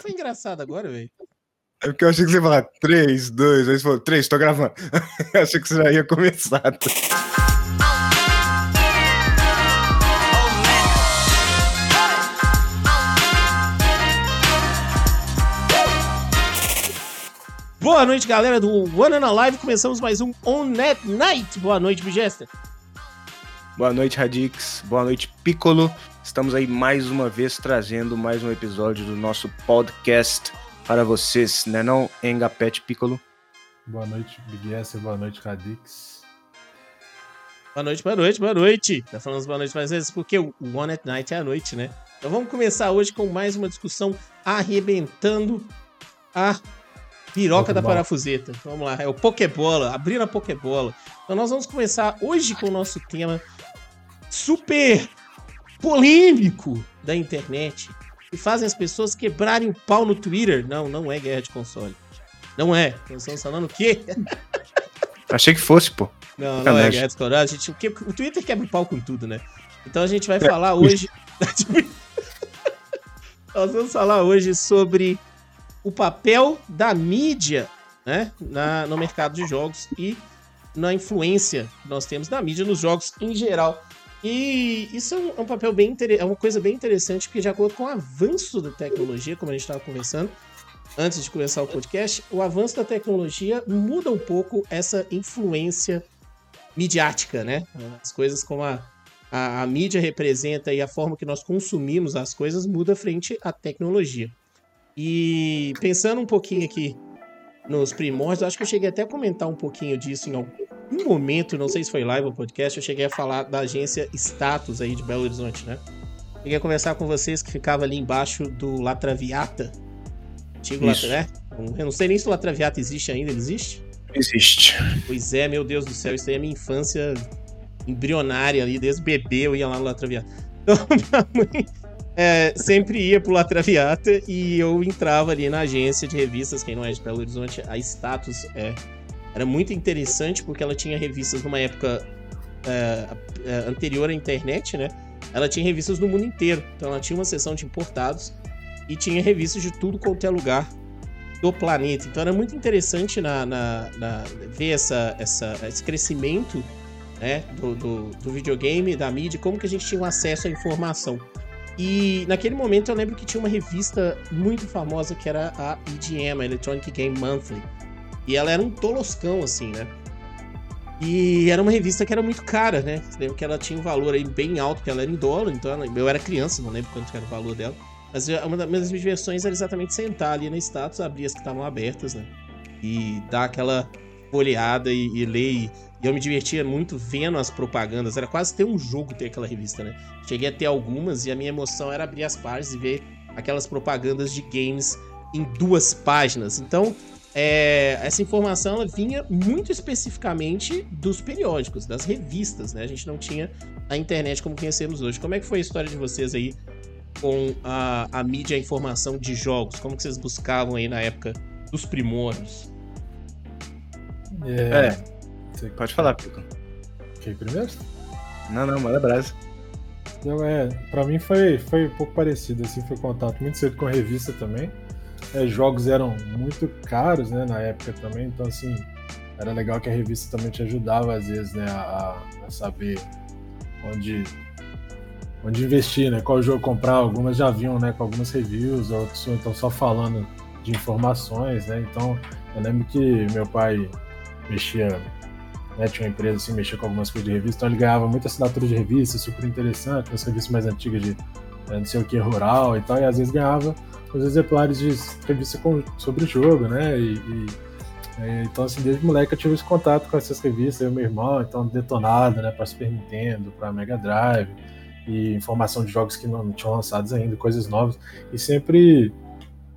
Foi engraçado agora, velho. É porque eu achei que você ia falar 3, 2, aí você falou 3, tô gravando. eu achei que você já ia começar. Boa noite, galera do One and Live. Começamos mais um On Net Night. Boa noite, Bigester. Boa noite, Radix. Boa noite, Piccolo. Estamos aí mais uma vez trazendo mais um episódio do nosso podcast para vocês, né não, Engapet Piccolo? Boa noite, Big S. Boa noite, Radix. Boa noite, boa noite, boa noite. Já falamos boa noite mais vezes porque o One at Night é a noite, né? Então vamos começar hoje com mais uma discussão arrebentando a Piroca da parafuseta. Vamos lá, é o Pokébola, abrir a Pokébola. Então nós vamos começar hoje com o nosso tema super polêmico da internet e fazem as pessoas quebrarem o pau no Twitter. Não, não é guerra de console. Não é. Nós estamos falando o quê? Achei que fosse, pô. Não, não é guerra de console. A gente, o Twitter quebra o pau com tudo, né? Então a gente vai é. falar hoje. Nós vamos falar hoje sobre o papel da mídia né, na, no mercado de jogos e na influência que nós temos da mídia nos jogos em geral. E isso é um, é um papel bem é uma coisa bem interessante, porque de acordo com o avanço da tecnologia, como a gente estava conversando antes de começar o podcast, o avanço da tecnologia muda um pouco essa influência midiática, né? As coisas como a, a, a mídia representa e a forma que nós consumimos as coisas muda frente à tecnologia. E pensando um pouquinho aqui nos primórdios, acho que eu cheguei até a comentar um pouquinho disso em algum momento, não sei se foi live ou podcast, eu cheguei a falar da agência Status aí de Belo Horizonte, né? Cheguei a conversar com vocês que ficava ali embaixo do Latraviata. Antigo Latra, né? Eu não sei nem se o Latraviata existe ainda, ele existe? Existe. Pois é, meu Deus do céu, isso aí é minha infância embrionária ali, desde bebê eu ia lá no Latraviata. Então, minha mãe é, sempre ia pro La Traviata e eu entrava ali na agência de revistas, quem não é de Belo Horizonte, a Status é, era muito interessante porque ela tinha revistas numa época é, é, anterior à internet, né? Ela tinha revistas do mundo inteiro, então ela tinha uma seção de importados e tinha revistas de tudo quanto é lugar do planeta. Então era muito interessante na, na, na ver essa, essa, esse crescimento né, do, do, do videogame, da mídia, como que a gente tinha acesso à informação. E naquele momento eu lembro que tinha uma revista muito famosa que era a EGM, Electronic Game Monthly. E ela era um toloscão, assim, né? E era uma revista que era muito cara, né? Lembro que ela tinha um valor aí bem alto, porque ela era em dólar, então eu era criança, não lembro quanto era o valor dela. Mas uma das minhas diversões era exatamente sentar ali na status, abrir as que estavam abertas, né? E dar aquela folheada e, e ler e e eu me divertia muito vendo as propagandas. Era quase ter um jogo ter aquela revista, né? Cheguei a ter algumas e a minha emoção era abrir as páginas e ver aquelas propagandas de games em duas páginas. Então, é, essa informação ela vinha muito especificamente dos periódicos, das revistas, né? A gente não tinha a internet como conhecemos hoje. Como é que foi a história de vocês aí com a, a mídia e a informação de jogos? Como que vocês buscavam aí na época dos primórdios? É. é. Você pode falar, Pico. Quem primeiro? Não, não, manda brasa. Então, é, pra mim foi, foi um pouco parecido, assim, foi contato muito cedo com a revista também. É, jogos eram muito caros, né, na época também, então, assim, era legal que a revista também te ajudava, às vezes, né, a, a saber onde, onde investir, né, qual jogo comprar. Algumas já vinham, né, com algumas reviews, outros então só falando de informações, né, então eu lembro que meu pai mexia né, tinha uma empresa assim, mexia com algumas coisas de revista, então ele ganhava muita assinatura de revista, super interessante, as revistas mais antigas de né, não sei o que, rural e tal, e às vezes ganhava os exemplares de revista com, sobre o jogo, né, e, e é, então, assim, desde moleque eu tive esse contato com essas revistas, eu e meu irmão, então, detonado, né, para Super Nintendo, para Mega Drive, e informação de jogos que não, não tinham lançados ainda, coisas novas, e sempre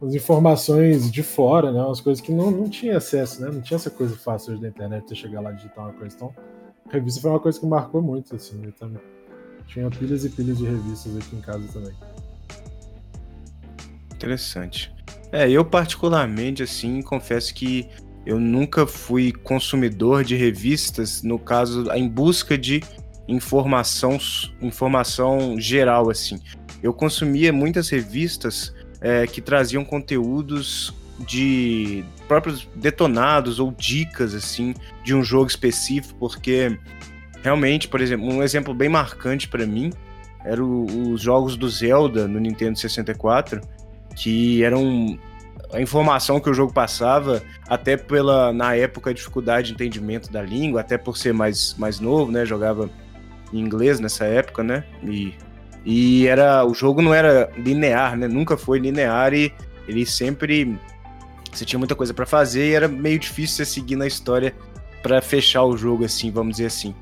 as informações de fora, né? Umas coisas que não, não tinha acesso, né? Não tinha essa coisa fácil hoje da internet, você chegar lá e digitar uma coisa. Então, a revista foi uma coisa que marcou muito, assim. Eu também tinha pilhas e pilhas de revistas aqui em casa também. Interessante. É, eu particularmente, assim, confesso que eu nunca fui consumidor de revistas, no caso, em busca de informação, informação geral, assim. eu consumia muitas revistas é, que traziam conteúdos de próprios detonados ou dicas assim de um jogo específico, porque realmente, por exemplo, um exemplo bem marcante para mim eram os jogos do Zelda no Nintendo 64, que eram a informação que o jogo passava, até pela, na época, dificuldade de entendimento da língua, até por ser mais, mais novo, né? Jogava em inglês nessa época, né? E, e era, o jogo não era linear, né? Nunca foi linear e ele sempre. Você tinha muita coisa para fazer e era meio difícil você seguir na história para fechar o jogo, assim, vamos dizer assim.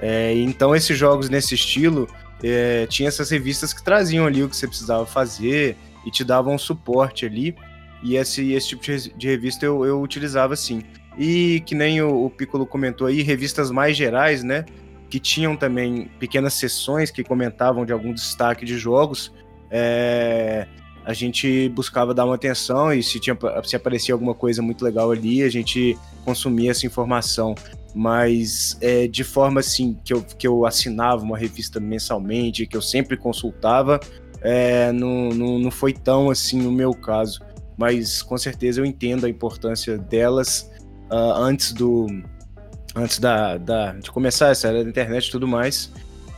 É, então, esses jogos nesse estilo, é, tinha essas revistas que traziam ali o que você precisava fazer e te davam um suporte ali. E esse, esse tipo de revista eu, eu utilizava sim. E que nem o, o Piccolo comentou aí, revistas mais gerais, né? Que tinham também pequenas sessões que comentavam de algum destaque de jogos. É, a gente buscava dar uma atenção e se, tinha, se aparecia alguma coisa muito legal ali, a gente consumia essa informação. Mas é, de forma assim, que eu, que eu assinava uma revista mensalmente, que eu sempre consultava, é, não, não, não foi tão assim no meu caso mas com certeza eu entendo a importância delas uh, antes do antes da, da, de começar essa era da internet e tudo mais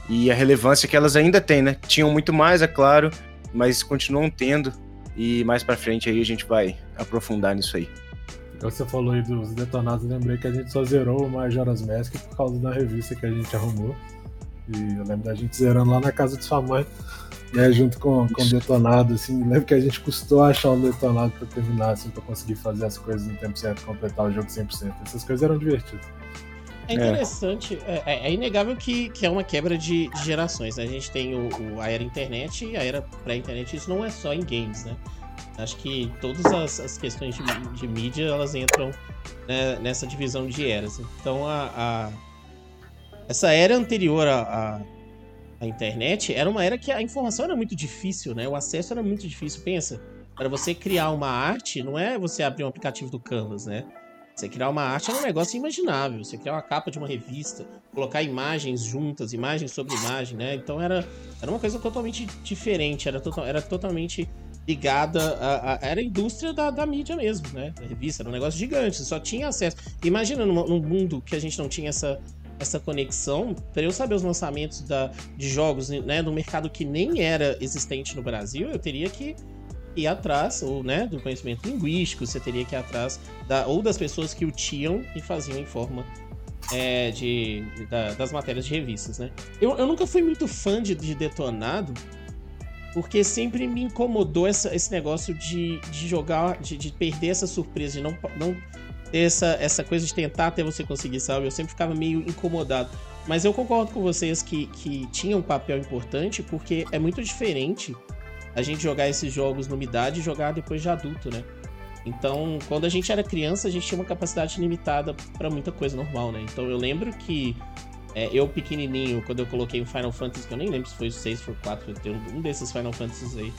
e a relevância que elas ainda têm, né? Tinham muito mais, é claro, mas continuam tendo e mais para frente aí a gente vai aprofundar nisso aí. Você falou aí dos detonados, lembrei que a gente só zerou o Majora's Mask por causa da revista que a gente arrumou. E eu lembro da gente zerando lá na casa de sua mãe né, junto com, com o detonado, assim, lembro que a gente custou achar o detonado para terminar, assim, para conseguir fazer as coisas no tempo certo, completar o jogo 100%. Essas coisas eram divertidas. É interessante, é, é, é inegável que, que é uma quebra de, de gerações, né? A gente tem o, o, a era internet e a era pré-internet, isso não é só em games, né? Acho que todas as, as questões de, de, mídia, elas entram né, nessa divisão de eras. Então, a, a essa era anterior a, a internet, era uma era que a informação era muito difícil, né? O acesso era muito difícil. Pensa, para você criar uma arte, não é você abrir um aplicativo do Canvas, né? Você criar uma arte é um negócio imaginável. Você criar uma capa de uma revista, colocar imagens juntas, imagem sobre imagem, né? Então era, era uma coisa totalmente diferente, era, total, era totalmente ligada a, a, era a indústria da, da mídia mesmo, né? A revista era um negócio gigante, só tinha acesso. Imagina num, num mundo que a gente não tinha essa essa conexão, para eu saber os lançamentos da, de jogos né, mercado que nem era existente no Brasil, eu teria que ir atrás ou, né, do conhecimento linguístico, você teria que ir atrás da, ou das pessoas que o tinham e faziam em forma é, de, da, das matérias de revistas. Né? Eu, eu nunca fui muito fã de, de Detonado, porque sempre me incomodou essa, esse negócio de, de jogar, de, de perder essa surpresa, de não, não essa, essa coisa de tentar até você conseguir, sabe? Eu sempre ficava meio incomodado. Mas eu concordo com vocês que, que tinha um papel importante, porque é muito diferente a gente jogar esses jogos numa idade e jogar depois de adulto, né? Então, quando a gente era criança, a gente tinha uma capacidade limitada para muita coisa normal, né? Então, eu lembro que é, eu, pequenininho, quando eu coloquei o Final Fantasy, que eu nem lembro se foi o 6 ou o 4, eu tenho um desses Final Fantasies aí,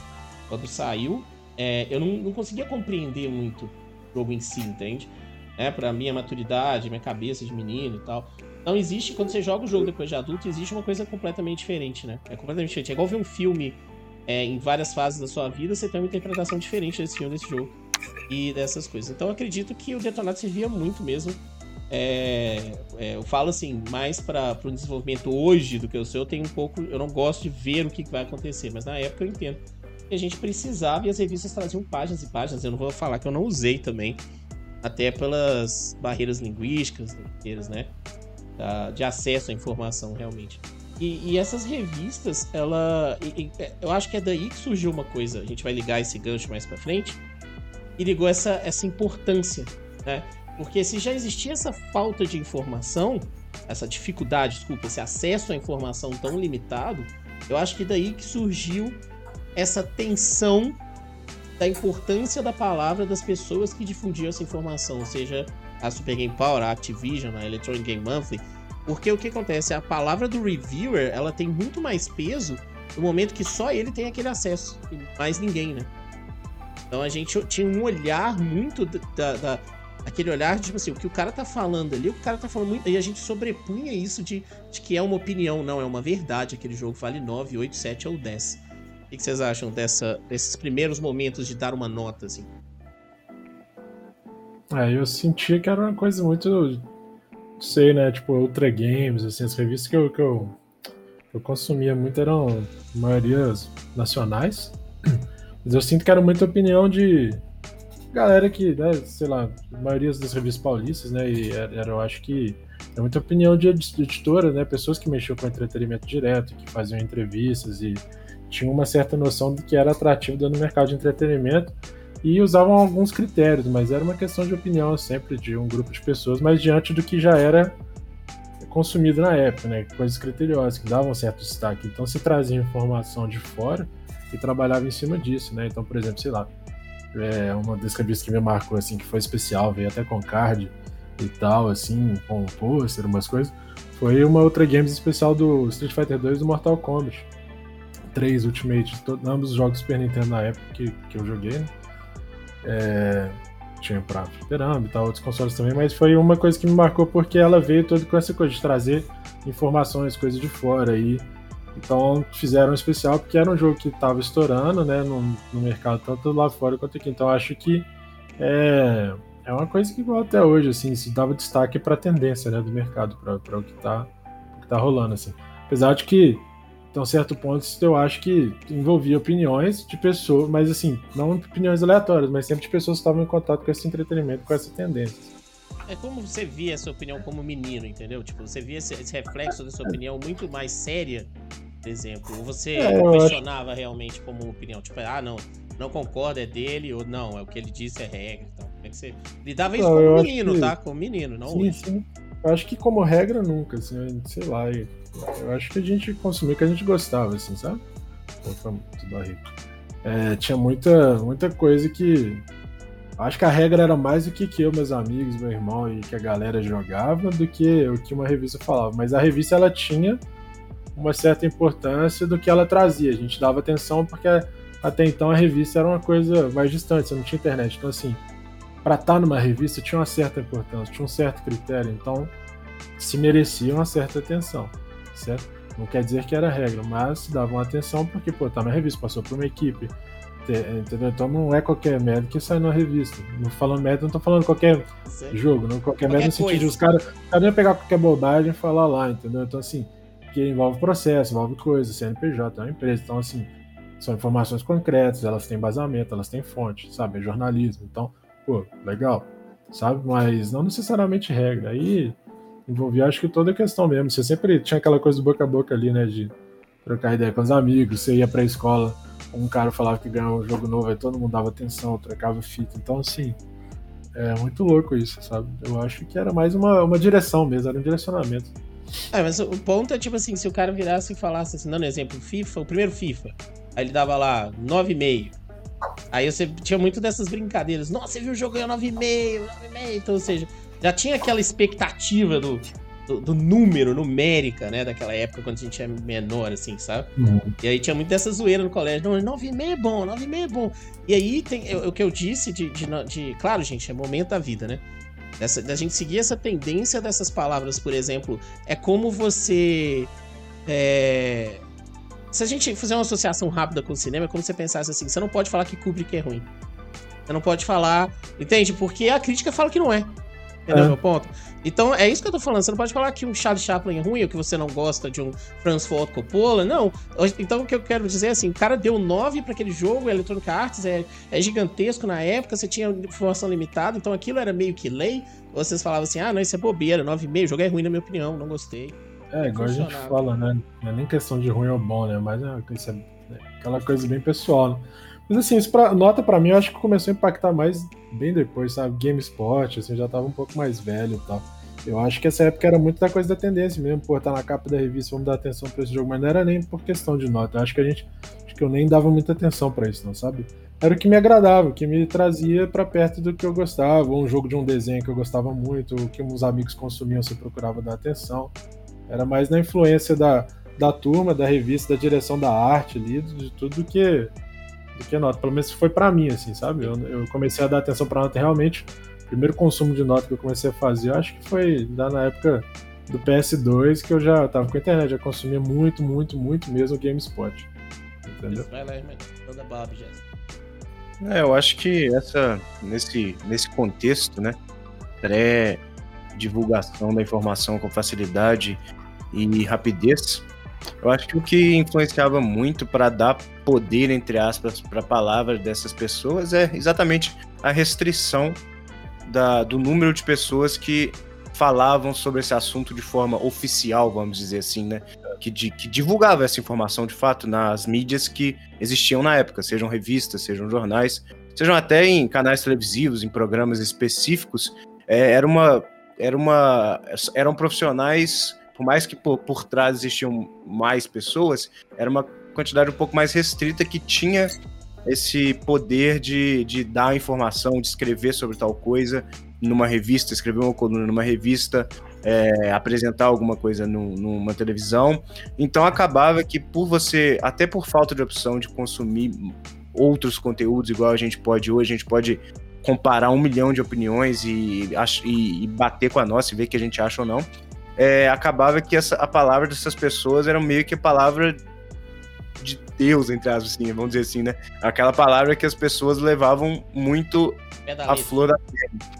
quando saiu, é, eu não, não conseguia compreender muito o jogo em si, entende? Né, para minha maturidade, minha cabeça de menino e tal. Então existe, quando você joga o jogo depois de adulto, existe uma coisa completamente diferente, né? É completamente diferente. É igual ver um filme é, em várias fases da sua vida, você tem uma interpretação diferente desse filme, desse jogo e dessas coisas. Então acredito que o Detonado servia muito mesmo. É, é, eu falo assim, mais para o desenvolvimento hoje do que o seu, eu tenho um pouco. Eu não gosto de ver o que vai acontecer, mas na época eu entendo que a gente precisava e as revistas traziam páginas e páginas. Eu não vou falar que eu não usei também até pelas barreiras linguísticas, barreiras, né, de acesso à informação realmente. E, e essas revistas, ela, e, e, eu acho que é daí que surgiu uma coisa. A gente vai ligar esse gancho mais para frente e ligou essa, essa importância, né? Porque se já existia essa falta de informação, essa dificuldade, desculpa, esse acesso à informação tão limitado, eu acho que daí que surgiu essa tensão da importância da palavra das pessoas que difundiam essa informação, seja a Super Game Power, a Activision, a Electronic Game Monthly, porque o que acontece? A palavra do reviewer, ela tem muito mais peso no momento que só ele tem aquele acesso, e mais ninguém, né? Então a gente tinha um olhar muito da, da aquele olhar, tipo assim, o que o cara tá falando ali, o que o cara tá falando muito, e a gente sobrepunha isso de, de que é uma opinião, não, é uma verdade, aquele jogo vale 9, 8, 7 ou 10. Que, que vocês acham dessa, desses primeiros momentos de dar uma nota, assim? É, eu sentia que era uma coisa muito. Sei, né? Tipo, Ultra Games, assim, as revistas que eu, que eu, eu consumia muito eram maiorias nacionais. Mas eu sinto que era muita opinião de galera que, né, sei lá, maioria das revistas paulistas, né? E era, eu acho que é muita opinião de editoras, né? Pessoas que mexiam com entretenimento direto, que faziam entrevistas e tinham uma certa noção do que era atrativo no mercado de entretenimento e usavam alguns critérios, mas era uma questão de opinião sempre de um grupo de pessoas, mas diante do que já era consumido na época, né? Coisas criteriosas que davam certo destaque. Então se trazia informação de fora e trabalhava em cima disso, né? Então, por exemplo, sei lá, é uma das revistas que me marcou assim que foi especial, veio até com card e tal, assim, com um pôster, umas coisas, foi uma outra games especial do Street Fighter 2 e do Mortal Kombat. 3 Ultimate, todos, ambos os jogos Super Nintendo na época que, que eu joguei, né? É, tinha pra fliperama e tal, outros consoles também, mas foi uma coisa que me marcou porque ela veio todo com essa coisa de trazer informações, coisas de fora aí. Então fizeram um especial porque era um jogo que estava estourando, né, no, no, mercado tanto lá fora quanto aqui. Então acho que é, é uma coisa que igual até hoje, assim, se dava destaque para a tendência, né, do mercado, para o que está tá rolando, assim. Apesar de que então, certo ponto, eu acho que envolvia opiniões de pessoas, mas assim, não opiniões aleatórias, mas sempre de pessoas que estavam em contato com esse entretenimento, com essa tendência. É como você via essa opinião como menino, entendeu? Tipo, você via esse, esse reflexo da sua opinião muito mais séria, por exemplo. Ou você é, questionava acho... realmente como opinião? Tipo, ah, não, não concordo, é dele, ou não, é o que ele disse, é regra. Então, como é que você lidava isso não, como menino, que... tá? Como menino, não sim, hoje. Sim. Eu acho que como regra nunca, assim, sei lá. Eu acho que a gente consumiu o que a gente gostava, assim, sabe? É, tinha muita, muita coisa que. Acho que a regra era mais o que, que eu, meus amigos, meu irmão e que a galera jogava do que o que uma revista falava. Mas a revista ela tinha uma certa importância do que ela trazia. A gente dava atenção porque até então a revista era uma coisa mais distante, você não tinha internet. Então, assim, para estar tá numa revista tinha uma certa importância, tinha um certo critério. Então, se merecia uma certa atenção certo? Não quer dizer que era regra, mas davam atenção porque, pô, tá na revista, passou por uma equipe, entendeu? Então não é qualquer merda que sai na revista. Não falando merda, não tô falando qualquer Sim. jogo, não qualquer, qualquer merda no sentido de os caras cara pegar qualquer bobagem e falar lá, entendeu? Então, assim, que envolve processo, envolve coisa, CNPJ, é uma empresa, então, assim, são informações concretas, elas têm embasamento, elas têm fonte, sabe? É jornalismo, então, pô, legal, sabe? Mas não necessariamente regra. Aí envolvia acho que toda a questão mesmo. Você sempre tinha aquela coisa do boca a boca ali, né? De trocar ideia com os amigos, você ia pra escola, um cara falava que ganhava um jogo novo, aí todo mundo dava atenção, trocava fita. Então, assim, é muito louco isso, sabe? Eu acho que era mais uma, uma direção mesmo, era um direcionamento. É, mas o ponto é tipo assim, se o cara virasse e falasse assim, dando exemplo, FIFA, o primeiro FIFA, aí ele dava lá 9,5. Aí você tinha muito dessas brincadeiras. Nossa, você viu o jogo ganhou 9,5, 9,5. Então, ou seja, já tinha aquela expectativa do, do, do, número, numérica, né? Daquela época, quando a gente é menor, assim, sabe? Uhum. E aí tinha muito dessa zoeira no colégio. Não, 9,5 é bom, 9,5 é bom. E aí tem o que eu disse de, de, de, Claro, gente, é momento da vida, né? Dessa, da gente seguir essa tendência dessas palavras, por exemplo, é como você. É... Se a gente fizer uma associação rápida com o cinema, é como você pensasse assim: você não pode falar que Kubrick é ruim. Você não pode falar. Entende? Porque a crítica fala que não é. Entendeu é. meu ponto? Então, é isso que eu tô falando. Você não pode falar que um Charlie Chaplin é ruim ou que você não gosta de um Francis Ford Coppola. Não. Então, o que eu quero dizer é assim: o cara deu 9 para aquele jogo, Electronic Arts é, é gigantesco na época, você tinha informação limitada, então aquilo era meio que lei. Vocês falavam assim: ah, não, isso é bobeira, 9,5, o jogo é ruim na minha opinião, não gostei. É, igual a gente fala, né? Não é nem questão de ruim ou bom, né? Mas é, isso é, é aquela coisa bem pessoal, né? Mas assim, isso pra, nota para mim, eu acho que começou a impactar mais bem depois, sabe? GameSpot, assim, já tava um pouco mais velho e tal. Eu acho que essa época era muito da coisa da tendência mesmo, pô, tá na capa da revista, vamos dar atenção pra esse jogo, mas não era nem por questão de nota. Eu acho que a gente. Acho que eu nem dava muita atenção para isso, não, sabe? Era o que me agradava, o que me trazia para perto do que eu gostava, um jogo de um desenho que eu gostava muito, o que uns amigos consumiam, você procurava dar atenção. Era mais na influência da, da turma, da revista, da direção da arte ali, de tudo que do que nota. Pelo menos foi para mim, assim, sabe? Eu, eu, comecei a dar atenção pra nota realmente. O primeiro consumo de nota que eu comecei a fazer, acho que foi lá na época do PS2, que eu já tava com a internet, já consumia muito, muito, muito mesmo o GameSpot. entendeu? Vai lá, irmão. Manda bala. É, eu acho que essa, nesse, nesse contexto, né, pré-divulgação da informação com facilidade e rapidez, eu acho que o que influenciava muito para dar poder, entre aspas, para a palavra dessas pessoas é exatamente a restrição da, do número de pessoas que falavam sobre esse assunto de forma oficial, vamos dizer assim, né? Que, de, que divulgava essa informação de fato nas mídias que existiam na época, sejam revistas, sejam jornais, sejam até em canais televisivos, em programas específicos. É, era uma, era uma, eram profissionais, por mais que por, por trás existiam mais pessoas, era uma quantidade um pouco mais restrita que tinha esse poder de, de dar informação, de escrever sobre tal coisa, numa revista, escrever uma coluna numa revista, é, apresentar alguma coisa no, numa televisão. Então acabava que por você, até por falta de opção de consumir outros conteúdos, igual a gente pode hoje, a gente pode comparar um milhão de opiniões e, e, e bater com a nossa e ver que a gente acha ou não. É, acabava que essa, a palavra dessas pessoas era meio que a palavra de Deus, entre aspas, assim, vamos dizer assim, né? Aquela palavra que as pessoas levavam muito a flor da pele.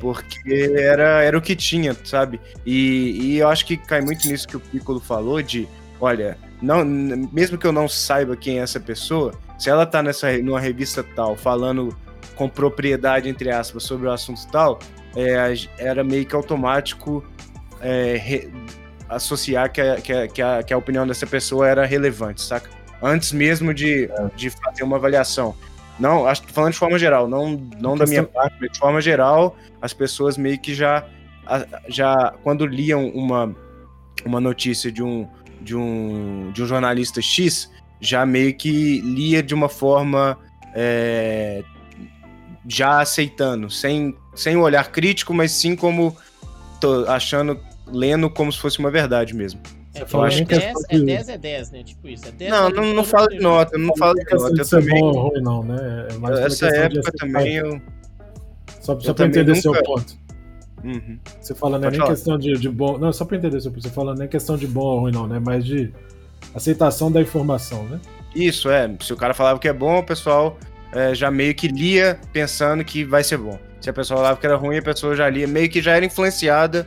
Porque era, era o que tinha, sabe? E, e eu acho que cai muito nisso que o Piccolo falou de, olha, não, mesmo que eu não saiba quem é essa pessoa, se ela tá nessa, numa revista tal, falando com propriedade, entre aspas, sobre o assunto tal, é, era meio que automático é, re, associar que a, que, a, que, a, que a opinião dessa pessoa era relevante, saca? Antes mesmo de, é. de fazer uma avaliação. Não, acho falando de forma geral, não, não da minha parte, mas de forma geral, as pessoas meio que já, já quando liam uma, uma notícia de um, de, um, de um jornalista X, já meio que lia de uma forma é, já aceitando, sem, sem olhar crítico, mas sim como achando, lendo como se fosse uma verdade mesmo. É, eu acho que 10 é 10 é 10, né? Tipo isso. É 10 não, não, não falo de nota, não falo de nota. Eu também. Bom ou ruim, não, né? É mais Essa época também eu. Só, só pra entender nunca... seu ponto. Uhum. Você fala, não é nem falar. questão de, de bom. Não, só pra entender seu ponto. Você fala, não é questão de bom ou ruim, não, né? Mas de aceitação da informação, né? Isso, é. Se o cara falava que é bom, o pessoal é, já meio que lia pensando que vai ser bom. Se a pessoa falava que era ruim, a pessoa já lia, meio que já era influenciada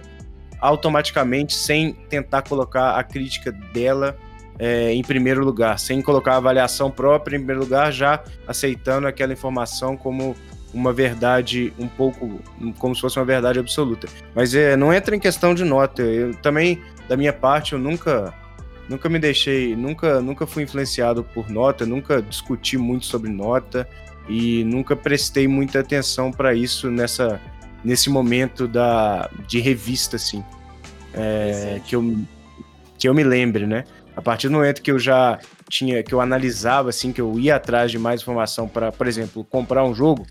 automaticamente sem tentar colocar a crítica dela é, em primeiro lugar, sem colocar a avaliação própria em primeiro lugar, já aceitando aquela informação como uma verdade um pouco como se fosse uma verdade absoluta. Mas é, não entra em questão de nota. Eu também, da minha parte, eu nunca nunca me deixei, nunca nunca fui influenciado por nota, nunca discuti muito sobre nota e nunca prestei muita atenção para isso nessa nesse momento da, de revista, assim. É, que, eu, que eu me lembre, né? A partir do momento que eu já tinha, que eu analisava, assim, que eu ia atrás de mais informação para, por exemplo, comprar um jogo,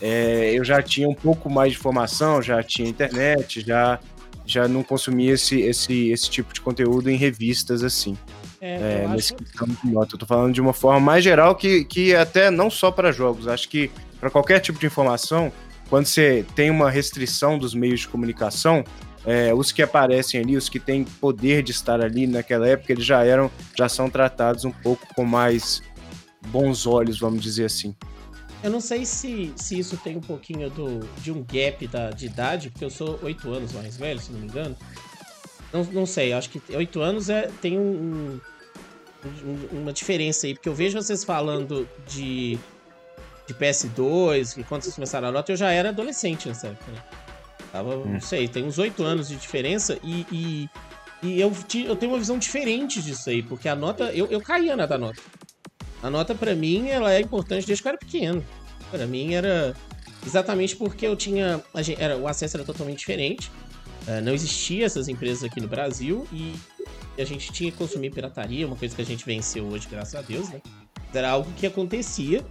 é, eu já tinha um pouco mais de informação, já tinha internet, já, já não consumia esse, esse, esse tipo de conteúdo em revistas, assim. É, é, nesse acho... Eu tô falando de uma forma mais geral que, que até não só para jogos, acho que para qualquer tipo de informação, quando você tem uma restrição dos meios de comunicação, é, os que aparecem ali, os que têm poder de estar ali naquela época, eles já eram, já são tratados um pouco com mais bons olhos, vamos dizer assim. Eu não sei se, se isso tem um pouquinho do, de um gap da, de idade, porque eu sou oito anos mais velho, se não me engano. Não, não sei, acho que oito anos é, tem um, um, uma diferença aí, porque eu vejo vocês falando de de PS2, que quando vocês começaram a nota, eu já era adolescente nessa época. Né? Tava, hum. não sei, tem uns oito anos de diferença e, e, e, eu, eu tenho uma visão diferente disso aí, porque a nota, eu, eu caía na da nota. A nota para mim, ela é importante desde que eu era pequeno. Para mim era exatamente porque eu tinha, era, o acesso era totalmente diferente. Uh, não existia essas empresas aqui no Brasil e a gente tinha que consumir pirataria, uma coisa que a gente venceu hoje, graças a Deus, né? Era algo que acontecia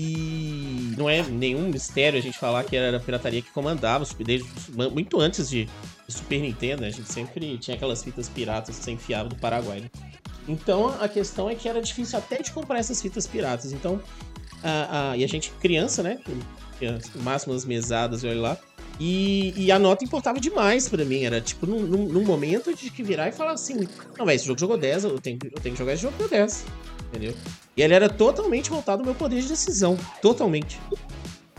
e não é nenhum mistério a gente falar que era a pirataria que comandava desde muito antes de, Super Nintendo, né? A gente sempre tinha aquelas fitas piratas que você enfiava do Paraguai, né? Então a questão é que era difícil até de comprar essas fitas piratas. Então, a, a, e a gente, criança, né? O máximo das mesadas, olha lá. E, e, a nota importava demais para mim. Era tipo num, num, momento de que virar e falar assim: Não, velho, esse jogo jogou 10, eu tenho, eu tenho que jogar esse jogo por 10. entendeu? E ele era totalmente voltado ao meu poder de decisão. Totalmente.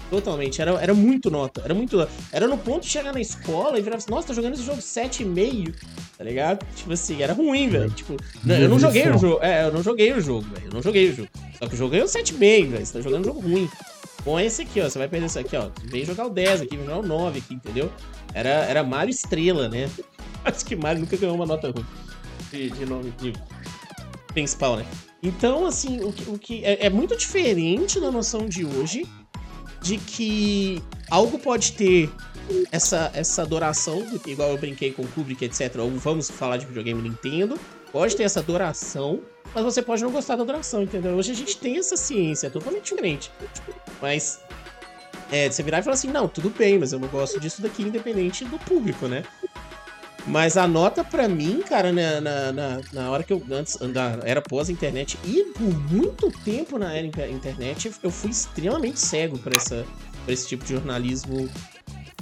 Totalmente. Era, era muito nota. Era muito Era no ponto de chegar na escola e virar assim, nossa, tá jogando esse jogo 7,5. Tá ligado? Tipo assim, era ruim, velho. Tipo, não, eu não joguei o jogo. É, eu não joguei o jogo, velho. Eu não joguei o jogo. Só que o jogo ganhou 7,5, velho. Você tá jogando um jogo ruim. Com esse aqui, ó. Você vai perder isso aqui, ó. Vem jogar o 10 aqui, vem jogar o 9 aqui, entendeu? Era, era Mario Estrela, né? Acho que Mario nunca ganhou uma nota ruim. De, de nome de principal, né? Então, assim, o que, o que é, é muito diferente da noção de hoje de que algo pode ter essa, essa adoração, igual eu brinquei com o Kubrick, etc. Ou vamos falar de videogame Nintendo, pode ter essa adoração, mas você pode não gostar da adoração, entendeu? Hoje a gente tem essa ciência, é totalmente diferente. Mas é, você virar e falar assim, não, tudo bem, mas eu não gosto disso daqui, independente do público, né? Mas a nota para mim, cara, na, na, na, na, hora que eu antes da, era pós-internet e por muito tempo na era internet, eu fui extremamente cego para essa pra esse tipo de jornalismo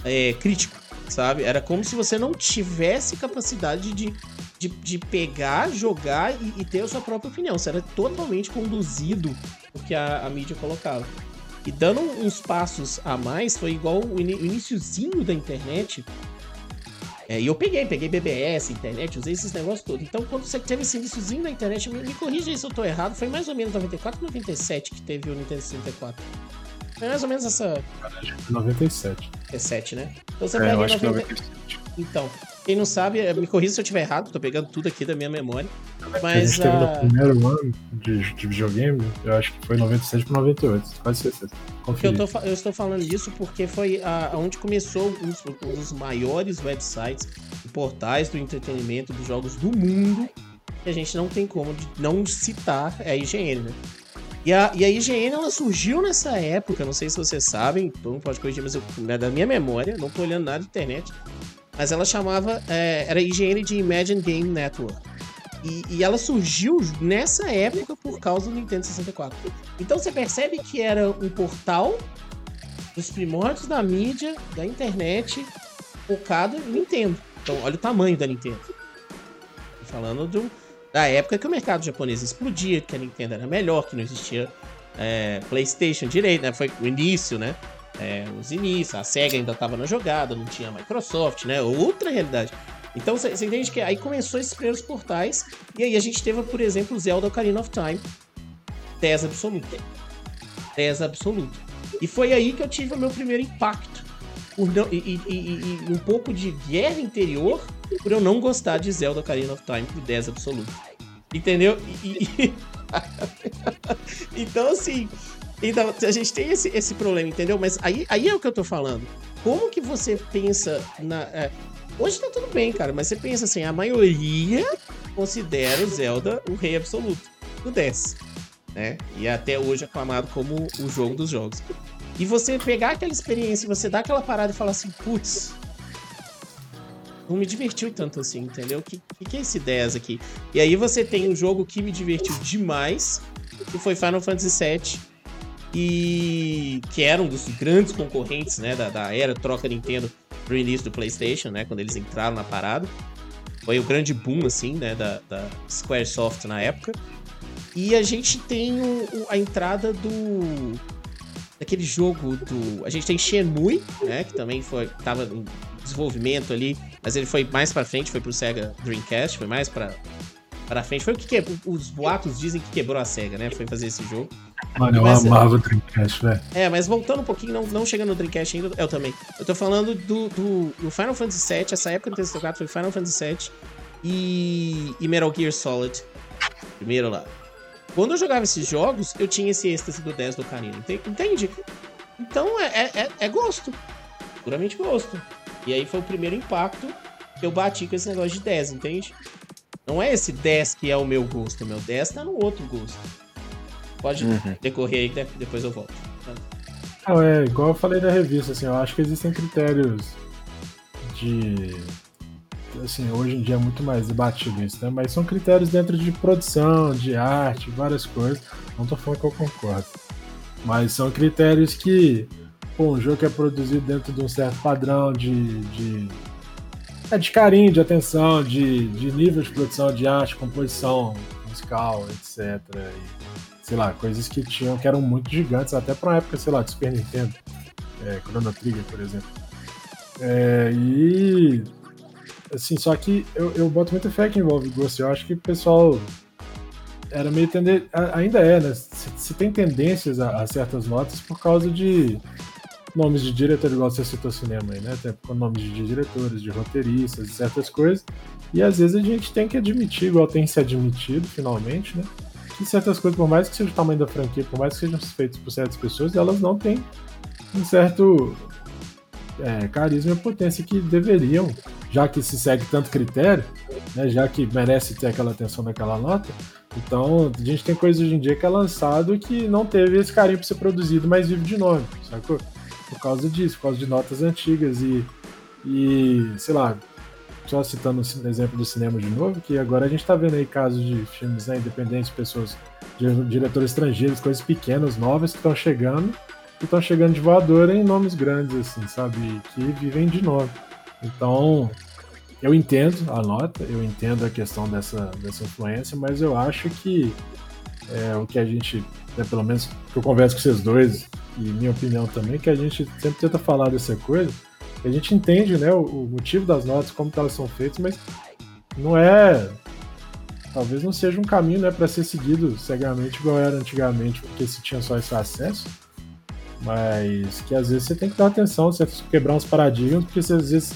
é, crítico, sabe? Era como se você não tivesse capacidade de, de, de pegar, jogar e, e, ter a sua própria opinião. Você era totalmente conduzido o que a, a mídia colocava. E dando uns passos a mais, foi igual o iníciozinho da internet, é, e eu peguei, peguei BBS, internet, usei esses negócios todos. Então, quando você teve esse iníciozinho da internet, me, me corrija se eu tô errado, foi mais ou menos 94 97 que teve o Nintendo 64. Foi mais ou menos essa. 97. 97, né? Então você é, pega 97. Então, quem não sabe, eh, me corrija se eu estiver errado, tô pegando tudo aqui da minha memória. Mas a gente teve no primeiro ano de, de, videogame, eu acho que foi 97 para 98, quase certeza. Eu, tô, eu, estou falando disso porque foi a, onde começou um dos maiores websites e portais do entretenimento dos jogos do mundo. Que a gente não tem como não citar é a IGN, né? E a, e a IGN ela surgiu nessa época, não sei se vocês sabem, todo mundo pode corrigir, mas eu, é da minha memória, não tô olhando nada na internet. Mas ela chamava. É, era higiene de Imagine Game Network. E, e, ela surgiu nessa época por causa do Nintendo 64. Então você percebe que era um portal dos primórdios da mídia, da internet, focado em Nintendo. Então, olha o tamanho da Nintendo. Falando de um, da época que o mercado japonês explodia, que a Nintendo era melhor, que não existia é, PlayStation direito, né? Foi o início, né? é, os inícios, a SEGA ainda estava na jogada, não tinha Microsoft, né? Outra realidade. Então você entende que aí começou esses primeiros portais, e aí a gente teve, por exemplo, Zelda Ocarina of Time, 10 absoluta. 10 absoluta. E foi aí que eu tive o meu primeiro impacto. Não, e, e, e, e, um pouco de guerra interior por eu não gostar de Zelda Ocarina of Time por 10 absoluto. Entendeu? então, assim, então, a gente tem esse, esse problema, entendeu? Mas aí, aí é o que eu tô falando. Como que você pensa na. É... Hoje tá tudo bem, cara, mas você pensa assim, a maioria considera o Zelda o rei absoluto do 10. Né? E é até hoje aclamado como o jogo dos jogos. E você pegar aquela experiência e você dar aquela parada e falar assim, putz, não me divertiu tanto assim, entendeu? O que, que, é esse 10 aqui? E aí você tem um jogo que me divertiu demais, que foi Final Fantasy VII e que era um dos grandes concorrentes né, da, da era troca Nintendo pro início do PlayStation, né, quando eles entraram na parada. Foi o grande boom assim, né, da, da Squaresoft na época. E a gente tem o, o, a entrada do daquele jogo do a gente tem Shenmue, né, que também foi tava desenvolvimento ali, mas ele foi mais para frente, foi pro Sega Dreamcast, foi mais para para frente. Foi o que, que os boatos dizem que quebrou a SEGA, né? Foi fazer esse jogo. Mano, eu mas, amava o Dreamcast, velho. É, mas voltando um pouquinho, não, não chegando no Dreamcast ainda, eu também. Eu tô falando do, do, do Final Fantasy VII, essa época do 64 foi Final Fantasy VII e, e Metal Gear Solid. Primeiro lá. Quando eu jogava esses jogos, eu tinha esse êxtase do 10 do Canino, entende? Então é, é, é, é gosto. Puramente gosto. E aí foi o primeiro impacto que eu bati com esse negócio de 10, entende? Não é esse 10 que é o meu gosto. O meu 10 tá no outro gosto. Pode uhum. decorrer aí, depois eu volto. Não, é igual eu falei da revista, assim, eu acho que existem critérios de. Assim, hoje em dia é muito mais debatido isso, né? Mas são critérios dentro de produção, de arte, várias coisas. Não tô falando que eu concordo. Mas são critérios que, pô, um jogo que é produzido dentro de um certo padrão de, de é de carinho, de atenção, de, de nível de produção, de arte, composição, fiscal, etc. E, sei lá, coisas que tinham que eram muito gigantes, até para uma época, sei lá, de Super Nintendo, é, Chrono Trigger, por exemplo. É, e assim, só que eu, eu boto muita fé que envolve Ghost. Eu acho que o pessoal era meio tender... ainda é, né? Se, se tem tendências a, a, certas notas por causa de nomes de diretor, igual você citou cinema aí, né? Com nomes de diretores, de roteiristas, certas coisas. E às vezes a gente tem que admitir, igual tem se admitido finalmente, né? Que certas coisas, por mais que seja o tamanho da franquia, por mais que sejam feitas por certas pessoas, elas não têm um certo é, carisma e potência que deveriam, já que se segue tanto critério, né, já que merece ter aquela atenção daquela nota. Então, a gente tem coisas hoje em dia que é lançado que não teve esse carinho para ser produzido, mas vive de nome, sacou? Por causa disso, por causa de notas antigas e, e sei lá, só citando o exemplo do cinema de novo, que agora a gente está vendo aí casos de filmes né, independentes, pessoas, diretores estrangeiros, coisas pequenas, novas que estão chegando, que estão chegando de voadora em nomes grandes, assim, sabe? Que vivem de novo. Então, eu entendo a nota, eu entendo a questão dessa, dessa influência, mas eu acho que é, o que a gente, né, pelo menos que eu converso com vocês dois, e minha opinião também, que a gente sempre tenta falar dessa coisa, a gente entende né, o, o motivo das notas, como elas são feitas, mas não é. Talvez não seja um caminho né, para ser seguido cegamente igual era antigamente, porque se tinha só esse acesso. Mas que às vezes você tem que dar atenção, você quebrar uns paradigmas, porque você, às vezes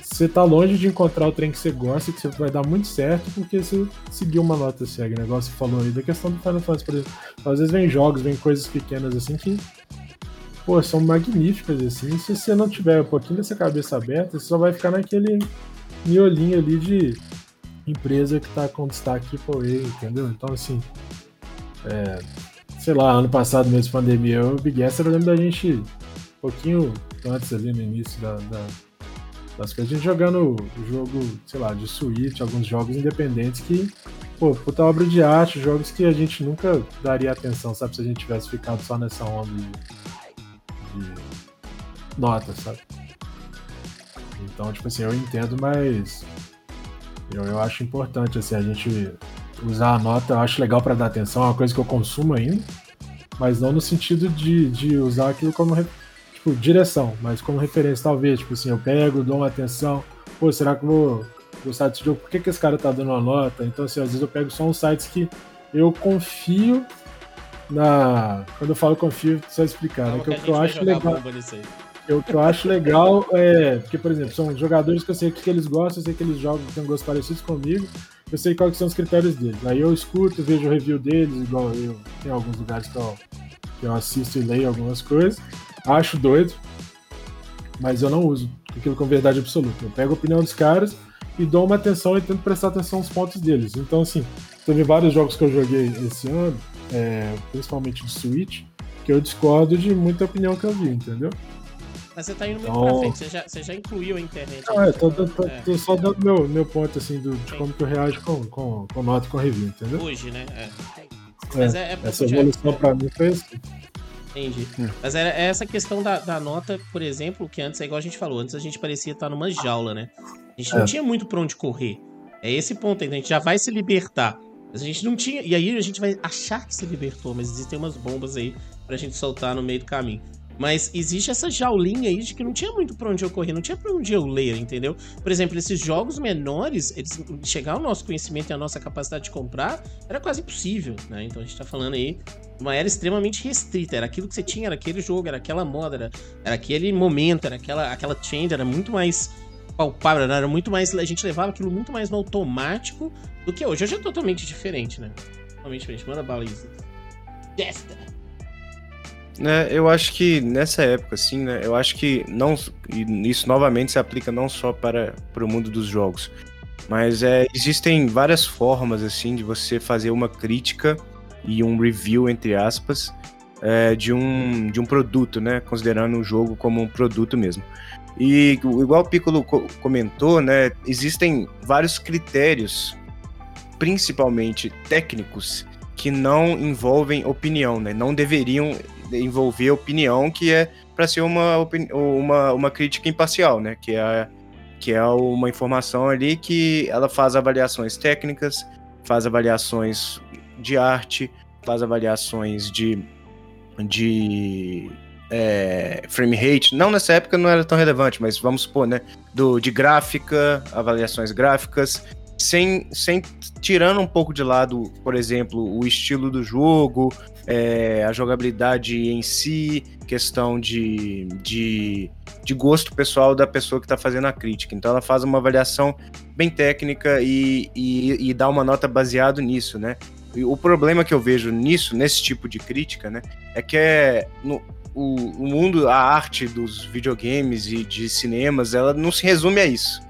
você tá longe de encontrar o trem que você gosta, que você vai dar muito certo, porque você seguiu uma nota cega. O negócio que você falou aí da questão do Final Fantasy, por exemplo. Às vezes vem jogos, vem coisas pequenas assim que pô, são magníficas, assim. Se você não tiver um pouquinho dessa cabeça aberta, você só vai ficar naquele miolinho ali de empresa que tá com destaque por aí, entendeu? Então, assim, é, sei lá, ano passado mesmo, pandemia, o Big S, eu lembro da gente, um pouquinho antes ali no início da, da das coisas, a gente jogando jogo, sei lá, de Switch, alguns jogos independentes que, pô, puta obra de arte, jogos que a gente nunca daria atenção, sabe, se a gente tivesse ficado só nessa onda de de nota, sabe? Então, tipo assim, eu entendo, mas eu, eu acho importante assim, a gente usar a nota, eu acho legal para dar atenção, é uma coisa que eu consumo ainda, mas não no sentido de, de usar aquilo como tipo, direção, mas como referência, talvez, tipo assim, eu pego, dou uma atenção, pô, será que eu vou gostar desse jogo? Por que, que esse cara tá dando uma nota? Então, assim, às vezes eu pego só uns sites que eu confio na. Quando eu falo confio, só explicar. Né? Que, o que eu acho legal. O que eu acho legal é. Porque, por exemplo, são jogadores que eu sei que eles gostam, eu sei que eles jogam, que têm gostos parecidos comigo, eu sei quais são os critérios deles. Aí eu escuto, vejo o review deles, igual eu. Tem alguns lugares que eu, que eu assisto e leio algumas coisas. Acho doido, mas eu não uso aquilo com verdade absoluta. Eu pego a opinião dos caras e dou uma atenção e tento prestar atenção nos pontos deles. Então, assim, teve vários jogos que eu joguei esse ano é, principalmente de Switch, que eu discordo de muita opinião que eu vi, entendeu? Mas você tá indo muito então... pra frente, você já, você já incluiu a internet. Não, é, tô, tô, tô, é. tô, só dando meu, meu ponto, assim, do, de como que eu reajo com, com, com nota com review, entendeu? Hoje, né? É. Mas é, é essa evolução é, pra mim foi assim. Entendi. Hum. Mas era essa questão da, da, nota, por exemplo, que antes é igual a gente falou, antes a gente parecia estar numa jaula, né? A gente não é. tinha muito pra onde correr. É esse ponto aí, a gente já vai se libertar. Mas a gente não tinha. E aí a gente vai achar que se libertou, mas existem umas bombas aí pra gente soltar no meio do caminho. Mas existe essa jaulinha aí de que não tinha muito pra onde eu correr, não tinha pra onde eu ler, entendeu? Por exemplo, esses jogos menores, eles chegar ao nosso conhecimento e à nossa capacidade de comprar era quase impossível, né? Então a gente tá falando aí uma era extremamente restrita. Era aquilo que você tinha, era aquele jogo, era aquela moda, era, era aquele momento, era aquela, aquela trend, era muito mais palpável, era muito mais. A gente levava aquilo muito mais no automático do que hoje. Hoje é totalmente diferente, né? Totalmente diferente. Manda bala isso. Gesta! É, eu acho que nessa época, assim, né? Eu acho que não. Isso novamente se aplica não só para, para o mundo dos jogos. Mas é, existem várias formas, assim, de você fazer uma crítica e um review, entre aspas, é, de, um, de um produto, né? Considerando o jogo como um produto mesmo. E igual o Piccolo comentou, né, existem vários critérios, principalmente técnicos, que não envolvem opinião, né? Não deveriam envolver opinião, que é para ser uma, uma, uma crítica imparcial, né? Que é, que é uma informação ali que ela faz avaliações técnicas, faz avaliações de arte, faz avaliações de, de é, frame rate. Não nessa época não era tão relevante, mas vamos supor, né? Do, de gráfica, avaliações gráficas, sem, sem tirando um pouco de lado, por exemplo, o estilo do jogo, é, a jogabilidade em si, questão de, de, de gosto pessoal da pessoa que está fazendo a crítica. Então ela faz uma avaliação bem técnica e, e, e dá uma nota baseado nisso, né? E o problema que eu vejo nisso, nesse tipo de crítica, né, é que é, no, o, o mundo, a arte dos videogames e de cinemas, ela não se resume a isso.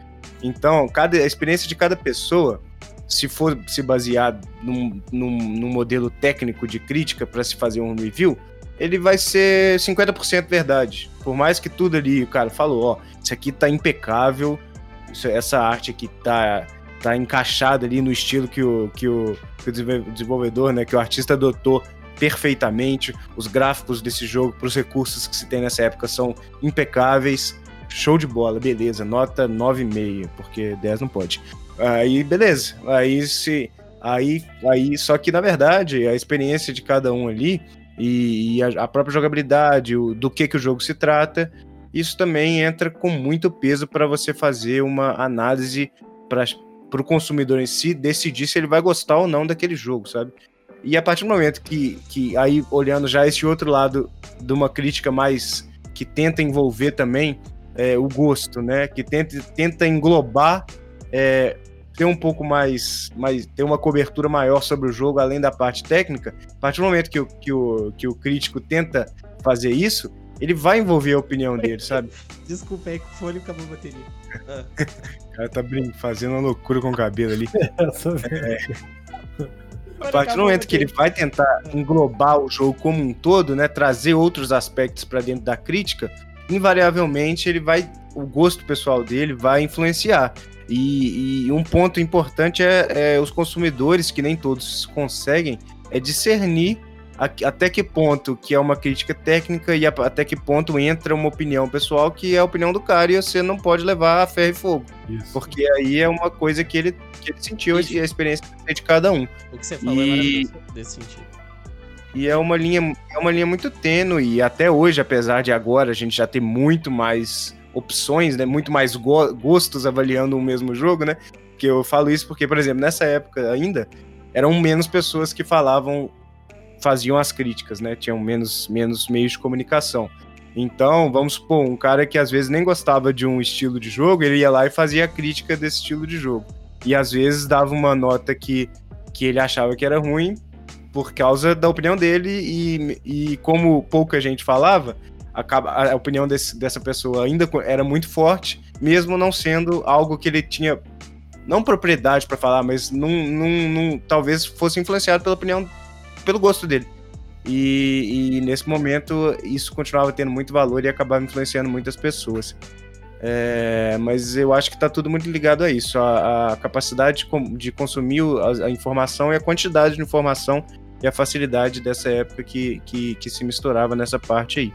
Então, cada, a experiência de cada pessoa se for se basear num, num, num modelo técnico de crítica para se fazer um review, ele vai ser 50% verdade. Por mais que tudo ali, o cara falou, ó, isso aqui tá impecável, isso, essa arte aqui tá, tá encaixada ali no estilo que o, que o, que o desenvolvedor, né, que o artista adotou perfeitamente. Os gráficos desse jogo, para os recursos que se tem nessa época, são impecáveis. Show de bola, beleza. Nota 9,5, porque 10 não pode. Aí, beleza. Aí se. Aí, aí, só que na verdade, a experiência de cada um ali e, e a, a, própria jogabilidade, o, do que, que o jogo se trata, isso também entra com muito peso para você fazer uma análise para o consumidor em si decidir se ele vai gostar ou não daquele jogo, sabe? E a partir do momento que, que aí olhando já esse outro lado de uma crítica mais que tenta envolver também é, o gosto, né? Que tenta, tenta englobar é, ter um pouco mais, mais, ter uma cobertura maior sobre o jogo, além da parte técnica, a partir do momento que o, que o, que o crítico tenta fazer isso, ele vai envolver a opinião dele, sabe? Desculpa aí que o fone acabou a bateria. O cara tá fazendo uma loucura com o cabelo ali. é. A partir do momento que ele vai tentar englobar o jogo como um todo, né, trazer outros aspectos para dentro da crítica, invariavelmente ele vai, o gosto pessoal dele vai influenciar. E, e um ponto importante é, é, os consumidores, que nem todos conseguem, é discernir a, até que ponto que é uma crítica técnica e a, até que ponto entra uma opinião pessoal que é a opinião do cara e você não pode levar a ferro e fogo. Isso. Porque aí é uma coisa que ele, que ele sentiu Isso. e a experiência de cada um. O que você falou e... é desse sentido. E é uma linha, é uma linha muito tênue, e até hoje, apesar de agora a gente já ter muito mais opções, né? Muito mais go gostos avaliando o mesmo jogo, né? Que eu falo isso porque, por exemplo, nessa época ainda eram menos pessoas que falavam, faziam as críticas, né? Tinham menos, menos meios de comunicação. Então, vamos supor, um cara que às vezes nem gostava de um estilo de jogo, ele ia lá e fazia a crítica desse estilo de jogo. E às vezes dava uma nota que, que ele achava que era ruim por causa da opinião dele e, e como pouca gente falava, a, a opinião desse, dessa pessoa ainda era muito forte, mesmo não sendo algo que ele tinha não propriedade para falar, mas num, num, num, talvez fosse influenciado pela opinião, pelo gosto dele. E, e, nesse momento isso continuava tendo muito valor e acabava influenciando muitas pessoas. É, mas eu acho que está tudo muito ligado a isso, a, a capacidade de, de consumir a, a, informação e a quantidade de informação e a facilidade dessa época que, que, que se misturava nessa parte aí.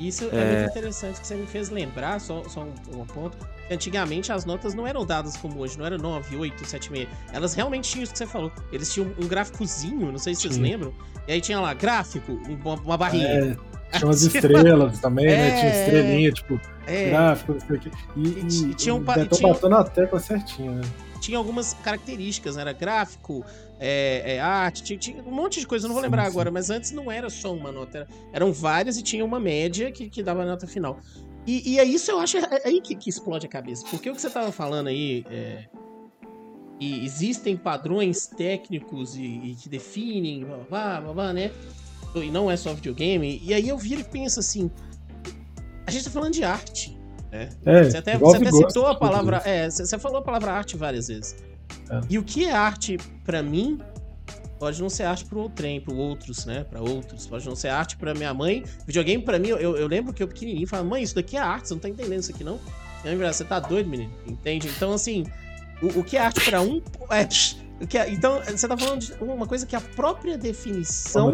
Isso é, é muito interessante que você me fez lembrar, só, só um, um, ponto, que antigamente as notas não eram dadas como hoje, não era 9, 8, 7, 6. Elas realmente tinham isso que você falou. Eles tinham um gráficozinho, não sei se vocês Sim. lembram. E aí tinha lá, gráfico, uma, uma barrinha. É, tinha umas estrelas também, é, né? Tinha estrelinha, tipo, é, gráfico, não sei o quê. E, e, e tinha um, e, tinha, batendo a tecla certinho, né? tinha algumas características, né? era gráfico, é, é, arte, tinha, tinha, um monte de coisa, não vou lembrar sim, agora, sim. mas antes não era só uma nota, era, eram várias e tinha uma média que, que dava a nota final. E, e é isso eu acho é, é aí que, que, explode a cabeça, porque o que você tava falando aí, é, e existem padrões técnicos e, e que definem, blá, blá, blá, blá, né? E não é só videogame, e aí eu viro e penso assim, a gente tá falando de arte, né? É, você até, você até citou a palavra. É, você falou a palavra arte várias vezes. É. E o que é arte para mim pode não ser arte para trem, para outros, né? Para outros. Pode não ser arte para minha mãe. Videogame para mim, eu, eu lembro que eu pequenininho falava, mãe, isso daqui é arte, você não tá entendendo isso aqui não? Eu você tá doido, menino? Entende? Então, assim, o, o que é arte para um. É, é, então, você tá falando de uma coisa que a própria definição.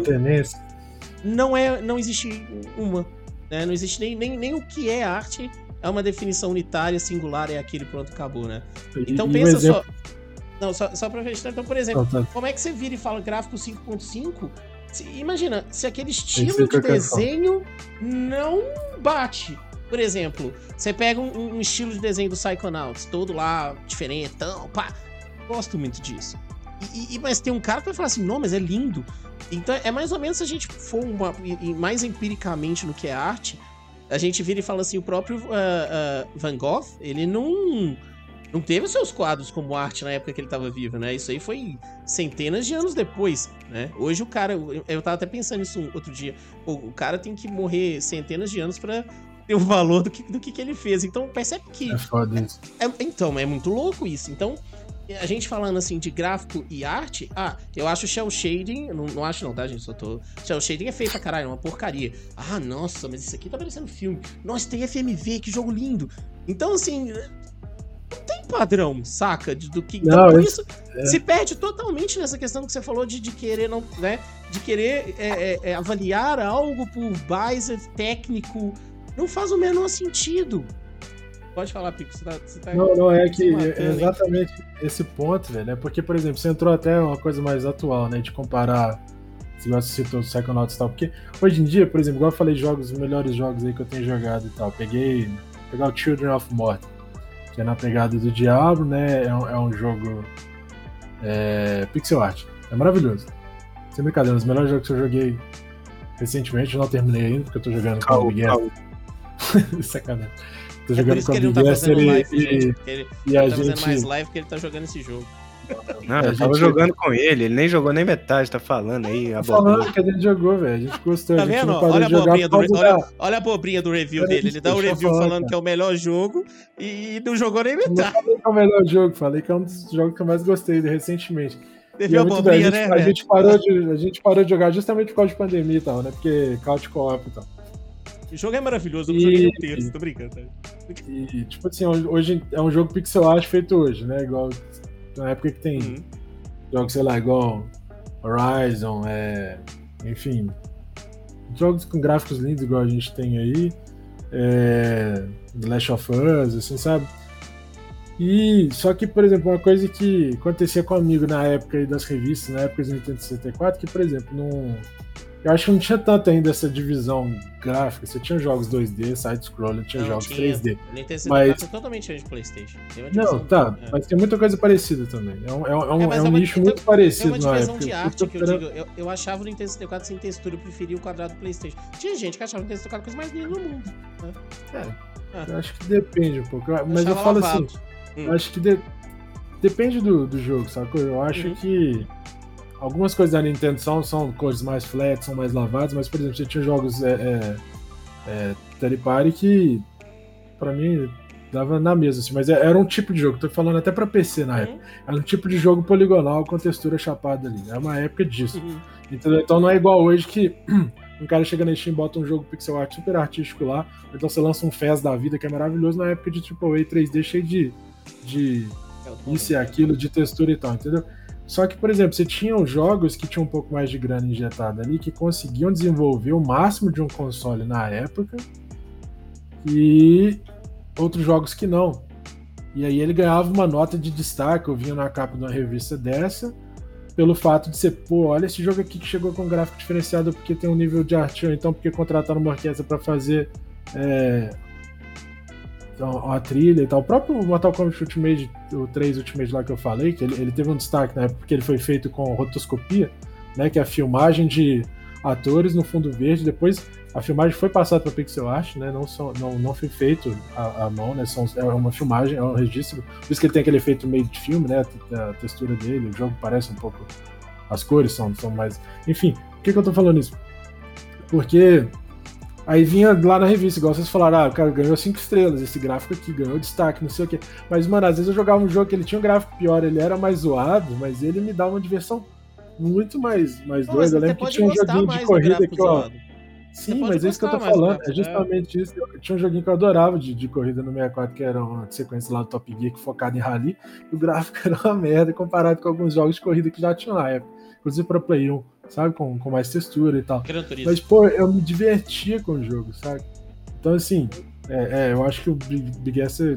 Não é. Não existe uma. Né? Não existe nem, nem, nem o que é arte é uma definição unitária, singular, é aquele pronto, acabou, né? Então e pensa um exemplo, só. Não, só, só pra fechar. Então, por exemplo, tá, tá. como é que você vira e fala gráfico 5.5? Imagina, se aquele estilo de desenho não bate. Por exemplo, você pega um, um, estilo de desenho do Psychonauts, todo lá diferentão, pá. Gosto muito disso. E, e, mas tem um cara que vai falar assim, não, mas é lindo. Então é mais ou menos se a gente for uma, mais empiricamente no que é arte, a gente vira e fala assim, o próprio uh, uh, Van Gogh, ele não não teve seus quadros como arte na época que ele estava vivo, né? Isso aí foi centenas de anos depois, né? Hoje o cara, eu tava até pensando nisso outro dia, o cara tem que morrer centenas de anos para ter o valor do que, do que, que ele fez. Então percebe que. É foda isso. É, é, então, é muito louco isso. Então, a gente falando assim de gráfico e arte, ah, eu acho o Shell Shading, não, não acho não, tá, gente? Só tô. Shell Shading é feio pra caralho, é uma porcaria. Ah, nossa, mas isso aqui tá parecendo filme. Nossa, tem FMV, que jogo lindo. Então, assim, padrão, saca? Do que. Então, não, por isso, é... se perde totalmente nessa questão que você falou de, de querer não, né? De querer é, é, é avaliar algo por base técnico. Não faz o menor sentido. Pode falar, Pico, você tá, você tá Não, não, é que é exatamente esse ponto, velho. É porque, por exemplo, você entrou até uma coisa mais atual, né? De comparar. Se você citou o Psychonauts e tal. Porque hoje em dia, por exemplo, igual eu falei, jogos, os melhores jogos aí que eu tenho jogado e tal. Peguei. Pegar o Children of Morta que é na pegada do Diablo, né? É um, é um jogo é, pixel art. É maravilhoso. Sem brincadeira, um dos melhores jogos que eu joguei recentemente, eu não terminei ainda, porque eu tô jogando com o Miguel. Sacanagem. Tô é jogando com o Miguel tá e, e, ele, e a tá gente... mais live porque ele tá jogando esse jogo. Não, eu tava gente... jogando com ele, ele nem jogou nem metade, tá falando aí. A falando que a gente jogou, velho. A gente gostou. Tá vendo? Olha a, bobrinha do, olha, olha a bobrinha do review dele. Ele dá o um review falar, falando cara. que é o melhor jogo e não jogou nem metade. Não falei que é o melhor jogo, falei que é um dos jogos que eu mais gostei recentemente. Devia é bobrinha, né? A gente, parou de, a gente parou de jogar justamente por causa de pandemia e tal, né? Porque couch co-op e tal. O jogo é maravilhoso, eu não joguei terço, tô brincando. Tá? E, tipo assim, hoje é um jogo pixel art feito hoje, né? Igual na época que tem uhum. jogos, sei lá, igual Horizon, é, enfim, jogos com gráficos lindos igual a gente tem aí, é, The Last of Us, assim, sabe? E só que, por exemplo, uma coisa que acontecia comigo na época das revistas, na época do Nintendo 64, que, por exemplo, não eu acho que não tinha tanto ainda essa divisão gráfica. Você tinha jogos 2D, side-scroller, tinha não, jogos tinha. 3D. Nintendo mas... é totalmente diferente de PlayStation. não, tá, é. mas tem muita coisa parecida também. É um, é um, é, é um nicho então, muito parecido. É uma divisão de arte que eu digo. Eu, eu achava o Nintendo 64 sem textura, eu preferia o quadrado do PlayStation. Tinha gente que achava o Nintendo 64 a coisa mais linda do mundo. Né? É, ah. eu acho que depende um pouco. Mas eu, eu falo lavado. assim, hum. eu acho que de... depende do, do jogo, sacou? Eu acho uhum. que Algumas coisas da Nintendo são, são cores mais flat, são mais lavadas, mas, por exemplo, você tinha jogos é, é, é, que, pra mim, dava na mesa, assim, mas é, era um tipo de jogo, tô falando até pra PC na uhum. época. Era um tipo de jogo poligonal com textura chapada ali. É uma época disso. Uhum. Então não é igual hoje que um cara chega na Steam e bota um jogo pixel art super artístico lá, então você lança um Fez da vida que é maravilhoso na época de AAA 3D cheio de, de é isso e aquilo, de textura e tal, entendeu? Só que, por exemplo, você tinha jogos que tinham um pouco mais de grana injetada ali, que conseguiam desenvolver o máximo de um console na época, e outros jogos que não. E aí ele ganhava uma nota de destaque, eu vinha na capa de uma revista dessa, pelo fato de ser, pô, olha esse jogo aqui que chegou com gráfico diferenciado porque tem um nível de arte, ou então porque contrataram uma orquestra para fazer é, então, a trilha e tal. O próprio Mortal Kombat Ultimate, o 3 Ultimate lá que eu falei, que ele, ele teve um destaque na época porque ele foi feito com rotoscopia, né, que é a filmagem de atores no fundo verde. Depois a filmagem foi passada para pixel art, né, não, não, não foi feito à, mão, né, são, é uma filmagem, é um registro. Por isso que ele tem aquele efeito meio de filme, né, a, a textura dele, o jogo parece um pouco... As cores são, são mais... Enfim, por que, que eu tô falando isso? Porque Aí vinha lá na revista, igual vocês falaram, ah, o cara ganhou cinco estrelas, esse gráfico aqui, ganhou destaque, não sei o quê. Mas, mano, às vezes eu jogava um jogo que ele tinha um gráfico pior, ele era mais zoado, mas ele me dava uma diversão muito mais, mais doida. Eu lembro que tinha um joguinho de corrida que eu. Sim, mas é isso que eu tô falando, é justamente isso. Eu tinha um joguinho que eu adorava de, de corrida no 64, que era uma sequência lá do Top Gear focado em rally, e o gráfico era uma merda comparado com alguns jogos de corrida que já tinham na época, inclusive para Play 1 sabe? Com, com mais textura e tal. Mas, pô, eu me divertia com o jogo, sabe? Então, assim, é, é, eu acho que o Big, S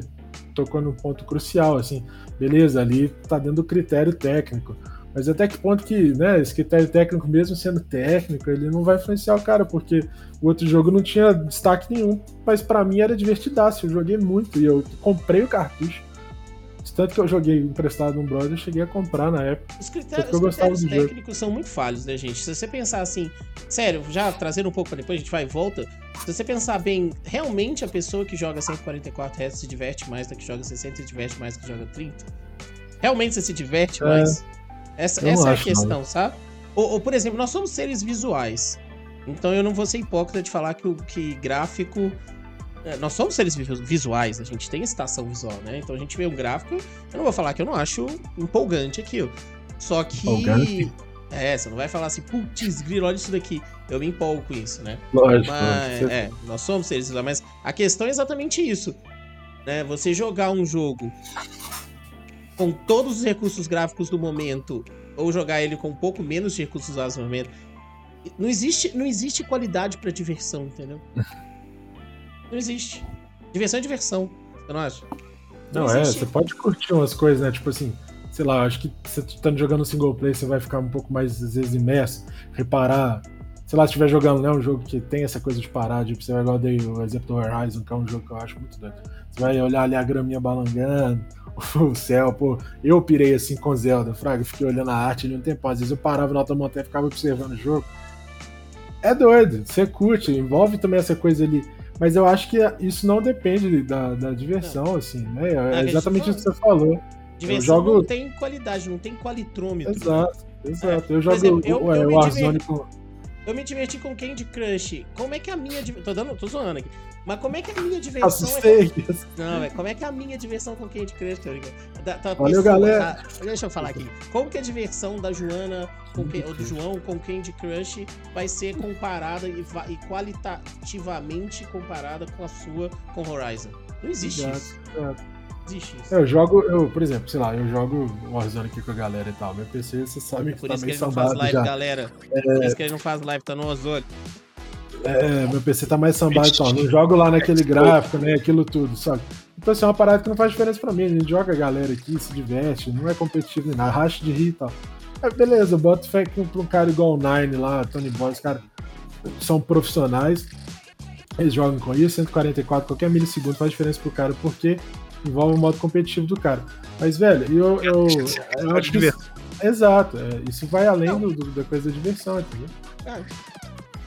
tocou num ponto crucial, assim, beleza, ali tá dentro do critério técnico. Mas até que ponto que, né, esse critério técnico, mesmo sendo técnico, ele não vai influenciar o cara, porque o outro jogo não tinha destaque nenhum, mas para mim era divertidaço, eu joguei muito e eu comprei o cartucho. Tanto que eu joguei emprestado num brother, eu cheguei a comprar na época. Os critérios, os critérios técnicos são muito falhos, né, gente? Se você pensar assim, sério, já trazendo um pouco para depois, a gente vai e volta. Se você pensar bem, realmente a pessoa que joga 144 Hz se diverte mais do que joga 60 se diverte mais do que joga 30? Realmente você se diverte é. mais? Essa, essa é a questão, sabe? Ou, ou, por exemplo, nós somos seres visuais. Então eu não vou ser hipócrita de falar que, que gráfico. É, nós somos seres visuais, a gente tem estação visual, né? Então a gente vê um gráfico. Eu não vou falar que eu não acho empolgante aquilo. Só que. Empolgante? É, você não vai falar assim, putz, grilo, olha isso daqui. Eu me empolgo com isso, né? Lógico. Mas, é, nós somos seres visuais, mas a questão é exatamente isso. Né? Você jogar um jogo com todos os recursos gráficos do momento ou jogar ele com um pouco menos de recursos usados no momento. Não existe, não existe qualidade para diversão, entendeu? Não existe. Diversão é diversão, você não acha? Não, não é, você pode curtir umas coisas, né? Tipo assim, sei lá, acho que você tá jogando single player, você vai ficar um pouco mais, às vezes, imerso, reparar. Sei lá, se estiver jogando, né? Um jogo que tem essa coisa de parar, tipo, você vai igual o exemplo do Horizon, que é um jogo que eu acho muito doido. Você vai olhar ali a graminha balangando, o céu, pô. Eu pirei assim com Zelda, Fraga, fiquei olhando a arte ali um tempo. Às vezes eu parava na alta montanha e ficava observando o jogo. É doido, você curte, envolve também essa coisa ali. Mas eu acho que isso não depende da, da diversão, assim, né? É exatamente isso que você falou. Diversão eu jogo... não tem qualidade, não tem qualitrômetro. Exato, exato. É. Eu jogo exemplo, eu, o, eu o Warzone com eu me diverti com Candy Crush. Como é que a minha. Tô, dando, tô zoando aqui. Mas como é que a minha diversão Assustei. é. Não. Como é que a minha diversão com Candy Crush, tá Tá, Valeu, galera. Tá, deixa eu falar aqui. Como que a diversão da Joana com, ou do João com Candy Crush vai ser comparada e, e qualitativamente comparada com a sua com Horizon? Não existe exato, isso. Isso. Eu jogo, eu, por exemplo, sei lá, eu jogo Warzone aqui com a galera e tal. Meu PC, você sabe que Por tá isso meio que ele não faz live, já. galera. É... Por isso que ele não faz live, tá no Warzone. É, meu PC tá mais sambado e tal. Não jogo lá naquele gráfico, né? Aquilo tudo, sabe? Então, assim, é uma parada que não faz diferença pra mim. A gente joga a galera aqui, se diverte, não é competitivo nem nada, racha de rir e tal. É, beleza, boto fé que pra um cara igual o Nine lá, Tony Boys, cara, são profissionais. Eles jogam com isso, 144, qualquer milissegundo faz diferença pro cara, porque envolve o modo competitivo do cara. Mas, velho, eu, eu, eu, eu acho que. Isso, exato, é, isso vai além do, do, da coisa da diversão, entendeu? É.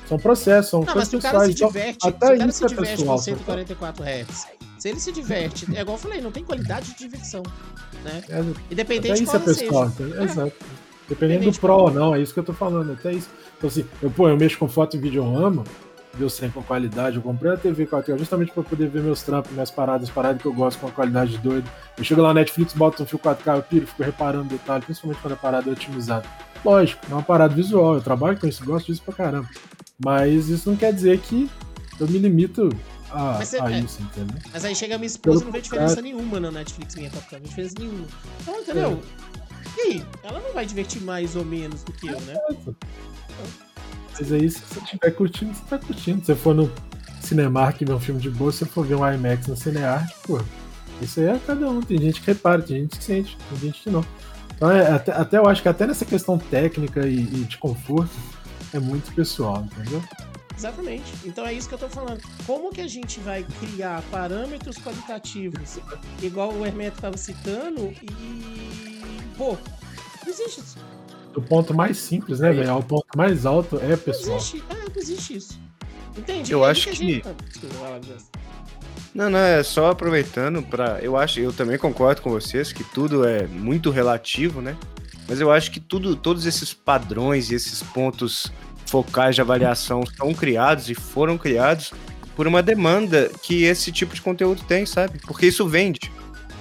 São processos, são não, mas se o cara se então, diverte, então, até se o cara se é diverte pessoal, com 144 Hz, se ele se diverte, é igual eu falei, não tem qualidade de diversão, né? É, Independente de qual é pessoal, seja. É. Exato. Dependendo do Pro ou não, é isso que eu tô falando, até isso. Então assim, eu, pô, eu mexo com foto e vídeo, eu amo, deu sem com qualidade. Eu comprei a TV 4K justamente para poder ver meus trampos, minhas paradas, paradas que eu gosto com a qualidade doida. Eu chego lá na Netflix, boto um fio 4K, eu piro, fico reparando detalhes, principalmente quando a parada é otimizada. Lógico, é uma parada visual, eu trabalho com isso, gosto disso pra caramba. Mas isso não quer dizer que eu me limito a, você, a é, isso, entendeu? Mas aí chega a minha esposa e não vê diferença nenhuma na Netflix minha 4K, não vê diferença nenhuma. Então, entendeu? É. E aí? Ela não vai divertir mais ou menos do que eu, né? Então, mas aí, se você estiver curtindo, você tá curtindo. Se você for no Cinemark ver um filme de boa, se você for ver um IMAX no Cineart, pô, isso aí é cada um. Tem gente que repara, tem gente que sente, tem gente que não. Então, é, até, até eu acho que até nessa questão técnica e, e de conforto, é muito pessoal, entendeu? Exatamente. Então é isso que eu tô falando. Como que a gente vai criar parâmetros qualitativos, igual o Hermeto estava citando, e. Pô, não existe isso do ponto mais simples, né, velho? O ponto mais alto é pessoal. Não existe, é, não existe isso. Entende? Eu é acho que. Gente... Não, não, é só aproveitando para. Eu acho, eu também concordo com vocês que tudo é muito relativo, né? Mas eu acho que tudo, todos esses padrões e esses pontos focais de avaliação são criados e foram criados por uma demanda que esse tipo de conteúdo tem, sabe? Porque isso vende.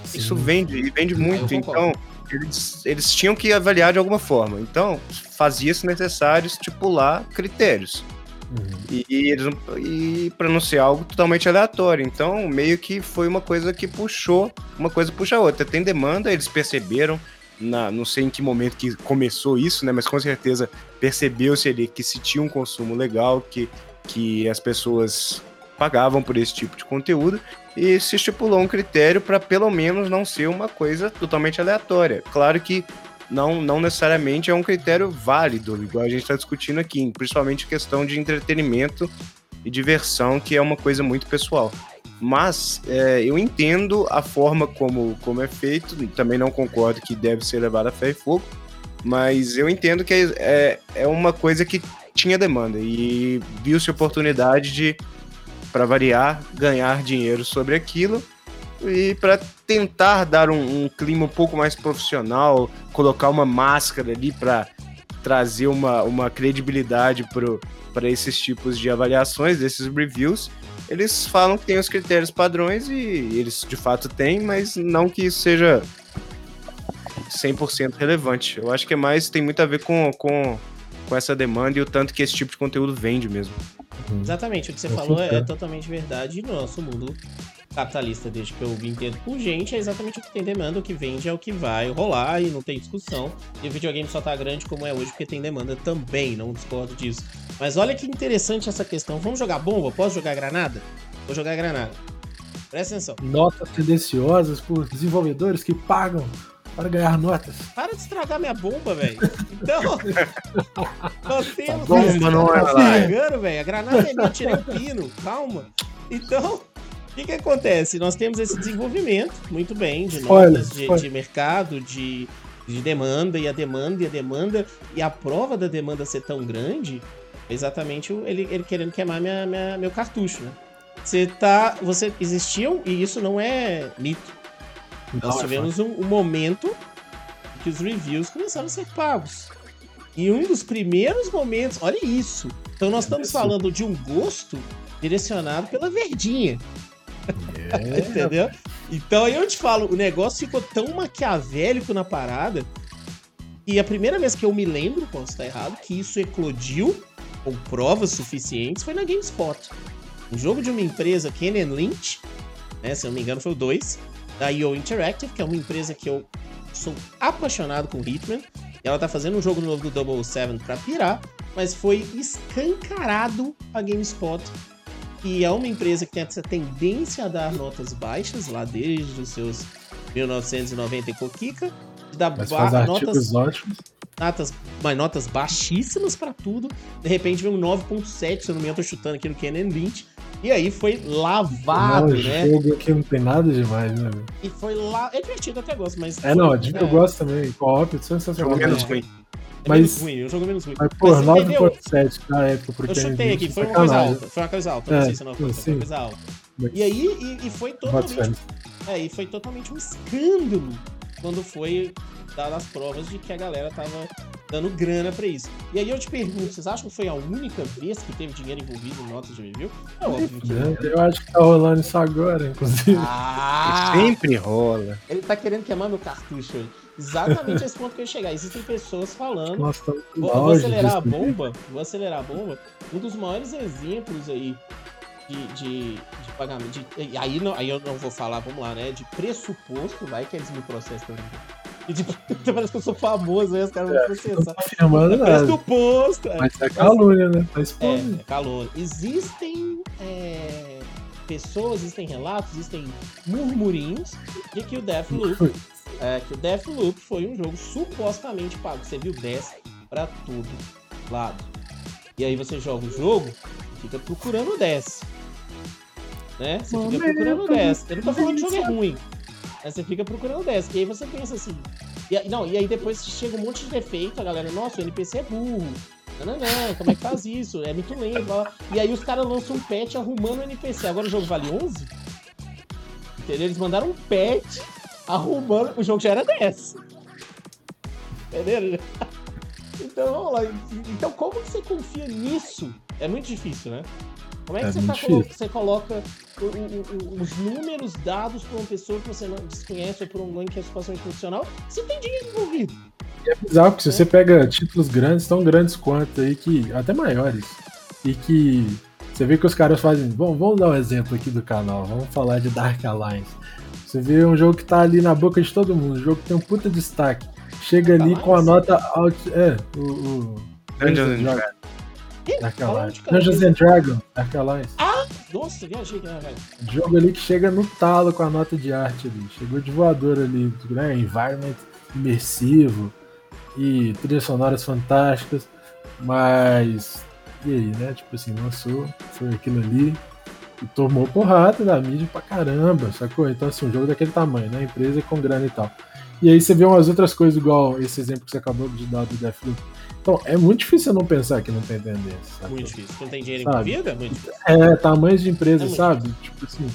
Sim. Isso vende e vende muito. Então, eles, eles tinham que avaliar de alguma forma. Então, fazia-se necessário estipular critérios. Uhum. E, e, e para não ser algo totalmente aleatório. Então, meio que foi uma coisa que puxou, uma coisa puxa a outra. Tem demanda, eles perceberam, na, não sei em que momento que começou isso, né? Mas com certeza percebeu-se ali que se tinha um consumo legal, que, que as pessoas pagavam por esse tipo de conteúdo e se estipulou um critério para pelo menos não ser uma coisa totalmente aleatória. Claro que não, não necessariamente é um critério válido, igual a gente está discutindo aqui, principalmente questão de entretenimento e diversão, que é uma coisa muito pessoal. Mas é, eu entendo a forma como, como é feito, também não concordo que deve ser levado a fé e fogo, mas eu entendo que é, é, é uma coisa que tinha demanda e viu-se oportunidade de, para variar, ganhar dinheiro sobre aquilo e para tentar dar um, um, clima um pouco mais profissional, colocar uma máscara ali para trazer uma, uma credibilidade para esses tipos de avaliações, desses reviews. Eles falam que tem os critérios padrões e eles de fato têm, mas não que isso seja 100% relevante. Eu acho que é mais, tem muito a ver com, com, com essa demanda e o tanto que esse tipo de conteúdo vende mesmo. Exatamente, o que você falou é, é totalmente verdade no nosso mundo capitalista, desde que eu entendo por gente, é exatamente o que tem demanda, o que vende é o que vai rolar e não tem discussão. E o videogame só tá grande como é hoje porque tem demanda também, não discordo disso. Mas olha que interessante essa questão. Vamos jogar bomba? Posso jogar granada? Vou jogar granada. Presta atenção. Notas tendenciosas por desenvolvedores que pagam para ganhar notas. Para de estragar minha bomba, velho. Então, nós temos. Bomba não é lá. velho. A granada é minha, tirei o pino. Calma. Então, o que, que acontece? Nós temos esse desenvolvimento, muito bem, de notas de, de mercado, de, de demanda, e a demanda, e a demanda, e a prova da demanda ser tão grande, é exatamente ele, ele querendo queimar minha, minha, meu cartucho, né? Você tá. Você existiam, e isso não é mito. Nós tivemos um, um momento que os reviews começaram a ser pagos. E um dos primeiros momentos, olha isso. Então nós estamos falando de um gosto direcionado pela verdinha. Entendeu? Então aí eu te falo, o negócio ficou tão maquiavélico na parada. E a primeira vez que eu me lembro, posso estar errado, que isso eclodiu com provas suficientes foi na GameSpot. Um jogo de uma empresa, Ken Lynch, né, se eu não me engano foi o 2, da IO Interactive, que é uma empresa que eu sou apaixonado com Hitman. E ela tá fazendo um jogo novo do Double Seven pra pirar, mas foi escancarado a GameSpot e é uma empresa que tem essa tendência a dar notas baixas lá desde os seus 1990 e coquica. Dá notas ótimos. Notas, mas notas baixíssimas para tudo. De repente vem um 9.7, se eu não me engano, eu tô chutando aqui no Canon 20. E aí foi lavado, não, né? jogo aqui não tem nada demais, né? E foi lá. É divertido até gosto, mas. É, não, eu gosto também. Co-op, sensacional. Menos ruim. É mas, menos ruim, o jogo é menos ruim. Mas, pô, 9.7 na época, porque. Eu chutei aqui, foi uma coisa alta. Foi uma coisa alta, é, não sei se não foi, foi uma coisa alta. Mas... E aí, e, e foi totalmente. É, e foi totalmente um escândalo quando foi dadas as provas de que a galera tava dando grana pra isso. E aí eu te pergunto, vocês acham que foi a única vez que teve dinheiro envolvido em notas de review? É óbvio que não. Eu acho que tá rolando isso agora, inclusive. Ah, sempre rola. Ele tá querendo queimar meu cartucho aí. Exatamente esse ponto que eu ia chegar. Existem pessoas falando. Nossa, tá vou, vou acelerar a bomba. Vou acelerar a bomba. Um dos maiores exemplos aí de, de, de pagamento. De, aí, não, aí eu não vou falar, vamos lá, né? De pressuposto, vai que eles me processam também. E tipo, parece que eu sou famoso, aí os caras vão é, processar. Não tá nada. Pressuposto. É. Mas é calúnia, né? Tá é, é calúnia. Existem. É, pessoas, existem relatos, existem murmurinhos de que o Deathloop é, que o Deathloop foi um jogo supostamente pago. Você viu 10 para todo lado. E aí você joga o jogo e fica procurando 10. Né? Você fica procurando 10. Eu não tô falando que o jogo é ruim. Mas você fica procurando 10. E aí você pensa assim. E, não, e aí depois chega um monte de defeito, a galera, nossa, o NPC é burro. Não, não, como é que faz isso? É muito lento. E aí os caras lançam um patch arrumando o NPC. Agora o jogo vale 11? Entendeu? Eles mandaram um patch arrumando, o jogo já era 10. Entendeu? Então, vamos lá. Então, como que você confia nisso? É muito difícil, né? Como é que é você, tá, você, coloca o, o, os números dados para uma pessoa que você não desconhece ou por um ganho que é supostamente profissional se tem dinheiro envolvido? É bizarro, porque é. se você pega títulos grandes, tão grandes quanto aí, que até maiores, e que você vê que os caras fazem. Bom, vamos dar um exemplo aqui do canal, vamos falar de Dark Alliance. Você vê um jogo que tá ali na boca de todo mundo, um jogo que tem um puta destaque. Chega ali com a nota alt. É, o. o Dungeons and Dragons. Dark Alliance. Dungeons and Dragons, Dark Alliance. Ah, Nossa, viajei, né, velho. Jogo ali que chega no talo com a nota de arte ali. Chegou de voador ali, né? Environment imersivo e trilhas sonoras fantásticas. Mas. E aí, né? Tipo assim, lançou, foi aquilo ali. E tomou porrada da mídia pra caramba, sacou? Então, assim, um jogo daquele tamanho, né? Empresa com grana e tal. E aí você vê umas outras coisas, igual esse exemplo que você acabou de dar do Deathloop. Então, é muito difícil não pensar que não tem tendência. Sabe? Muito difícil. Não tem dinheiro envolvido? É muito difícil. É, tamanhos de empresa, é sabe? Difícil. Tipo assim.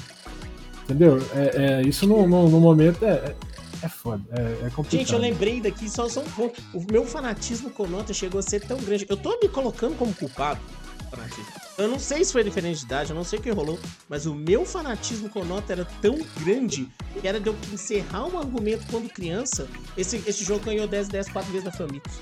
Entendeu? É, é isso no, no, no, momento é, é, é foda. É, é, complicado. Gente, eu lembrei daqui, só, só um ponto. O meu fanatismo com nota chegou a ser tão grande. Eu tô me colocando como culpado. Fanatismo. Eu não sei se foi diferente de idade, eu não sei o que rolou, mas o meu fanatismo com nota era tão grande que era de eu encerrar um argumento quando criança. Esse, esse jogo ganhou 10 10 quatro vezes na Famitsu.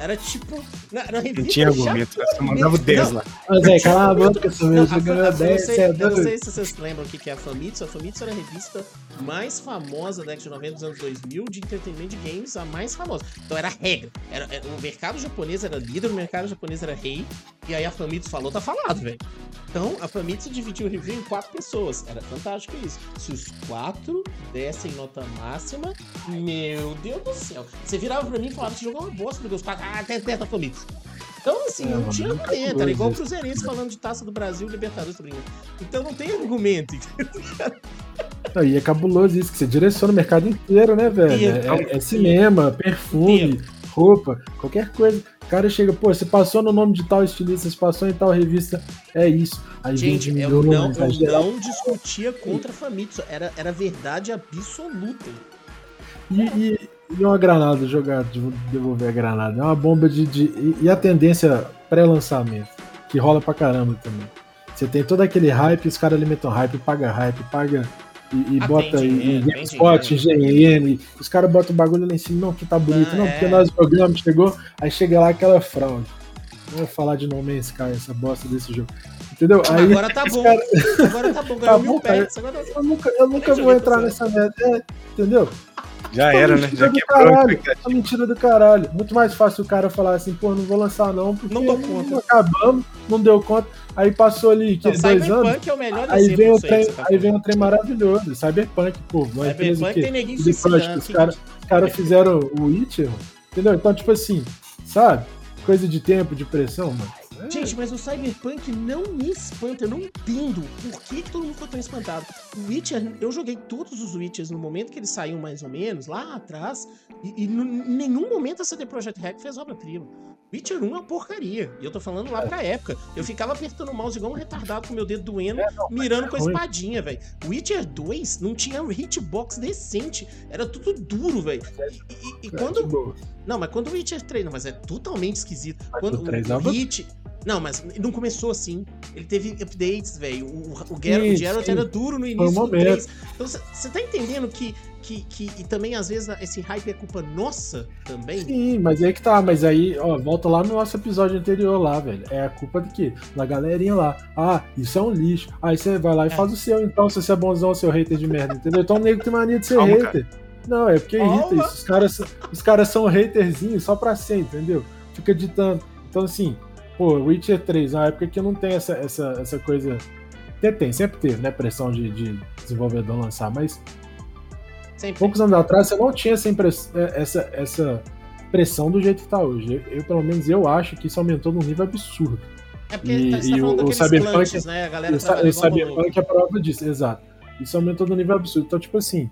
Era tipo. Na, na não tinha argumento, você mandava o 10 lá. Mas é, cala a boca, essa mesmo ganhou 10. Eu não sei se vocês lembram o que é a Famitsu. A Famitsu era a revista mais famosa da década de 90 dos anos 2000 de entretenimento de games, a mais famosa. Então era regra. Era, era, o mercado japonês era líder, o mercado japonês era rei. E aí a Famitsu falou, tá falado, velho. Então a Famitsu dividiu o review em quatro pessoas. Era fantástico isso. Se os quatro dessem nota máxima, meu Deus do céu. Você virava pra mim e falava, esse jogo é uma bosta, meu Deus, quatro ah, até 10 Famitsu. Então, assim, é, não tinha argumento. Era igual o Cruzeirense falando de taça do Brasil, Libertadores, tô brincando. Então não tem argumento. e é cabuloso isso, que você direciona o mercado inteiro, né, velho? É, é, cinema, perfume, roupa, qualquer coisa. O cara chega, pô, você passou no nome de tal estilista, você passou em tal revista, é isso. Aí Gente, eu não, eu não discutia contra a Famitsu, era, era verdade absoluta. E, e, e uma granada jogada, de devolver a granada. É uma bomba de. de e a tendência pré-lançamento, que rola pra caramba também. Você tem todo aquele hype, os caras alimentam hype, paga hype, paga e, e bota em GameSpot, GM, os caras botam o bagulho lá em cima, não, que tá bonito, não, não é. porque nós jogamos, chegou, aí chega lá aquela fraude. Não vou falar de No Man's Sky, essa bosta desse jogo. Entendeu? Aí, agora tá bom. Cara... Agora tá bom, ganhou tá mil pets. Agora... Eu nunca, eu nunca vou entrar nessa merda. É, entendeu? Já era, né? Já quebrou caralho, a mentira do caralho. Muito mais fácil o cara falar assim, pô, não vou lançar não, porque não dou conta. Acabamos, não deu conta. Aí passou ali que, não, dois anos. É o melhor aí vem um trem, tá aí vem um trem maravilhoso. Cyberpunk, pô. Cyberpunk tem neguinho Os caras cara fizeram o Witcher, entendeu? Então, tipo assim, sabe? Coisa de tempo, de pressão, mano. É. Gente, mas o Cyberpunk não me espanta, eu não entendo por que, que todo mundo ficou tão espantado. O Witcher, eu joguei todos os Witchers no momento que eles saíram mais ou menos, lá atrás, e, e em nenhum momento a CD Projekt Red fez obra-prima. Witcher 1 é uma porcaria. E eu tô falando lá pra época. Eu ficava apertando o mouse igual um retardado com meu dedo doendo, é, não, mirando é com a espadinha, velho. Witcher 2 não tinha hitbox decente. Era tudo duro, velho. E, e, quando. Não, mas quando o Witcher 3, não, mas é totalmente esquisito. Mas quando o, o hit. Não, mas não começou assim. Ele teve updates, velho. O, o, Geralt, o Geralt era duro no início do 3. Então você tá entendendo que, que, que. E também, às vezes, esse hype é culpa nossa também? Sim, mas aí que tá. Mas aí, ó, volta lá no nosso episódio anterior lá, velho. É a culpa de quê? Da galerinha lá. Ah, isso é um lixo. Aí você vai lá e é. faz o seu, então, se você é bonzão, seu hater de merda, entendeu? Então o nego tem mania de ser Calma, hater. Cara. Não, é porque irrita isso. Os caras, os caras são haterzinhos só pra ser, entendeu? Fica ditando. Então, assim, Pô, Witcher 3, na época que não tem essa, essa, essa coisa. Tem, tem, sempre teve, né? Pressão de, de desenvolvedor lançar, mas. Sempre. Poucos anos atrás você não tinha essa. É, essa, essa pressão do jeito que tá hoje. Eu, pelo menos, eu acho que isso aumentou num nível absurdo. É porque e, tá, tá o, o Cyberpunk, clutches, né? A galera o, o Cyberpunk é a prova disso, exato. Isso aumentou no nível absurdo. Então, tipo assim,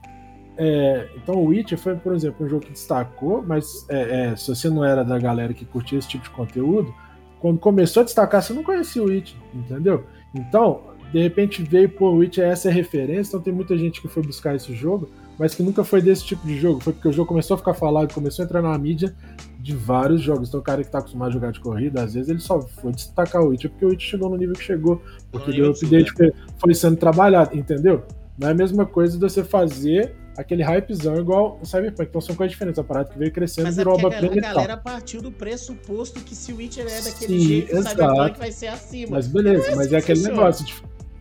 é, então o Witcher foi, por exemplo, um jogo que destacou, mas é, é, se você não era da galera que curtia esse tipo de conteúdo, quando começou a destacar, você não conhecia o Witch, entendeu? Então, de repente veio, pô, o Witch é essa referência, então tem muita gente que foi buscar esse jogo, mas que nunca foi desse tipo de jogo. Foi porque o jogo começou a ficar falado, começou a entrar na mídia de vários jogos. Então, o cara que tá acostumado a jogar de corrida, às vezes ele só foi destacar o Witch porque o Witch chegou no nível que chegou, porque o update foi, foi sendo trabalhado, entendeu? Não é a mesma coisa de você fazer aquele hypezão igual o Cyberpunk. Então são coisas diferentes. A parada que veio crescendo Mas virou é a, a galera partiu do pressuposto que se o Witcher é daquele Sim, jeito, exato. o Cyberpunk vai ser acima. Mas beleza, é mas é aquele negócio.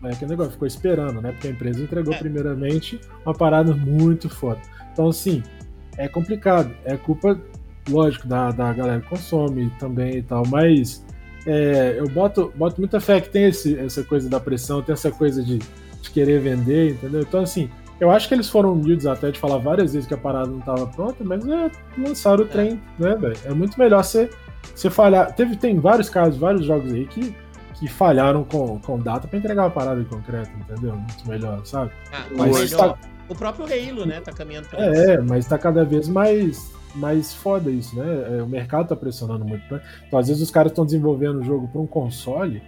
É aquele negócio, ficou esperando, né? Porque a empresa entregou é. primeiramente uma parada muito foda. Então, assim, é complicado. É culpa, lógico, da, da galera que consome também e tal, mas é, eu boto, boto muita fé que tem esse, essa coisa da pressão, tem essa coisa de, de querer vender, entendeu? Então, assim, eu acho que eles foram humildes até de falar várias vezes que a parada não estava pronta, mas é, lançaram o trem, né, velho? É muito melhor você, você falhar. Teve, tem vários casos, vários jogos aí que, que falharam com, com data para entregar a parada em concreto, entendeu? Muito melhor, sabe? Ah, mas melhor. Tá... O próprio Halo, né, tá caminhando pra é, isso. É, mas tá cada vez mais, mais foda isso, né? É, o mercado tá pressionando muito, né? Então, às vezes, os caras estão desenvolvendo o jogo para um console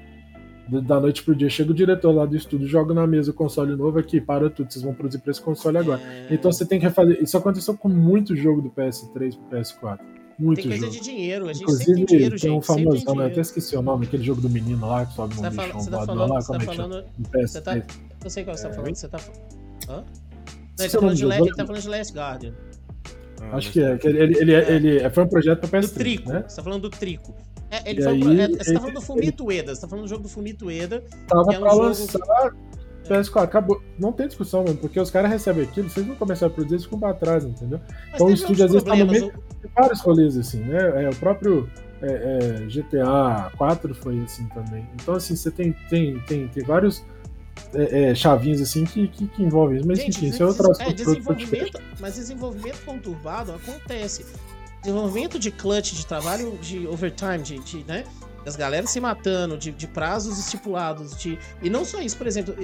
da noite pro dia chega o diretor lá do estúdio, joga na mesa o console novo aqui, para tudo, vocês vão produzir para esse console agora. É... Então você tem que refazer. Isso aconteceu com muito jogo do PS3 pro PS4. Muito tem coisa jogo. de dinheiro, a gente Inclusive, sempre tem dinheiro, tem um famosão, né? até esqueci o nome, aquele jogo do menino lá que sobe no tá você tá falando, lá, como tá é falando, Você tá, eu sei qual você tá é... tá falando, você tá Hã? Não, ele, tá falando de, ele tá falando de Last Guardian. Ah, Acho que é. Que ele, ele, é. ele, ele, foi um projeto pra PS3. Do Trico. Né? Você tá falando do Trico. É, ele foi, aí, é, você tá falando do Fumito Ueda, você tá falando do jogo do Fumito Ueda. Tava é um pra jogo... lançar PS4, acabou. Não tem discussão, mano, porque os caras recebem aquilo, vocês não começaram a produzir, eles ficam pra trás, entendeu? Mas então o estúdio às vezes tá no meio de vários rolês, assim, né? É, o próprio é, é, GTA 4 foi assim também. Então, assim, você tem, tem, tem, tem vários é, é, chavinhos assim que, que, que envolvem isso. Mas Gente, enfim, isso é outra é, desenvolvimento, Mas desenvolvimento conturbado acontece desenvolvimento de clutch, de trabalho de overtime, de, de né? Das galera se matando, de, de prazos estipulados, de. E não só isso, por exemplo,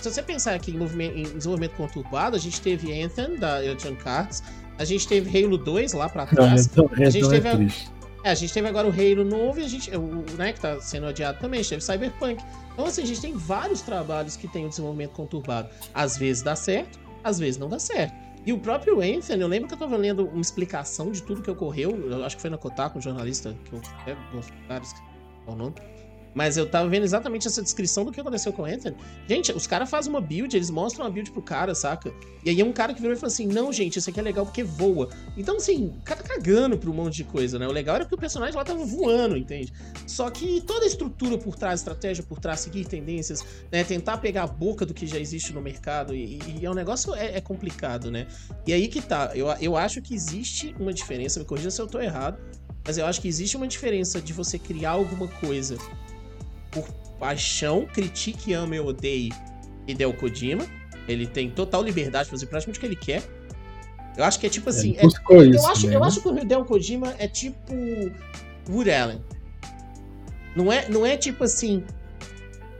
se você pensar aqui em, em desenvolvimento conturbado, a gente teve Anthem da Electronic Arts, a gente teve Halo 2 lá pra trás. Não, a gente teve. A, é, a gente teve agora o Halo novo e a gente. O, né, que tá sendo adiado também, a gente teve Cyberpunk. Então, assim, a gente tem vários trabalhos que tem o desenvolvimento conturbado. Às vezes dá certo, às vezes não dá certo. E o próprio Anthony, eu lembro que eu tava lendo uma explicação de tudo que ocorreu. Eu acho que foi na Kotaku, um jornalista que eu é, caras, qual o nome? Mas eu tava vendo exatamente essa descrição do que aconteceu com o Anthony. Gente, os caras fazem uma build, eles mostram uma build pro cara, saca? E aí é um cara que virou e falou assim: não, gente, isso aqui é legal porque voa. Então, assim, o cara tá cagando pra um monte de coisa, né? O legal era que o personagem lá tava voando, entende? Só que toda a estrutura por trás, estratégia por trás, seguir tendências, né? Tentar pegar a boca do que já existe no mercado. E, e é um negócio é, é, complicado, né? E aí que tá. Eu, eu acho que existe uma diferença, me corrija se eu tô errado. Mas eu acho que existe uma diferença de você criar alguma coisa por paixão, critique, ame e odeie Hideo Kojima. Ele tem total liberdade de fazer praticamente o que ele quer. Eu acho que é tipo assim. É, eu, acho, eu acho que o Hideo Kojima é tipo Wood Allen. Não é, não é tipo assim.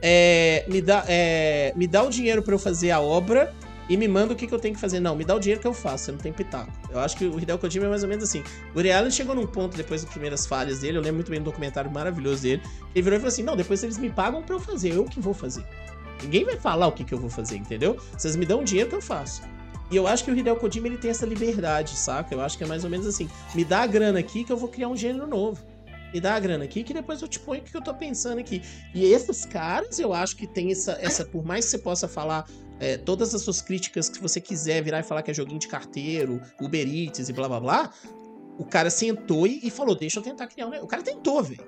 É, me, dá, é, me dá o dinheiro para eu fazer a obra e me manda o que, que eu tenho que fazer. Não, me dá o dinheiro que eu faço, você não tem pitaco. Eu acho que o Hideo Kojima é mais ou menos assim. O Allen chegou num ponto depois das primeiras falhas dele, eu lembro muito bem do documentário maravilhoso dele. Ele virou e falou assim: Não, depois eles me pagam pra eu fazer, eu que vou fazer. Ninguém vai falar o que, que eu vou fazer, entendeu? Vocês me dão o dinheiro que eu faço. E eu acho que o Hideo Kojima ele tem essa liberdade, saca? Eu acho que é mais ou menos assim: me dá a grana aqui que eu vou criar um gênero novo me dá a grana aqui, que depois eu te ponho o que eu tô pensando aqui. E esses caras, eu acho que tem essa, essa por mais que você possa falar é, todas as suas críticas que você quiser virar e falar que é joguinho de carteiro, Uber Eats e blá blá blá, o cara sentou e, falou, deixa eu tentar criar um... O cara tentou, velho.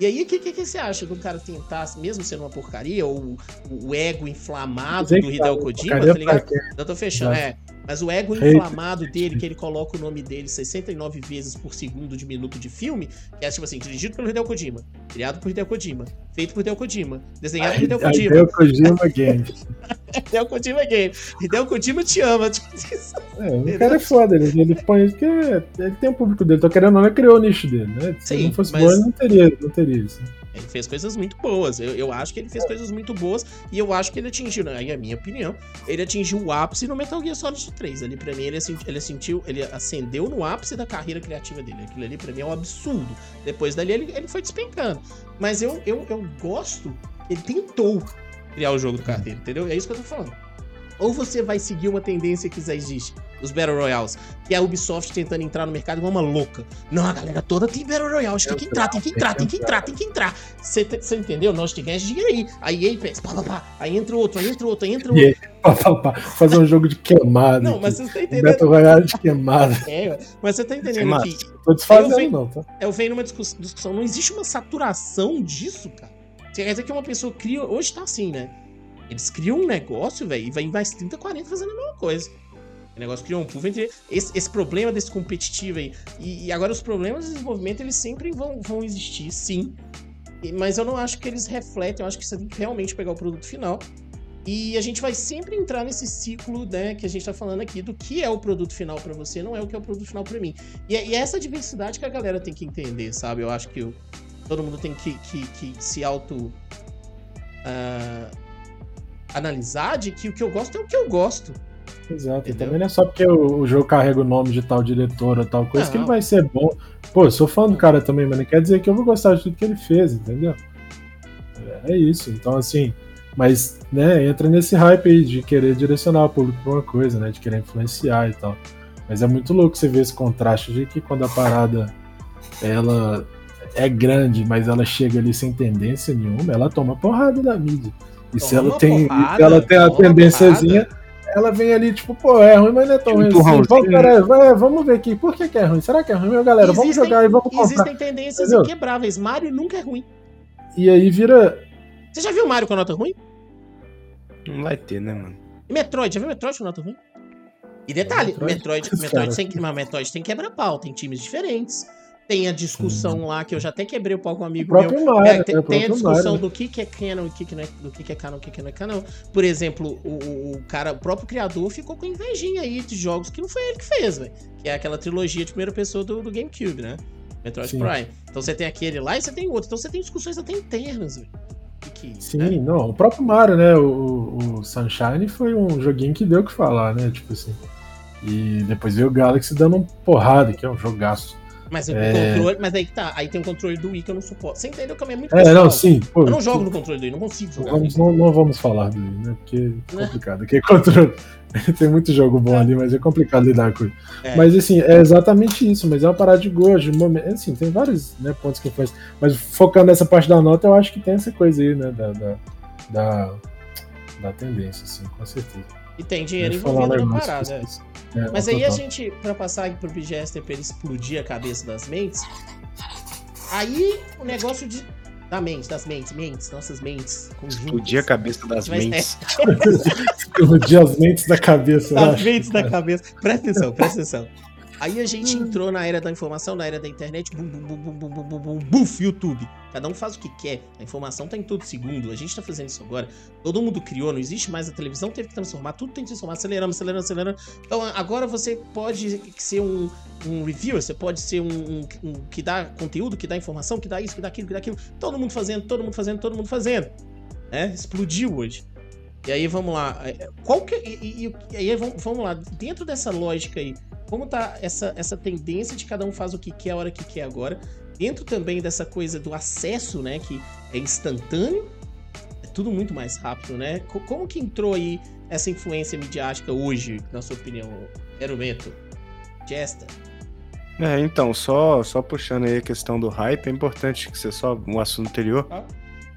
E aí, o que, que, que, você acha do cara tentar, mesmo sendo uma porcaria, ou o, ego inflamado do Hideo Kojima, tá ligado? Eu tô fechando, é. Mas o ego inflamado dele, que ele coloca o nome dele 69 vezes por segundo de minuto de filme, que é tipo assim, dirigido pelo Hideo Kojima, criado por Hideo Kojima, feito por Hideo Kojima, desenhado por Hideo Kojima. Hideo Kojima Games. Hideo Kojima Games. Hideo Kojima te ama. É, o cara é foda, ele, ele põe porque ele tem o público dele, tô querendo ou não, ele criou o nicho dele, né? Se Sim, não fosse mas... bom, ele não teria, não teria isso. Ele fez coisas muito boas. Eu, eu acho que ele fez coisas muito boas. E eu acho que ele atingiu, aí é a minha opinião, ele atingiu o ápice no Metal Gear Solid 3. Ali, pra mim, ele, ele sentiu, ele acendeu no ápice da carreira criativa dele. Aquilo ali, pra mim, é um absurdo. Depois dali, ele, ele foi despencando. Mas eu, eu, eu gosto, ele tentou criar o jogo do carteiro, entendeu? É isso que eu tô falando. Ou você vai seguir uma tendência que já existe, os Battle Royales, que é a Ubisoft tentando entrar no mercado igual uma louca. Não, a galera toda tem Battle Royale, acho que tem que entrar, tem que entrar, tem que entrar, tem que entrar. Você entendeu? Nós tem que ganhar dinheiro aí. Aí EA pensa, pá, pá, pá. Aí entra outro, aí entra outro, aí entra outro. Pá, pá, pá. Fazer um jogo de queimada. Não, mas você tá entendendo. Battle Royale de queimada. É, mas você tá entendendo que. Tô desfazendo, eu venho, não, tá? Eu venho numa discussão, não existe uma saturação disso, cara. Você quer dizer que uma pessoa cria. Hoje tá assim, né? Eles criam um negócio, velho, e vai mais 30, 40 fazendo a mesma coisa. O negócio criou um pool esse, esse problema desse competitivo aí. E, e, agora os problemas de desenvolvimento, eles sempre vão, vão existir, sim. mas eu não acho que eles refletem, eu acho que você tem que realmente pegar o produto final. E a gente vai sempre entrar nesse ciclo, né, que a gente tá falando aqui, do que é o produto final para você, não é o que é o produto final para mim. E é, e é, essa diversidade que a galera tem que entender, sabe? Eu acho que todo mundo tem que, que, que se auto. Uh, analisar de que o que eu gosto é o que eu gosto. Exato. Entendeu? Também não é só porque o, o, jogo carrega o nome de tal diretor ou tal coisa não. que ele vai ser bom. Pô, eu sou fã do cara também, mas não quer dizer que eu vou gostar de tudo que ele fez, entendeu? É, é isso. Então, assim, mas, né, entra nesse hype aí de querer direcionar o público pra uma coisa, né? De querer influenciar e tal. Mas é muito louco você ver esse contraste de que quando a parada ela é grande, mas ela chega ali sem tendência nenhuma, ela toma porrada da mídia. E toma se ela tem, porrada, se ela tem a tendênciazinha, ela vem ali, tipo, pô, é ruim, mas não é tão ruim assim. Vamos, cara, vai, vamos ver aqui. Por que, que, é ruim? Será que é ruim, meu galera? Existem, vamos jogar e vamos comprar. Existem tendências Entendeu? inquebráveis. Mario nunca é ruim. E aí vira. Você já viu Mario com nota ruim? Não vai ter, né, mano? E Metroid? Já viu Metroid com nota ruim? E detalhe, Metroid, Metroid, Metroid, tem, mas Metroid tem quebra-pau, tem times diferentes. Tem a discussão lá, que eu já até quebrei o pau com um amigo meu. Mario, é, tem, tem a discussão do que, que é canon e o que, que não é, do que, que é canon o que, que não é canon. Por exemplo, o, o, cara, o próprio criador ficou com invejinha aí de jogos que não foi ele que fez, velho. Que é aquela trilogia de primeira pessoa do, do GameCube, né? Metroid Sim. Prime. Então você tem aquele lá e você tem outro. Então você tem discussões até internas, velho. Sim, né? não, o próprio Mario, né? O, o, Sunshine foi um joguinho que deu o que falar, né? Tipo assim. E depois veio o Galaxy dando um porrada, que é um jogaço. Mas o é... controle. Mas aí que tá. Aí tem o controle do Wii que eu não suporto. Você entendeu que é muito É, não, sim. Pô, eu não jogo no controle do Wii, não consigo jogar. Vamos, não, não, vamos falar do Wii, né? Porque é né? complicado. Porque controle. tem muito jogo bom ali, mas é complicado lidar com ele. É. Mas assim, é exatamente isso, mas é uma parada de gosto, momento. Assim, tem vários né, pontos que faz. Mas focando nessa parte da nota, eu acho que tem essa coisa aí, né? Da, da, da, da tendência, assim, com certeza. E tem dinheiro envolvido na parada. É. É, Mas aí total. a gente, pra passar aqui pro Bigester pra ele explodir a cabeça das mentes, aí o negócio de. Da mente, das mentes, mentes, nossas mentes. Conjuntas. Explodir a cabeça das mentes. Explodir as mentes da cabeça. As mentes da cabeça. Presta atenção, presta atenção. Aí a gente hum. entrou na era da informação, na era da internet, bum, bum, bum, bum, bum, bum, bum, bum, buf, YouTube. Cada um faz o que quer. A informação tá em todo segundo. A gente tá fazendo isso agora. Todo mundo criou, não existe mais a televisão, teve que transformar, tudo tem que transformar, acelerando, acelerando, acelerando. Então agora você pode ser um, um reviewer, você pode ser um, um, um, que dá conteúdo, que dá informação, que dá isso, que dá aquilo, que dá aquilo. Todo mundo fazendo, todo mundo fazendo, todo mundo fazendo. É, explodiu hoje. E aí vamos lá. Qual que. E, e, e aí vamos, vamos lá. Dentro dessa lógica aí, como tá essa, essa tendência de cada um faz o que quer a hora que quer agora, dentro também dessa coisa do acesso, né, que é instantâneo, é tudo muito mais rápido, né? Como que entrou aí essa influência midiática hoje, na sua opinião, Erumento, Jester? É, então, só, só puxando aí a questão do hype, é importante que você só um assunto anterior. Ah.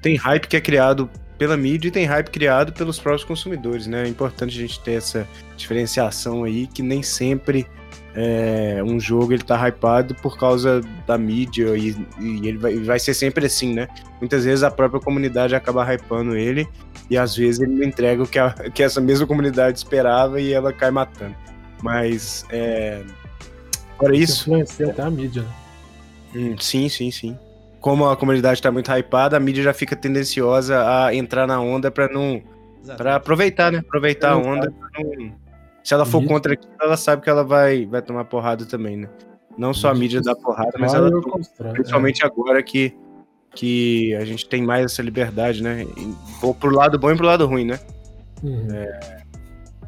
Tem hype que é criado pela mídia e tem hype criado pelos próprios consumidores, né? É importante a gente ter essa diferenciação aí que nem sempre é, um jogo ele tá hypado por causa da mídia e, e ele vai, vai, ser sempre assim, né? Muitas vezes a própria comunidade acaba hypando ele e às vezes ele não entrega o que, a, que essa mesma comunidade esperava e ela cai matando. Mas, é... Fora isso... Influencia até a mídia, né? Hum, sim, sim, sim. Como a comunidade tá muito hypada, a mídia já fica tendenciosa a entrar na onda para não... para aproveitar, né? Aproveitar a onda não se ela for contra aquilo, ela sabe que ela vai, vai tomar porrada também, né? Não só a mídia dá porrada, mas ela principalmente é. agora que, que a gente tem mais essa liberdade, né? E, pro lado bom e pro lado ruim, né? Uhum. É,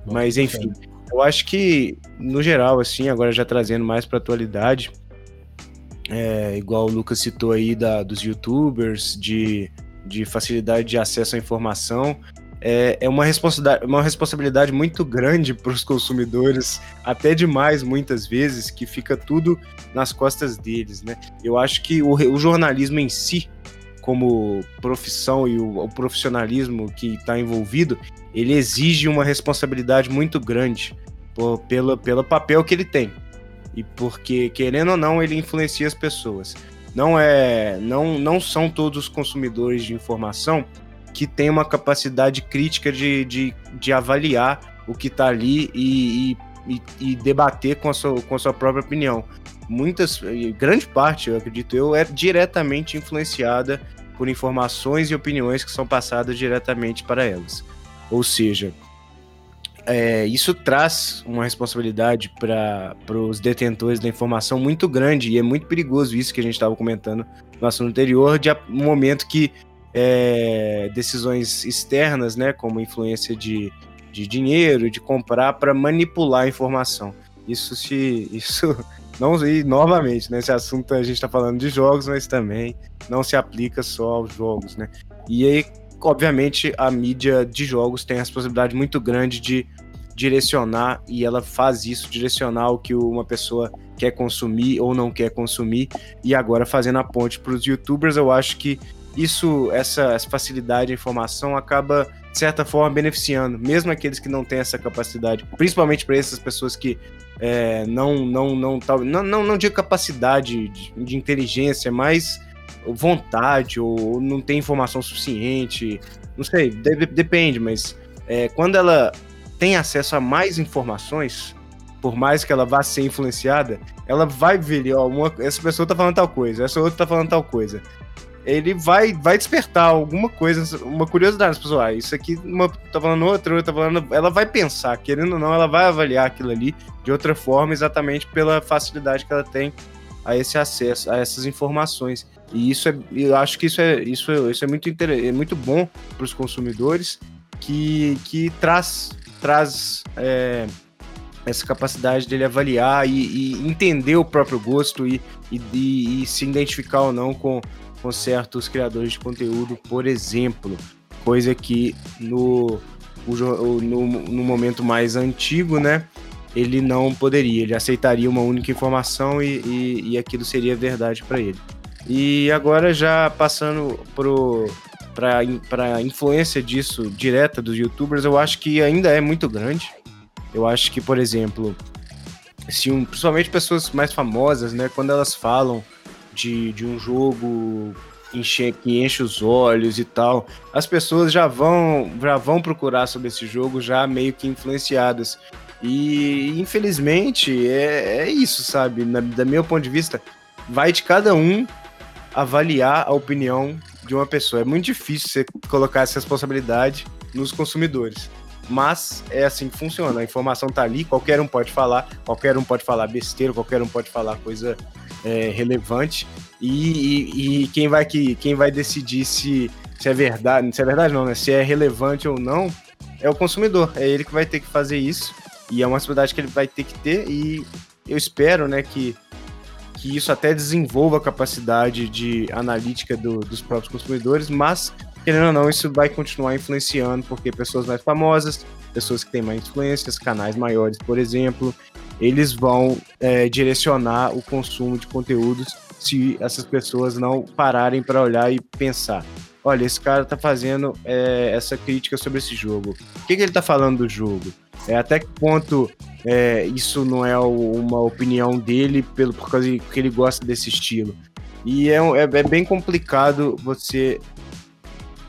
mas enfim, eu acho que no geral, assim, agora já trazendo mais pra atualidade, é, igual o Lucas citou aí da, dos youtubers, de, de facilidade de acesso à informação, é, é uma, responsabilidade, uma responsabilidade muito grande para os consumidores, até demais muitas vezes, que fica tudo nas costas deles, né? Eu acho que o, o jornalismo em si, como profissão e o, o profissionalismo que está envolvido, ele exige uma responsabilidade muito grande pelo papel que ele tem. E porque, querendo ou não, ele influencia as pessoas. Não é, não, não são todos os consumidores de informação que tem uma capacidade crítica de, de, de avaliar o que está ali e, e, e, debater com a, sua, com a sua própria opinião. Muitas, grande parte, eu acredito eu, é diretamente influenciada por informações e opiniões que são passadas diretamente para elas. Ou seja, é, isso traz uma responsabilidade para os detentores da informação muito grande e é muito perigoso isso que a gente estava comentando no assunto anterior, de um momento que é, decisões externas, né, como influência de, de dinheiro, de comprar para manipular a informação. Isso se isso não e novamente, nesse né, assunto a gente está falando de jogos, mas também não se aplica só aos jogos, né? E aí obviamente, a mídia de jogos tem a responsabilidade muito grande de direcionar, e ela faz isso, direcionar o que uma pessoa quer consumir ou não quer consumir, e agora fazendo a ponte para os youtubers, eu acho que isso, essa, essa facilidade de informação acaba, de certa forma, beneficiando, mesmo aqueles que não têm essa capacidade, principalmente para essas pessoas que é, não, não, não, não, não, não, não de capacidade de, de inteligência, mas vontade ou não tem informação suficiente. Não sei, deve, depende, mas é, quando ela tem acesso a mais informações, por mais que ela vá ser influenciada, ela vai ver, ó, uma, essa pessoa tá falando tal coisa, essa outra tá falando tal coisa. Ele vai, vai despertar alguma coisa, uma curiosidade nas pessoas. Ah, isso aqui uma tá falando outra, outra tá falando. Ela vai pensar, querendo ou não, ela vai avaliar aquilo ali de outra forma, exatamente pela facilidade que ela tem a esse acesso, a essas informações. E isso é, eu acho que isso é, isso é, isso é muito, é muito bom para os consumidores, que, que traz, traz é, essa capacidade dele avaliar e, e, entender o próprio gosto e, e, e, se identificar ou não com, com certos criadores de conteúdo, por exemplo. Coisa que no, no, no momento mais antigo, né? Ele não poderia, ele aceitaria uma única informação e, e, e aquilo seria verdade para ele. E agora já passando para a influência disso direta dos youtubers, eu acho que ainda é muito grande. Eu acho que, por exemplo, se um, principalmente pessoas mais famosas, né, quando elas falam de, de um jogo enche, que enche os olhos e tal, as pessoas já vão já vão procurar sobre esse jogo já meio que influenciadas. E infelizmente é, é isso, sabe? Na, da meu ponto de vista, vai de cada um avaliar a opinião de uma pessoa. É muito difícil você colocar essa responsabilidade nos consumidores. Mas é assim que funciona. A informação tá ali, qualquer um pode falar, qualquer um pode falar besteira, qualquer um pode falar coisa é, relevante. E, e, e, quem vai que quem vai decidir se, se é verdade, se é verdade não, né? Se é relevante ou não, é o consumidor. É ele que vai ter que fazer isso. E é uma responsabilidade que ele vai ter que ter. E eu espero, né, que que isso até desenvolva a capacidade de analítica do, dos próprios consumidores, mas, querendo ou não, isso vai continuar influenciando, porque pessoas mais famosas, pessoas que têm mais influências, canais maiores, por exemplo, eles vão é, direcionar o consumo de conteúdos se essas pessoas não pararem para olhar e pensar. Olha, esse cara está fazendo é, essa crítica sobre esse jogo. O que, que ele está falando do jogo? É, até que ponto é, isso não é uma opinião dele pelo, por causa que ele gosta desse estilo. E é, é, é bem complicado você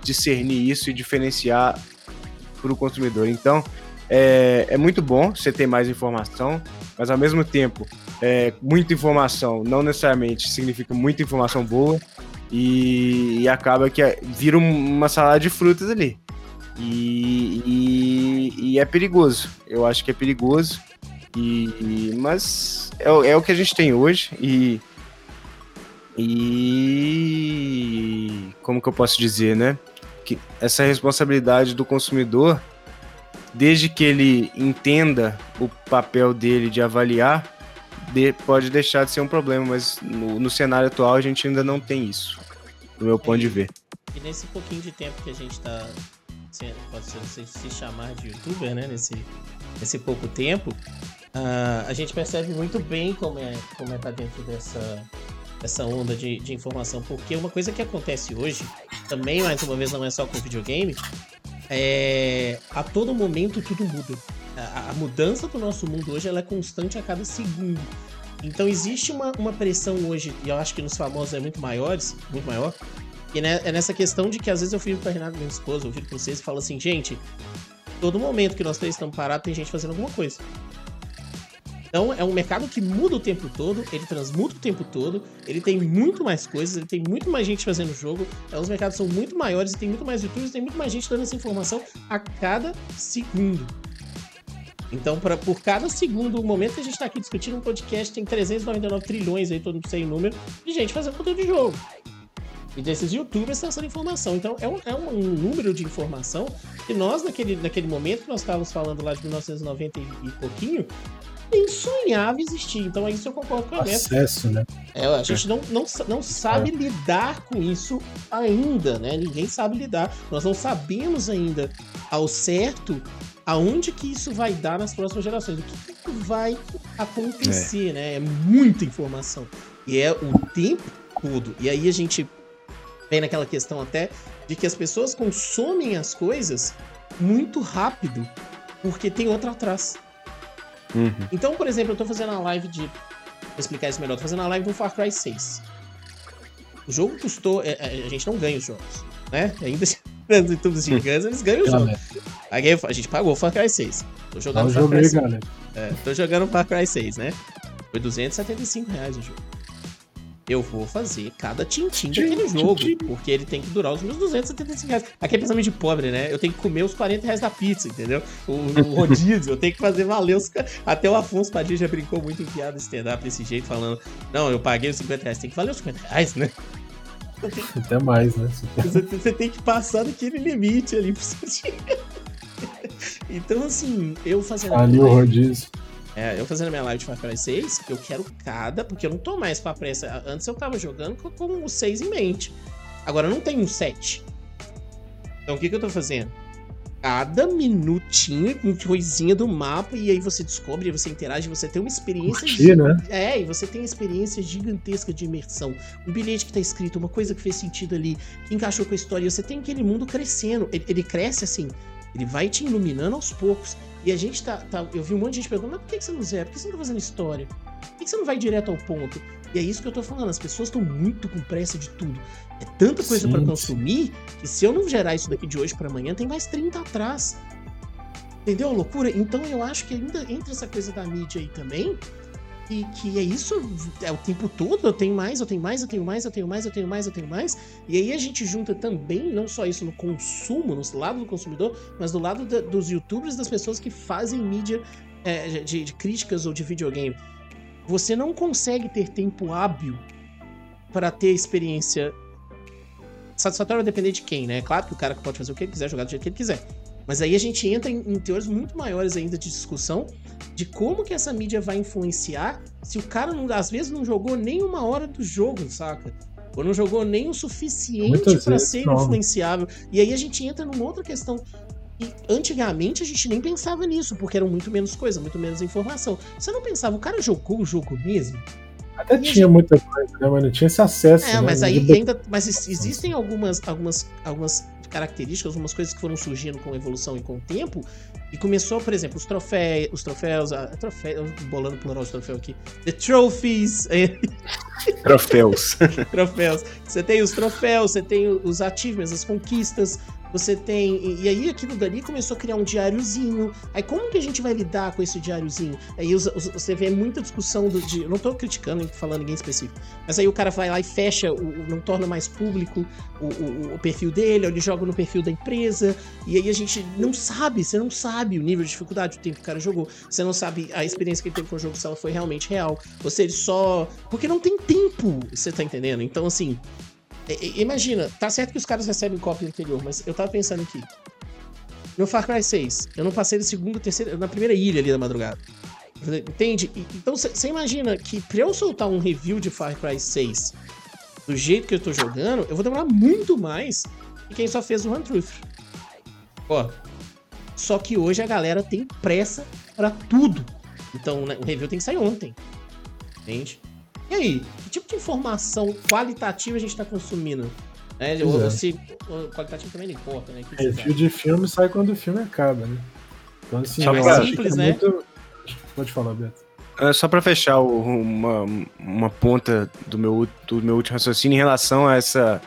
discernir isso e diferenciar para o consumidor. Então, é, é, muito bom você ter mais informação, mas ao mesmo tempo, é, muita informação não necessariamente significa muita informação boa e, e acaba que é, vira uma salada de frutas ali. E, e, e, é perigoso. Eu acho que é perigoso. E, mas é, é o que a gente tem hoje. E, e como que eu posso dizer, né? Que essa responsabilidade do consumidor, desde que ele entenda o papel dele de avaliar, de, pode deixar de ser um problema, mas no, no, cenário atual a gente ainda não tem isso, do meu ponto de ver. E nesse pouquinho de tempo que a gente está pode ser, se chamar de youtuber, né? Nesse, nesse pouco tempo, uh, a gente percebe muito bem como é como é tá dentro dessa essa onda de, de informação, porque uma coisa que acontece hoje, também mais uma vez não é só com videogame, é a todo momento tudo muda. A, a mudança do nosso mundo hoje ela é constante a cada segundo. Então existe uma, uma pressão hoje, e eu acho que nos famosos é muito maiores, muito maior, e né, é nessa questão de que às vezes eu fico com a Renata, minha esposa, eu fico com vocês e falo assim, gente, todo momento que nós três estamos parados, tem gente fazendo alguma coisa. Então é um mercado que muda o tempo todo, ele transmuta o tempo todo, ele tem muito mais coisas, ele tem muito mais gente fazendo jogo, então, os mercados são muito maiores e tem muito mais youtubers, tem muito mais gente dando essa informação a cada segundo. Então, pra, por cada segundo, o momento que a gente está aqui discutindo um podcast, tem 399 trilhões aí, todo mundo sem número, de gente fazendo conteúdo de jogo. E desses youtubers essa informação. Então, é um, é um número de informação que nós, naquele, naquele momento que nós estávamos falando lá de 1990 e pouquinho, nem sonhava existir. Então, é isso eu concordo com a Acesso, né? É, a gente não, não, não sabe é. lidar com isso ainda, né? Ninguém sabe lidar. Nós não sabemos ainda ao certo aonde que isso vai dar nas próximas gerações, o que, que vai acontecer, é. né? É muita informação. E é o tempo todo. E aí a gente vem naquela questão até de que as pessoas consomem as coisas muito rápido, porque tem outra atrás. Uhum. Então, por exemplo, eu tô fazendo a live de. Vou explicar isso melhor. tô fazendo a live do Far Cry 6. O jogo custou. É, é, a gente não ganha os jogos, né? Ainda nos YouTubes gigantes, eles ganham o jogo. Paguei, a gente pagou o Far Cry 6. Tô jogando Far Cry 6. É, tô jogando Far Cry 6, né? Foi 275 reais o jogo eu vou fazer cada tintim daquele jogo, porque ele tem que durar os meus 275 reais. Aqui é pensamento de pobre, né? Eu tenho que comer os 40 reais da pizza, entendeu? O, o rodízio, eu tenho que fazer valer os. Até o Afonso Padilha já brincou muito em piada stand-up desse jeito, falando: Não, eu paguei os 50 reais, tem que valer os 50 reais, né? Até mais, né? Você, você tem que passar daquele limite ali pro seu dinheiro. Então, assim, eu fazendo. Ali o rodízio. É, eu fazendo minha live de Far Cry 6, eu quero cada, porque eu não tô mais pra pressa. Antes eu tava jogando com, com o 6 em mente. Agora eu não tenho um 7. Então o que, que eu tô fazendo? Cada minutinho com coisinha do mapa, e aí você descobre, você interage, você tem uma experiência. Curtir, né? É, e você tem uma experiência gigantesca de imersão. Um bilhete que tá escrito, uma coisa que fez sentido ali, que encaixou com a história. Você tem aquele mundo crescendo. Ele, ele cresce assim, ele vai te iluminando aos poucos. E a gente tá, tá, Eu vi um monte de gente perguntando, mas por que você não zera? Por que você não tá fazendo história? Por que você não vai direto ao ponto? E é isso que eu tô falando, as pessoas estão muito com pressa de tudo. É tanta coisa para consumir que se eu não gerar isso daqui de hoje para amanhã, tem mais 30 atrás. Entendeu a loucura? Então eu acho que ainda entre essa coisa da mídia aí também, e que é isso é o tempo todo, eu tenho mais, eu tenho mais, eu tenho mais, eu tenho mais, eu tenho mais, eu tenho mais. E aí a gente junta também, não só isso no consumo, no lado do consumidor, mas do lado da, dos youtubers, das pessoas que fazem mídia é, de, de críticas ou de videogame. Você não consegue ter tempo hábil para ter experiência satisfatória depender de quem, né? Claro que o cara pode fazer o que ele quiser, jogar do jeito que ele quiser. Mas aí a gente entra em, em teores muito maiores ainda de discussão de como que essa mídia vai influenciar se o cara, não, às vezes, não jogou nem uma hora do jogo, saca? Ou não jogou nem o suficiente para ser não. influenciável. E aí a gente entra numa outra questão. E antigamente a gente nem pensava nisso, porque era muito menos coisa, muito menos informação. Você não pensava, o cara jogou o jogo mesmo? Até e tinha gente... muita coisa, né? Mas não tinha esse acesso. É, né? mas aí ainda. Mas existem algumas, algumas, algumas características, algumas coisas que foram surgindo com a evolução e com o tempo. E começou, por exemplo, os troféus, os troféus, a, troféu, bolando plural de troféu aqui. The trophies. Troféus. troféus. Você tem os troféus, você tem os achievements, as conquistas, você tem. E aí aquilo dali começou a criar um diáriozinho. Aí como que a gente vai lidar com esse diáriozinho? Aí você vê muita discussão do. De, não tô criticando falando ninguém específico. Mas aí o cara vai lá e fecha, o, não torna mais público o, o, o perfil dele, ou ele joga no perfil da empresa. E aí a gente não sabe, você não sabe o nível de dificuldade, o tempo que o cara jogou. Você não sabe a experiência que ele teve com o jogo, se ela foi realmente real. Ele só. Porque não tem tempo, você tá entendendo? Então, assim, Imagina, tá certo que os caras recebem cópia anterior, mas eu tava pensando aqui. No Far Cry 6, eu não passei do segundo, terceiro, na primeira ilha ali da madrugada. Entende? Então você imagina que pra eu soltar um review de Far Cry 6 do jeito que eu tô jogando, eu vou demorar muito mais que quem só fez o Run Truth. Ó. Só que hoje a galera tem pressa para tudo. Então né, o review tem que sair ontem. Entende? E aí, que tipo de informação qualitativa a gente está consumindo? Né? Ou, é. se, qualitativo também não importa, né? Review de filme sai quando o filme acaba, né? Então, assim, é mais simples, né? Muito... Pode falar, Beto. É, só para fechar uma, uma ponta do meu, do meu último raciocínio em relação a essa,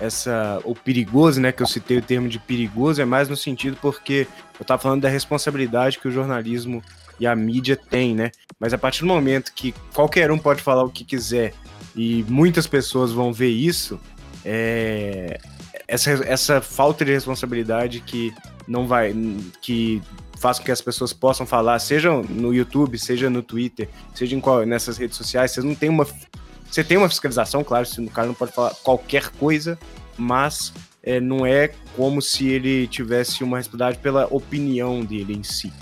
essa o perigoso, né, que eu citei o termo de perigoso, é mais no sentido porque eu estava falando da responsabilidade que o jornalismo e a mídia tem, né? Mas a partir do momento que qualquer um pode falar o que quiser e muitas pessoas vão ver isso, é... essa, essa falta de responsabilidade que não vai. que faz com que as pessoas possam falar, seja no YouTube, seja no Twitter, seja em qual, nessas redes sociais, vocês não tem uma. Você tem uma fiscalização, claro, se o cara não pode falar qualquer coisa, mas é, não é como se ele tivesse uma responsabilidade pela opinião dele em si,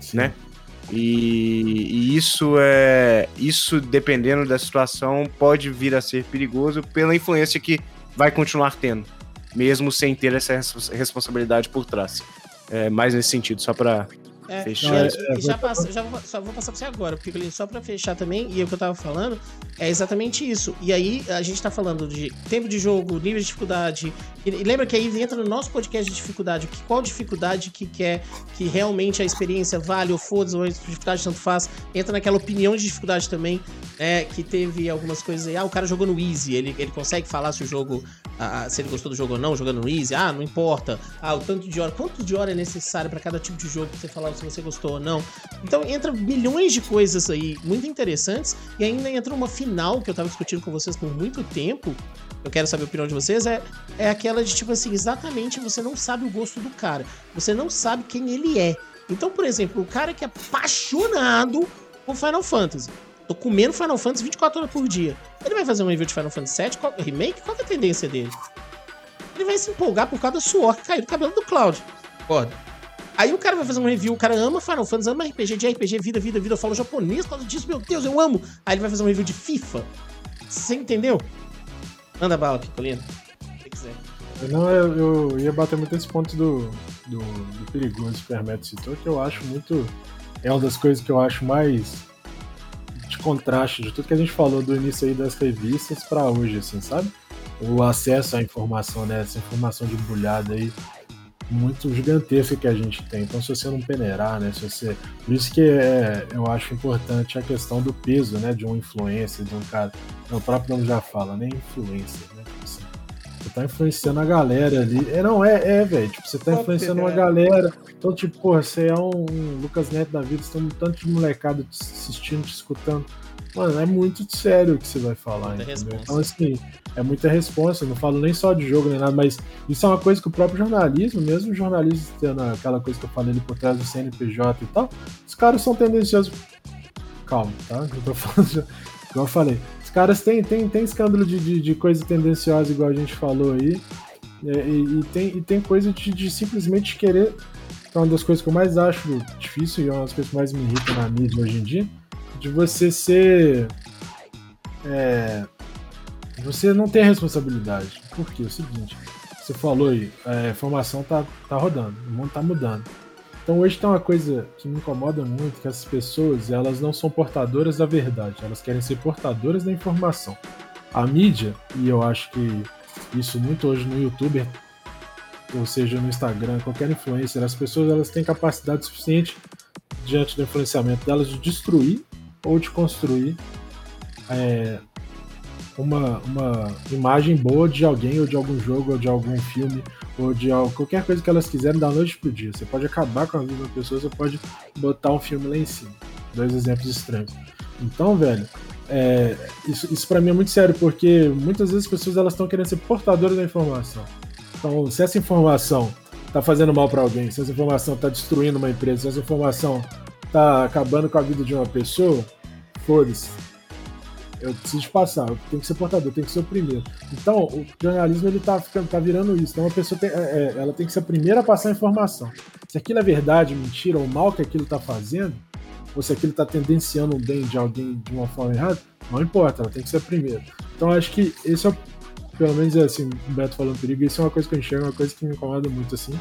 Sim. né? E, e, isso é isso dependendo da situação pode vir a ser perigoso pela influência que vai continuar tendo, mesmo sem ter essa responsabilidade por trás. É, mais nesse sentido, só para é, fechar. É, é, já, passa, já vou, só vou passar pra você agora, porque só para fechar também, e é o que eu tava falando, é exatamente isso. E aí a gente tá falando de tempo de jogo, nível de dificuldade. E lembra que aí entra no nosso podcast de dificuldade, que qual dificuldade que quer que realmente a experiência vale ou foda-se, ou a dificuldade tanto faz. Entra naquela opinião de dificuldade também, é, que teve algumas coisas aí. Ah, o cara jogou no Easy, ele, ele consegue falar se o jogo, ah, se ele gostou do jogo ou não, jogando no Easy. Ah, não importa. Ah, o tanto de hora. Quanto de hora é necessário para cada tipo de jogo pra você falar se você gostou ou não? Então entra milhões de coisas aí muito interessantes e ainda entra uma final que eu tava discutindo com vocês por muito tempo. Eu quero saber a opinião de vocês. É, é aquela de tipo assim, exatamente você não sabe o gosto do cara. Você não sabe quem ele é. Então, por exemplo, o cara que é apaixonado por Final Fantasy. Tô comendo Final Fantasy 24 horas por dia. Ele vai fazer um review de Final Fantasy VII, qual, remake? Qual é a tendência dele? Ele vai se empolgar por causa do suor que caiu do cabelo do Cloud. Concorda? Aí o cara vai fazer um review, o cara ama Final Fantasy, ama RPG de RPG, vida, vida, vida, eu falo japonês, todo disso, meu Deus, eu amo. Aí ele vai fazer um review de FIFA. Você entendeu? Manda bala, Picolino. Se quiser. Não, eu, eu, ia bater muito esse ponto do, do, do perigoso que o Hermeto citou, que eu acho muito. É uma das coisas que eu acho mais de contraste de tudo que a gente falou do início aí das revistas para hoje, assim, sabe? O acesso à informação, né? Essa informação de bulhada aí muito gigantesca que a gente tem. Então, se você não peneirar, né? Se você... Por isso que é, eu acho importante a questão do peso, né? De um influencer, de um cara. O próprio nome já fala, nem influencer, né? Você tá influenciando a galera ali. É, não, é, é, velho. Tipo, você tá influenciando uma galera. Então, tipo, porra, você é um, um Lucas Neto da vida, você tem um tanto de molecada te assistindo, te escutando. Mano, é muito sério o que você vai falar? Então, assim, é muita resposta. Não falo nem só de jogo nem nada, mas isso é uma coisa que o próprio jornalismo, mesmo o jornalismo tendo aquela coisa que eu falei ali por trás do CNPJ e tal, os caras são tendenciosos. Calma, tá? Eu tô falando, igual eu falei. Os caras têm, têm, têm escândalo de, de, de coisa tendenciosa, igual a gente falou aí. E, e, e tem, e tem coisa de, de simplesmente querer. É uma das coisas que eu mais acho difícil e é uma das coisas que mais me irrita na mídia hoje em dia de você ser. É, você não tem responsabilidade. Por quê? É o seguinte, você falou aí, a informação tá, tá rodando, o mundo tá mudando. Então hoje tem uma coisa que me incomoda muito, que essas pessoas, elas não são portadoras da verdade, elas querem ser portadoras da informação. A mídia, e eu acho que isso muito hoje no YouTube, ou seja, no Instagram, qualquer influencer, as pessoas elas têm capacidade suficiente diante do influenciamento delas de destruir ou de construir é, uma, uma imagem boa de alguém, ou de algum jogo, ou de algum filme, ou de qualquer coisa que elas quiserem da noite pro dia. Você pode acabar com a vida da pessoa, você pode botar um filme lá em cima. Dois exemplos estranhos. Então, velho, é, isso, isso para mim é muito sério, porque muitas vezes as pessoas elas estão querendo ser portadoras da informação. Então, se essa informação tá fazendo mal para alguém, se essa informação tá destruindo uma empresa, se essa informação tá acabando com a vida de uma pessoa, foda-se. Eu preciso passar, eu tenho que ser portador, eu tenho que ser o primeiro. Então, o jornalismo ele tá, ficando, tá virando isso. Então, a pessoa tem, é, é, ela tem que ser a primeira a passar a informação. Se aquilo é verdade, mentira, ou mal que aquilo tá fazendo, ou se aquilo tá tendenciando o bem de alguém de uma forma errada, não importa, ela tem que ser a primeira. Então, acho que esse é, pelo menos é assim, o Beto falando perigo, isso é uma coisa que eu enxergo, uma coisa que me incomoda muito, assim.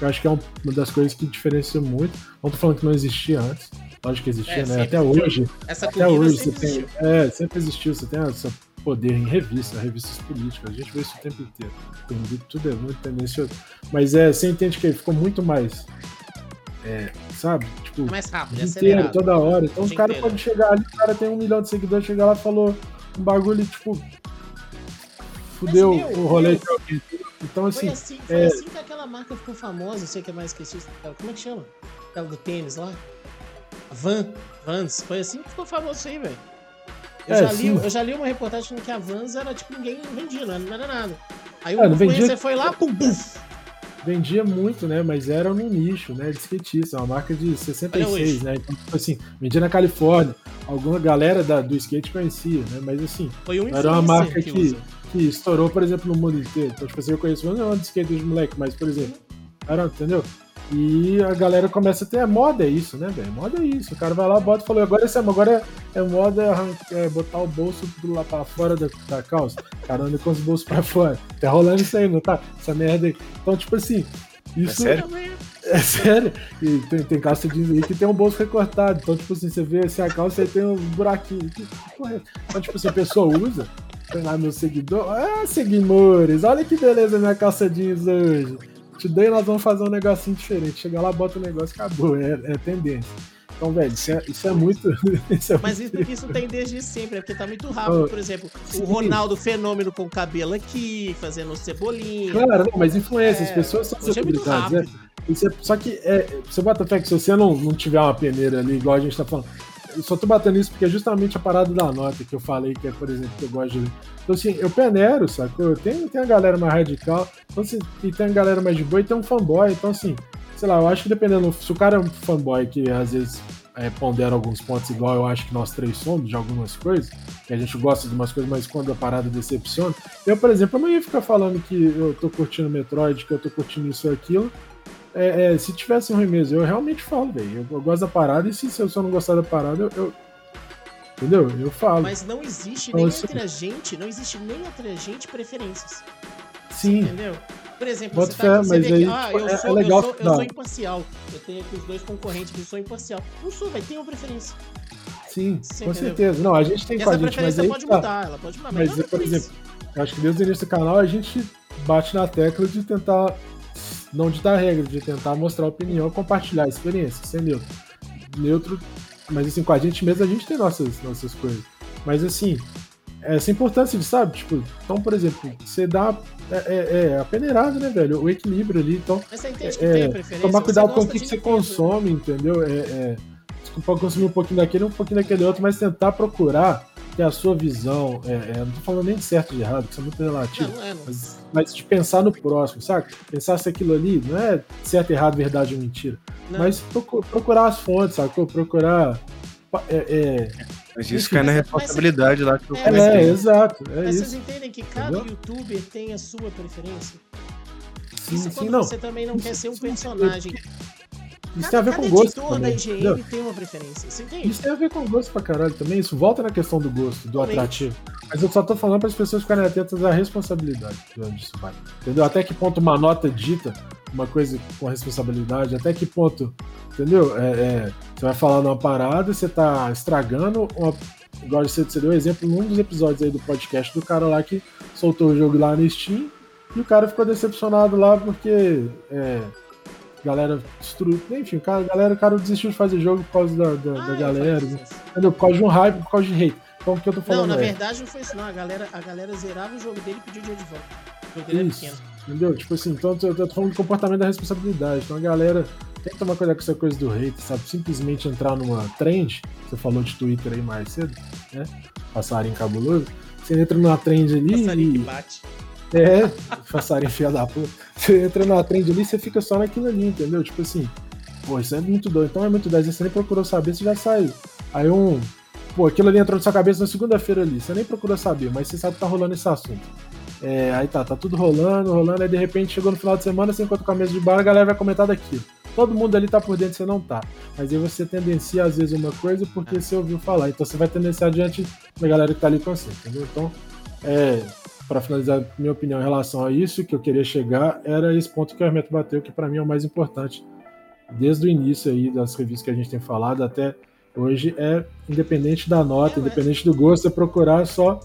Eu acho que é uma das coisas que diferencia muito. Não tô falando que não existia antes, Lógico que existia, é, né? Até hoje. Essa até hoje você tem. É, sempre existiu. Você tem esse poder em revista, revistas políticas. A gente vê isso o tempo inteiro. Tudo é muito tendencioso. Mas é, você entende que ficou muito mais. É, sabe? Tipo, é mais rápido, inteiro, toda hora. Então o cara pode chegar ali, o cara tem um milhão de seguidores, chegar lá e falou um bagulho, tipo. Fudeu meu, o rolê de alguém. Então, assim. Foi assim, foi é... assim que aquela marca ficou famosa, eu sei que é mais que isso. Como é que chama? Aquela do tênis lá? Van, Vans, foi assim que ficou famoso aí, velho. Eu, É, já li, eu já li uma reportagem falando que a Vans era tipo ninguém vendia, não era, nada. Aí o É, não influencer vendia- foi lá, pum, buf. Vendia muito, né? Mas era no nicho, né? De skatista, uma marca de Olha 66, hoje. né? Então, tipo assim, vendia na Califórnia. Alguma galera da- do skate conhecia, né? Mas assim, Foi um Era uma marca que- usa. que estourou, por exemplo, no mundo inteiro. Então, tipo assim, eu conheço não é de skate de moleque, mas, por exemplo, era, entendeu? E a galera começa a ter. Moda é isso, né, velho? Moda é isso. O cara vai lá, bota e falou: agora, esse, agora é, é moda é botar o bolso do lá pra fora da, da calça. O cara anda com os bolsos pra fora. Tá rolando isso aí, não tá? Essa merda aí. Então, tipo assim. Isso, sério? é sério. E tem, tem calça jeans aí que tem um bolso recortado. Então, tipo assim, você vê assim, a calça aí tem um buraquinho. Porra é? Então, tipo assim, a pessoa usa. Tem lá meu seguidor. Ah, seguidores, olha que beleza minha calça jeans hoje. Te dei, nós vamos fazer um negocinho diferente. Chega lá, bota o negócio, acabou. É, é tendência. Então, velho, isso é, isso é muito. isso é Mas muito isso, isso tem desde sempre, é porque tá muito rápido. Oh, Por exemplo, sim. o Ronaldo Fenômeno com o cabelo aqui, fazendo cebolinha. Claro, não, mas influência, as É, pessoas são é celebridades, você- só que é, você bota fé que se você não, não tiver uma peneira ali, igual a gente tá falando. Só tô batendo isso porque é justamente a parada da nota que eu falei, que é, por exemplo, que eu gosto de. Então, assim, eu peneiro, sacou? Tem, tem a galera mais radical, então, assim, e tem a galera mais de boa e tem um fanboy. Então, assim, sei lá, eu acho que dependendo. Se o cara é um fanboy que às vezes é, pondera alguns pontos, igual eu acho que nós três somos, de algumas coisas, que a gente gosta de umas coisas, mas quando a parada decepciona. Eu, por exemplo, eu não ia ficar falando que eu tô curtindo Metroid, que eu tô curtindo isso ou aquilo. É, é, se tivesse um mesmo, eu realmente falo, velho. Eu, eu gosto da parada e se, se eu só não gostar da parada, eu. eu- entendeu? Eu falo. Mas não existe Então, nem entre a gente, não existe nem entre a gente preferências. Sim. Entendeu? Por exemplo, Bota você, fé, tá aqui, você mas vê aí, que, ah, tipo, eu é- sou, é legal eu sou, eu sou imparcial. Eu tenho aqui os dois concorrentes que eu sou imparcial. Não sou, vai ter uma preferência. Sim, Você com entendeu? certeza. Não, a gente tem E com a gente, mas preferência aí pode tá. mudar, ela pode mudar. Mas, Mas, não é por. Eu acho que desde o início do canal a gente bate na tecla de tentar não ditar regra, de tentar mostrar opinião, compartilhar a experiência, ser neutro. Neutro, mas assim, com a gente mesmo a gente tem nossas, nossas coisas. Mas assim, essa importância de, sabe? Tipo, então, por exemplo, você dá é, é, é a peneirada, né, velho? O equilíbrio ali, então Mas você entende que é, tem a preferência. tomar cuidado com o que, que você consome, entendeu? É, é, desculpa consumir um pouquinho daquele, um pouquinho daquele outro, mas tentar procurar ter a sua visão. É, é, não tô falando nem de certo e de errado, que isso é muito relativo. Não, é, não. Mas, mas de pensar no próximo, saca? Pensar se aquilo ali não é certo, errado, verdade ou mentira. Não. Mas procu- procurar as fontes, sacou? Procurar. pa- É, Mas isso cai na mas- responsabilidade lá que eu É, é, é, exato. É Mas isso. vocês entendem que cada Entendeu? youtuber tem a sua preferência? Sim, Isso sim, quando não. você também não quer ser um Isso não tem- Isso tem a ver cada com gosto. editor também, da IGN entendeu? tem uma preferência. Você entende? Isso tem a ver com gosto pra caralho também. Isso volta na questão do gosto, do Totalmente. atrativo. Mas eu só tô falando para as pessoas ficarem atentas à responsabilidade de onde isso vai. Entendeu? Até que ponto uma nota dita uma coisa com responsabilidade, até que ponto, entendeu? É, é, você vai falar numa parada, você tá estragando uma. Igual você, você deu exemplo num dos episódios aí do podcast do cara lá que soltou o jogo lá no Steam e o cara ficou decepcionado lá porque é, galera destruiu. Enfim, cara, galera, o cara desistiu de fazer jogo por causa da, da, da Ah, eu galera. faço isso. Entendeu? Por causa de um hype, por causa de hate. Então o que eu tô Não, falando na é. verdade não foi isso, não. A galera, a galera zerava o jogo dele e pediu dinheiro de volta. O jogo dele é Isso. pequeno. Entendeu? Tipo assim, então eu tô falando do comportamento da responsabilidade. Então a galera tem que tomar cuidado com essa coisa do hate, sabe? Simplesmente entrar numa trend, você falou de Twitter aí mais cedo, né? Passarinho cabuloso. Você entra numa trend ali Passarinho que e. bate. É, passarinho filha da puta. Você entra numa trend ali e você fica só naquilo ali, entendeu? Tipo assim, pô, isso é muito doido. Então é muito doido. Você nem procurou saber, você já saiu. Aí um. Pô, aquilo ali entrou na sua cabeça na segunda-feira ali. Você nem procurou saber, mas você sabe que tá rolando esse assunto. É, aí tá, tá tudo rolando, rolando, aí de repente chegou no final de semana, você encontra com a mesa de bar, a galera vai comentar daquilo. Todo mundo ali tá por dentro, você não tá. Mas aí você tendencia às vezes uma coisa porque você ouviu falar. Então você vai tendenciar diante da galera que tá ali com você, entendeu? Então, é, para finalizar minha opinião em relação a isso, que eu queria chegar era esse ponto que o Hermeto bateu, que para mim é o mais importante. Desde o início aí das revistas que a gente tem falado até hoje, é independente da nota, independente do gosto, é procurar só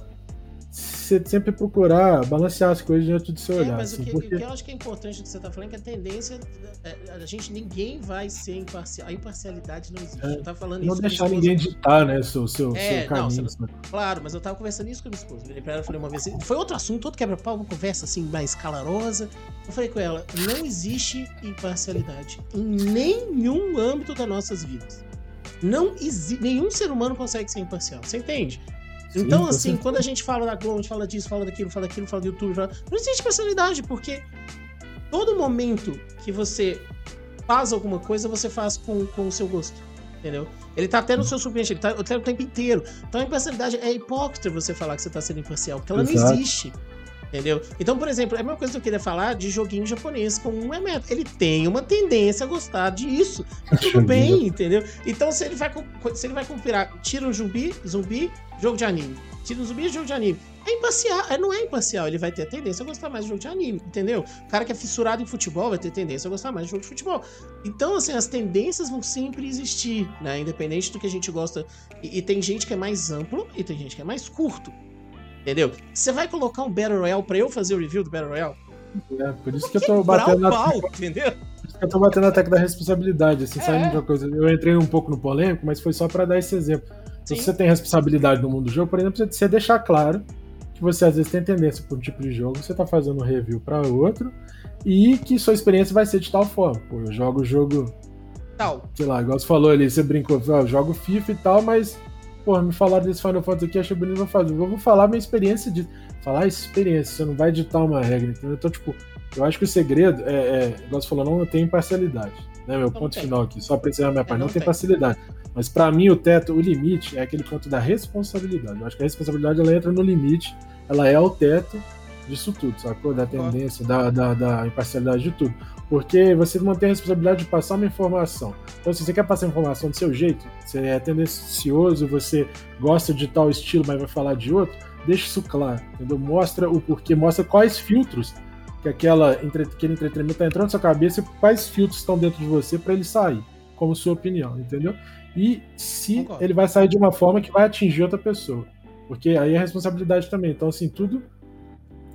você sempre procurar balancear as coisas diante do seu É, olhar. mas o assim, que, porque... o que eu acho que é importante do que você tá falando é que a tendência. é, A gente, ninguém vai ser imparcial. A imparcialidade não existe. É, Eu tava falando não isso deixar ninguém esposa. ditar, né, seu, seu, É, seu não, caminho. sabe? Claro, mas eu tava conversando isso com a minha esposa. Pra ela e falei uma vez. Foi outro assunto, outro quebra-pau, uma conversa assim mais calorosa. Eu falei com ela: não existe imparcialidade em nenhum âmbito das nossas vidas. Não nenhum ser humano consegue ser imparcial. Você entende? Então, Sim, assim, quando a gente fala da Globo, a gente fala disso, fala daquilo, fala daquilo, fala do YouTube, fala... não existe personalidade, porque todo momento que você faz alguma coisa, você faz com, com o seu gosto. Entendeu? Ele tá até no seu subconsciente, ele tá o tempo inteiro. Então a imparcialidade é hipócrita você falar que você tá sendo imparcial, porque ela Exato. não existe. Entendeu? Então, por exemplo, é a mesma coisa que eu queria falar de joguinho japonês com um Emeto. Ele tem uma tendência a gostar disso. Tudo bem, entendeu? Então, se ele vai, se ele vai comparar, tira um zumbi, zumbi, jogo de anime. Tira um zumbi, jogo de anime. É imparcial, é, não é imparcial, ele vai ter tendência a gostar mais de jogo de anime, entendeu? O cara que é fissurado em futebol vai ter tendência a gostar mais de jogo de futebol. Então, assim, as tendências vão sempre existir, né? Independente do que a gente gosta. E, e tem gente que é mais amplo e tem gente que é mais curto. Entendeu? Você vai colocar um Battle Royale pra eu fazer o review do Battle Royale? É, por isso que eu tô batendo na. Pau, entendeu? Eu tô batendo a tecla da responsabilidade, assim, é. de uma coisa. Eu entrei um pouco no polêmico, mas foi só para dar esse exemplo. Sim. Se você tem responsabilidade no mundo do jogo, por exemplo, você deixar claro que você às vezes tem tendência por um tipo de jogo, você tá fazendo um review para outro, e que sua experiência vai ser de tal forma. Pô, eu jogo o jogo. Tal. Sei lá, igual você falou ali, você brincou, eu jogo FIFA e tal, mas Porra, me falaram desse Final Fantasy aqui, achei bonito, vou fazer. Eu vou falar minha experiência de. Falar experiência, você não vai editar uma regra, entendeu? Então, tipo, eu acho que o segredo é, é igual você falou, não tem imparcialidade. Né, meu não ponto tem. final aqui, só pra encerrar minha parte, não, não tem facilidade. Mas para mim o teto, o limite, é aquele ponto da responsabilidade. Eu acho que a responsabilidade ela entra no limite, ela é o teto disso tudo, sacou? Da tendência, da, da, da imparcialidade de tudo. Porque você mantém a responsabilidade de passar uma informação. Então, se você quer passar a informação do seu jeito, você é tendencioso, você gosta de tal estilo, mas vai falar de outro, deixa isso claro, entendeu? Mostra o porquê, mostra quais filtros que aquela, aquele entretenimento está entrando na sua cabeça e quais filtros estão dentro de você para ele sair, como sua opinião, entendeu? E se Concordo. ele vai sair de uma forma que vai atingir outra pessoa. Porque aí é responsabilidade também. Então, assim, tudo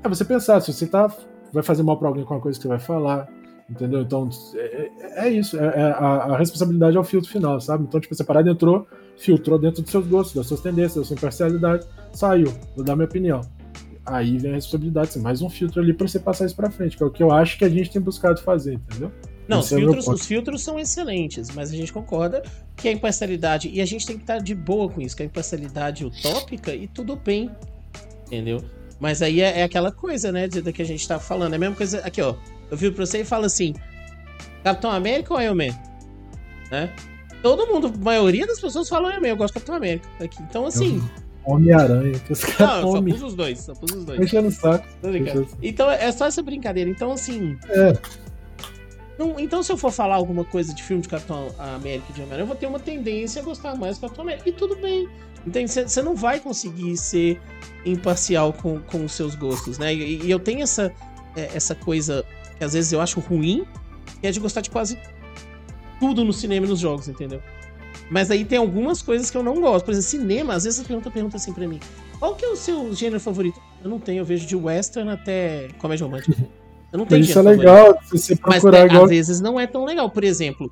é você pensar, se você tá, vai fazer mal para alguém com uma coisa que você vai falar, Entendeu? Então, é, é, é isso. É, é, a, a, responsabilidade é o filtro final, sabe? Então, tipo, essa parada entrou, filtrou dentro dos seus gostos, das suas tendências, da sua imparcialidade, saiu. Vou dar minha opinião. Aí vem a responsabilidade, assim, mais um filtro ali para você passar isso para frente, que é o que eu acho que a gente tem buscado fazer, entendeu? Não, os é filtros, os filtros são excelentes, mas a gente concorda que a imparcialidade, e a gente tem que estar de boa com isso, que a imparcialidade utópica e tudo bem, entendeu? Mas aí é, é aquela coisa, né, de, que a gente tá falando. É a mesma coisa. Aqui, ó. Eu viro pra você e falo assim: Capitão América ou Iron Man? Né? Todo mundo, a maioria das pessoas falam Iron Man. Eu gosto do Capitão América. Aqui. Então, assim. Homem-Aranha. Não, eu só pus os dois. Só pus os dois. Deixa no saco. Então, é só essa brincadeira. Então, assim. É. Não, então, se eu for falar alguma coisa de filme de Capitão América de Homem-Aranha, eu vou ter uma tendência a gostar mais do Capitão América. E tudo bem. Você não vai conseguir ser imparcial com, com os seus gostos, né? E, e eu tenho essa, é, essa coisa que às vezes eu acho ruim, que é de gostar de quase tudo no cinema e nos jogos, entendeu? Mas aí tem algumas coisas que eu não gosto. Por exemplo, cinema, às vezes a pergunta pergunta assim pra mim: qual que é o seu gênero favorito? Eu não tenho, eu vejo de western até comédia romântica. Eu não tenho Isso é legal, favorito. você procurar Mas, igual... às vezes não é tão legal. Por exemplo,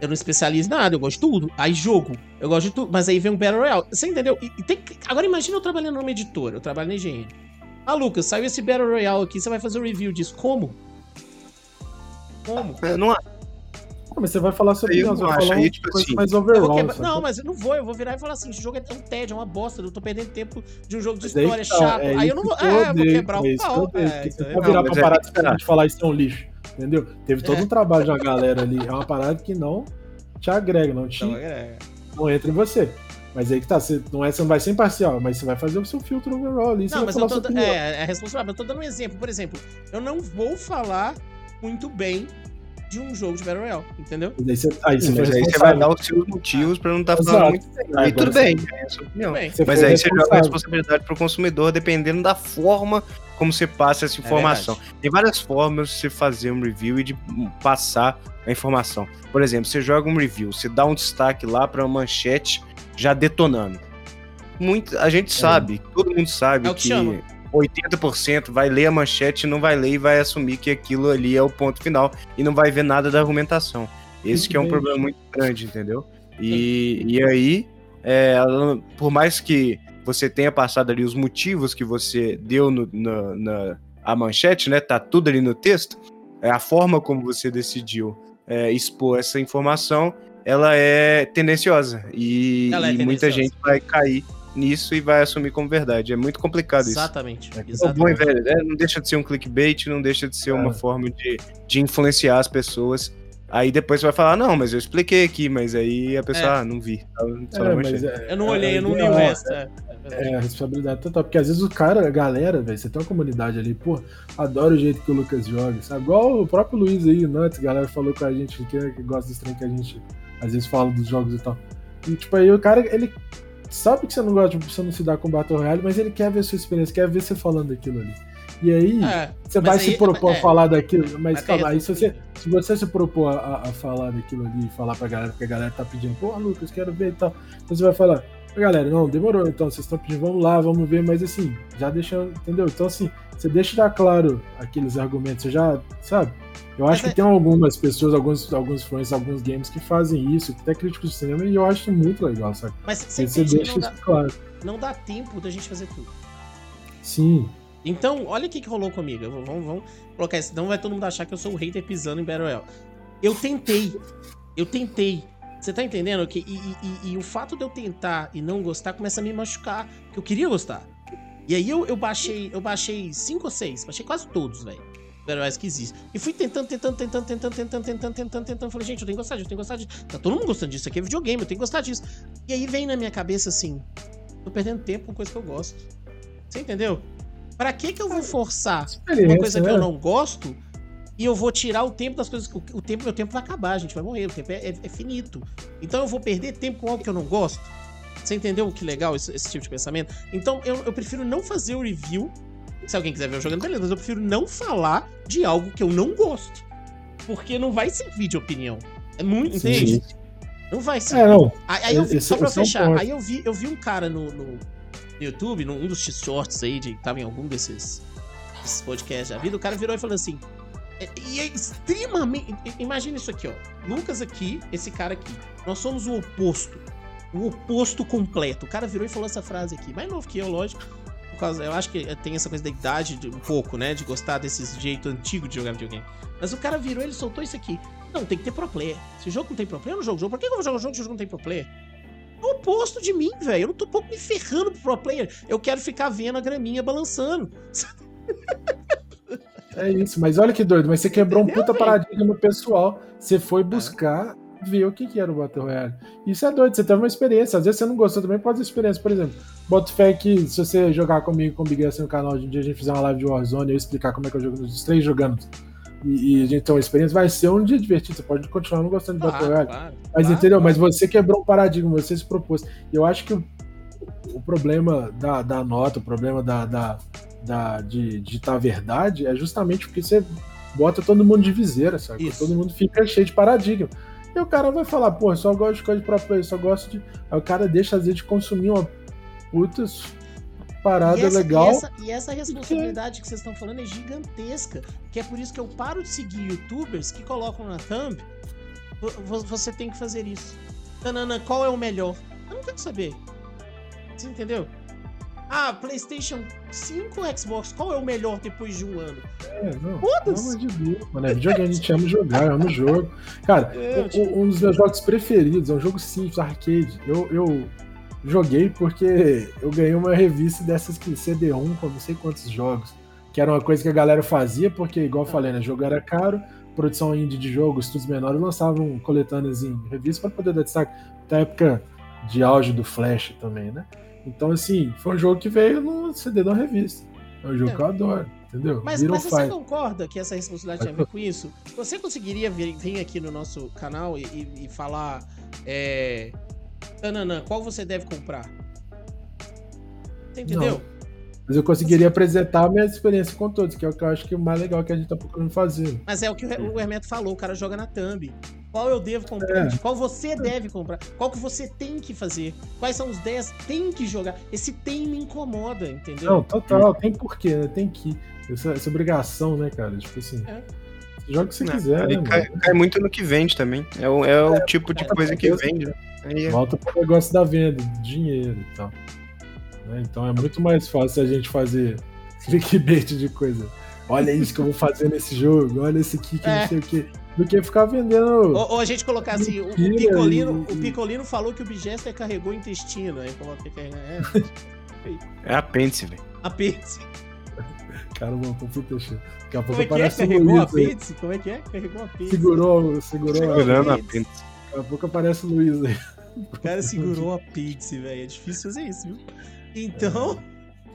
eu não especializo em nada, eu gosto de tudo. Aí jogo, eu gosto de tudo. Mas aí vem um Battle Royale. Você entendeu? E, e tem... Agora imagina eu trabalhando numa editora, eu trabalho na engenharia. Ah, Lucas, saiu esse Battle Royale aqui, você vai fazer o um review disso. Como? Como? É, não mas você vai falar sobre isso, vai falar aí, tipo assim, mais overall. Quebra... Não, mas eu não vou, eu vou virar e falar assim, esse jogo é tão tédio, é uma bosta, eu tô perdendo tempo de um jogo de história tá, chato. É aí eu não vou. É, eu vou quebrar o pau. É, você pode virar pra parar de falar isso é um lixo. Entendeu? Teve todo é. um trabalho de uma galera ali. É uma parada que não te agrega, não te. Não, não entra em você. Mas aí que tá, você não, é, você não vai ser imparcial, mas você vai fazer o seu filtro overall ali. Não, mas eu tô. É, é responsável. Eu tô dando um exemplo. Por exemplo, eu não vou falar muito bem de um jogo de Battle Royale, entendeu? Aí você, aí você, mas aí você vai dar os seus motivos pra não estar tá falando muito bem. Aí tudo bem, é a sua opinião. Mas aí você joga a responsabilidade pro consumidor dependendo da forma como você passa essa é informação. É Tem várias formas de você fazer um review e de passar a informação. Por exemplo, você joga um review, você dá um destaque lá para uma manchete já detonando. Muito, a gente é. sabe, todo mundo sabe é que, que 80% vai ler a manchete, não vai ler e vai assumir que aquilo ali é o ponto final e não vai ver nada da argumentação. Esse que é um problema muito grande, entendeu? E, e aí, é, por mais que você tenha passado ali os motivos que você deu no, no, na a manchete, né? Tá tudo ali no texto. É a forma como você decidiu é, expor essa informação ela é tendenciosa. E, Ela é e muita tendenciosa. gente vai cair nisso e vai assumir como verdade. É muito complicado isso. Exatamente. É bom, exatamente. velho, é, não deixa de ser um clickbait, não deixa de ser uma É. forma de, de influenciar as pessoas. Aí depois você vai falar, não, mas eu expliquei aqui, mas aí a pessoa, É. ah, não vi. É, não é- Eu não é- olhei, é eu não li o resto. É, é. É, a responsabilidade total. Porque às vezes o cara, a galera, velho, você tem uma comunidade ali, pô, adoro o jeito que o Lucas joga, sabe? Igual o próprio Luiz aí, antes, a galera falou com a gente que, que gosta desse trem que a gente às vezes fala dos jogos e tal. E tipo, aí o cara, ele sabe que você não gosta, de você não se dá com Battle Royale, mas ele quer ver sua experiência, quer ver você falando daquilo ali. E aí, É, você vai aí- se propor é. a falar daquilo, mas calma, tem aí se você, se você se propor a, a falar daquilo ali e falar pra galera, porque a galera tá pedindo, pô, Lucas, quero ver e tal. Então você vai falar, galera, não, demorou, então vocês estão pedindo, vamos lá, vamos ver, mas assim, já deixando, entendeu? Então assim, você deixa claro aqueles argumentos, você já, sabe? Eu acho Mas que é- tem algumas pessoas, alguns, alguns fãs, alguns games que fazem isso, até críticos de cinema, e eu acho muito legal, sabe? Mas você você deixa não dá, isso claro. não dá tempo da gente fazer tudo. Sim, Então, olha o que, que rolou comigo. Eu Vamos, vamos colocar isso. Senão vai todo mundo achar que eu sou o hater pisando em Battle Royale. Eu tentei. Eu tentei. Você tá entendendo? Que, e, e- e- o fato de eu tentar e não gostar começa a me machucar. Porque eu queria gostar. E aí eu, eu baixei. Eu baixei cinco ou seis. Baixei quase todos, velho. Royales que existem. E fui tentando, tentando, tentando, tentando, tentando, tentando, tentando, tentando. Falei, gente, eu tenho que gostar disso, eu tenho que gostar disso. Tá todo mundo gostando disso. Isso aqui é videogame, eu tenho que gostar disso. E aí vem na minha cabeça assim. Tô perdendo tempo com coisa que eu gosto. Você entendeu? Pra que que eu vou forçar uma coisa que né? eu não gosto e eu vou tirar o tempo das coisas. O, tempo, meu tempo vai acabar, a gente vai morrer, o tempo é, é- é finito. Então eu vou perder tempo com algo que eu não gosto. Você entendeu que legal esse, esse tipo de pensamento? Então eu, eu prefiro não fazer o review. Se alguém quiser ver eu jogando, beleza, mas eu prefiro não falar de algo que eu não gosto. Porque não vai servir de opinião. É muito, Sim. entende? Não vai servir. É, não. Aí, aí eu vi, Esse- só pra é fechar, aí eu vi, eu vi um cara no, no YouTube, num um dos X-Shorts aí, de, que tava em algum desses, desses podcasts da vida, o cara virou e falou assim. É- E é extremamente. Imagina isso aqui, ó. Lucas aqui, esse cara aqui. Nós somos o oposto. O oposto completo. O cara virou e falou essa frase aqui. Mais novo que eu, lógico. Por causa, eu acho que tem essa coisa da idade de- um pouco, né? De gostar desse jeito antigo de jogar videogame. Mas o cara virou ele soltou isso aqui. Não, tem que ter pro player. Se o jogo não tem pro player, eu não jogo jogo. Por que eu vou jogar um jogo se o jogo não tem pro player? É o oposto de mim, velho. Eu não tô pouco me ferrando pro pro player. Eu quero ficar vendo a graminha balançando. É isso, mas olha que doido, mas você quebrou um Entendeu, puta velho? paradigma pessoal. Você foi buscar ver o que, que era o Battle Royale. Isso é doido, você teve uma experiência. Às vezes você não gostou também, pode ter experiência. Por exemplo, boto fé que se você jogar comigo com o Big S no canal, de um dia a gente fizer uma live de Warzone e eu explicar como é que eu jogo nos três jogando. E, e a gente tem uma experiência, vai ser um dia divertido. Você pode continuar não gostando de Battle Claro, Royale. claro, Mas claro, entendeu? Mas você quebrou um paradigma, você se propôs. E eu acho que o, o problema da, da nota, o problema da, da, da- de digitar a verdade é justamente porque você bota todo mundo de viseira, sabe? Todo mundo fica cheio de paradigma. E o cara vai falar, pô, só gosto de coisa de pro player, só gosto de. Aí o cara deixa às vezes de consumir uma puta parada e essa, legal. E essa, e essa responsabilidade que vocês estão falando é gigantesca. Que é por isso que eu paro de seguir youtubers que colocam na thumb. "Vo- vo- Você tem que fazer isso. Tanana, qual é o melhor? Eu não quero saber. Você entendeu? Ah, PlayStation 5 ou Xbox, qual é o melhor depois de um ano? É, não, Foda-se. de Deus, mano. É videogame, a gente ama jogar, amo o jogo. Cara, É, o- o- um dos meus jogos preferidos é um jogo simples, arcade. Eu, eu joguei porque eu ganhei uma revista dessas que CD1 com não sei quantos jogos. Que era uma coisa que a galera fazia, porque, igual eu falei, né? Jogo era caro, produção indie de jogo, estudos menores lançavam coletâneas em revistas para poder dar destaque. Da época de auge do Flash também, né? Então, assim, foi um jogo que veio no CD da revista. É um jogo É. que eu adoro, entendeu? Mas, mas você fight. concorda que essa responsabilidade tem a ver com isso? Você conseguiria vir, vir aqui no nosso canal e, e- e falar. É, Tananã, qual você deve comprar? Você entendeu? Mas eu conseguiria apresentar a minha experiência com todos, que é o que eu acho que é o mais legal que a gente tá procurando fazer. Mas é o que o Hermeto falou, o cara joga na thumb. Qual eu devo comprar? É. Qual você deve comprar? Qual que você tem que fazer? Quais são os 10? Tem que jogar. Esse tem me incomoda, entendeu? Não, total, tem porquê, né? Tem que. Essa, essa obrigação, né, cara? Tipo assim. É. Joga o que você Né? quiser, né, cai, cai muito no que vende também. É o, é o tipo de coisa que vende. Aí é- Volta pro negócio da venda, dinheiro e tal. Né? Então é muito mais fácil a gente fazer clickbait de coisa. Olha isso que eu vou fazer nesse jogo, olha esse aqui que É. não sei o que. Do que ficar vendendo. Ou, ou a gente colocar assim, o, o Picolino, e... o Picolino falou que o Bigester carregou o intestino. Aí coloquei carregar. É, é apêndice, velho. Apêndice. Cara, mano, tô peixe. Daqui a pouco Como é que é? aparece Carregou o a Luiz aí. apêndice? Como é que é? Carregou a apêndice. Segurou, segurou. Segurando apêndice. apêndice. Daqui a pouco aparece o Luiz aí. O cara segurou a pizza, velho. É difícil fazer isso, viu? Então,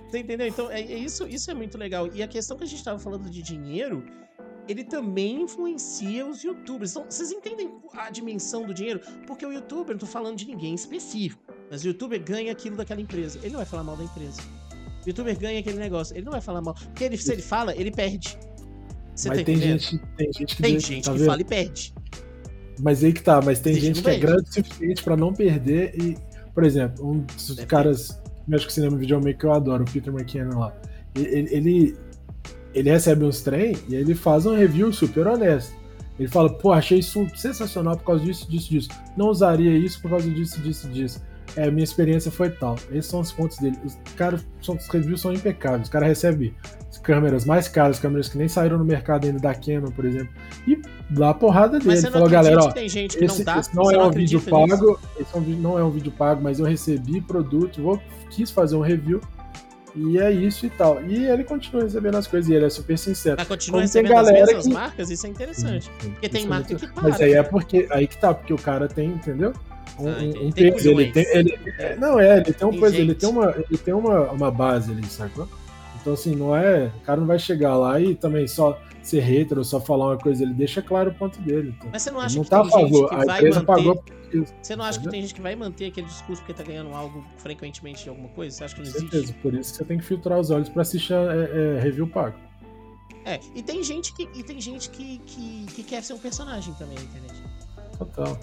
você entendeu? Então, é, é isso, isso é muito legal. E a questão que a gente tava falando de dinheiro, ele também influencia os youtubers. Então, vocês entendem a dimensão do dinheiro? Porque o youtuber, não tô falando de ninguém específico, mas o youtuber ganha aquilo daquela empresa. Ele não vai falar mal da empresa. O youtuber ganha aquele negócio. Ele não vai falar mal. Porque ele, se ele fala, ele perde. Você Mas tá tem entendendo? gente, tem gente que, Tem gente tá que vendo? fala e perde. Mas aí que tá, mas tem Tem gente gente que que é não grande o suficiente pra não perder e, por exemplo, um dos Depende. caras México Cinema Videomaker que eu adoro, o Peter McKinnon lá. Ele, ele, ele recebe uns trem e ele faz um review super honesto. Ele fala, pô, achei isso sensacional por causa disso, disso, disso. Não usaria isso por causa disso, disso, disso. É, minha experiência foi tal. Esses são os pontos dele. Os caras, são- os reviews são impecáveis. O cara recebe câmeras mais caras, câmeras que nem saíram no mercado ainda da Canon, por exemplo. E dá a porrada dele. Mas você não Falou, galera, ó, que tem gente que esse, não dá? esse não Você é um vídeo nisso? pago, esse é um vídeo- não é um vídeo pago, mas eu recebi produto, vou, quis fazer um review e é isso e tal. E ele continua recebendo as coisas e ele é super sincero. Mas continua Como tem recebendo as galera mesmas que- marcas? Isso é interessante. Porque tem é marca que para. Mas aí é porque aí que tá, porque o cara tem, entendeu? Um, Ah, um Tem peso, ele tem, ele, É. não é, ele tem um peso, ele tem uma, ele tem uma, uma base ali, sacou? Então assim, não é, o cara não vai chegar lá e também só ser hater ou só falar uma coisa, ele deixa claro o ponto dele. Então. Mas você não Ele acha não que tá a favor, que a vai empresa manter... pagou. Você não acha que tem gente que vai manter aquele discurso porque tá ganhando algo frequentemente de alguma coisa? Você acha que não Com existe? certeza, por isso que você tem que filtrar os olhos pra assistir é, é, review pago. É, e tem gente que, e tem gente que, que, que quer ser um personagem também na internet. Total.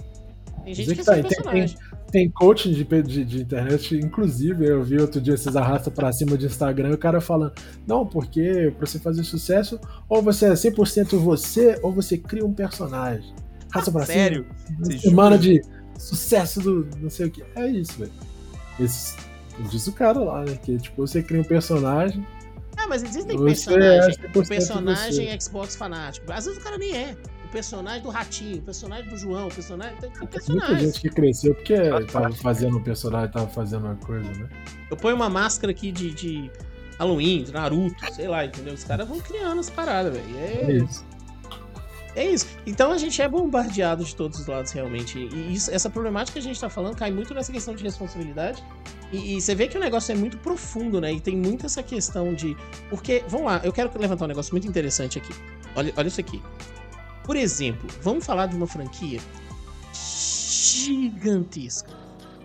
Tem gente que que quer tá, ser um tem- personagem. Tem coaching de, de, de internet, inclusive, eu vi outro dia vocês arrastam pra cima de Instagram e o cara falando, não, porque pra você fazer sucesso, ou você é 100% você, ou você cria um personagem. Arrasta pra Sério? cima. Você Semana jura? de sucesso do não sei o que. É isso, velho. Diz o cara lá, né? Que tipo, você cria um personagem. Ah, mas existem personagens. é 100% O personagem você. Xbox fanático. Às vezes o cara nem é. O personagem do Ratinho, o personagem do João, o personagem. Tem, tem Muita personagens. gente que cresceu porque tava fazendo um personagem, tava fazendo uma coisa, né? Eu ponho uma máscara aqui de, de Halloween, de Naruto, sei lá, entendeu? Os caras vão criando as paradas, velho. É É, isso. É isso. Então a gente é bombardeado de todos os lados, realmente. E isso- essa problemática que a gente tá falando cai muito nessa questão de responsabilidade. E, e você vê que o negócio é muito profundo, né? E tem muito essa questão de. Porque, vamos lá, eu quero levantar um negócio muito interessante aqui. Olha, olha isso aqui. Por exemplo, vamos falar de uma franquia gigantesca.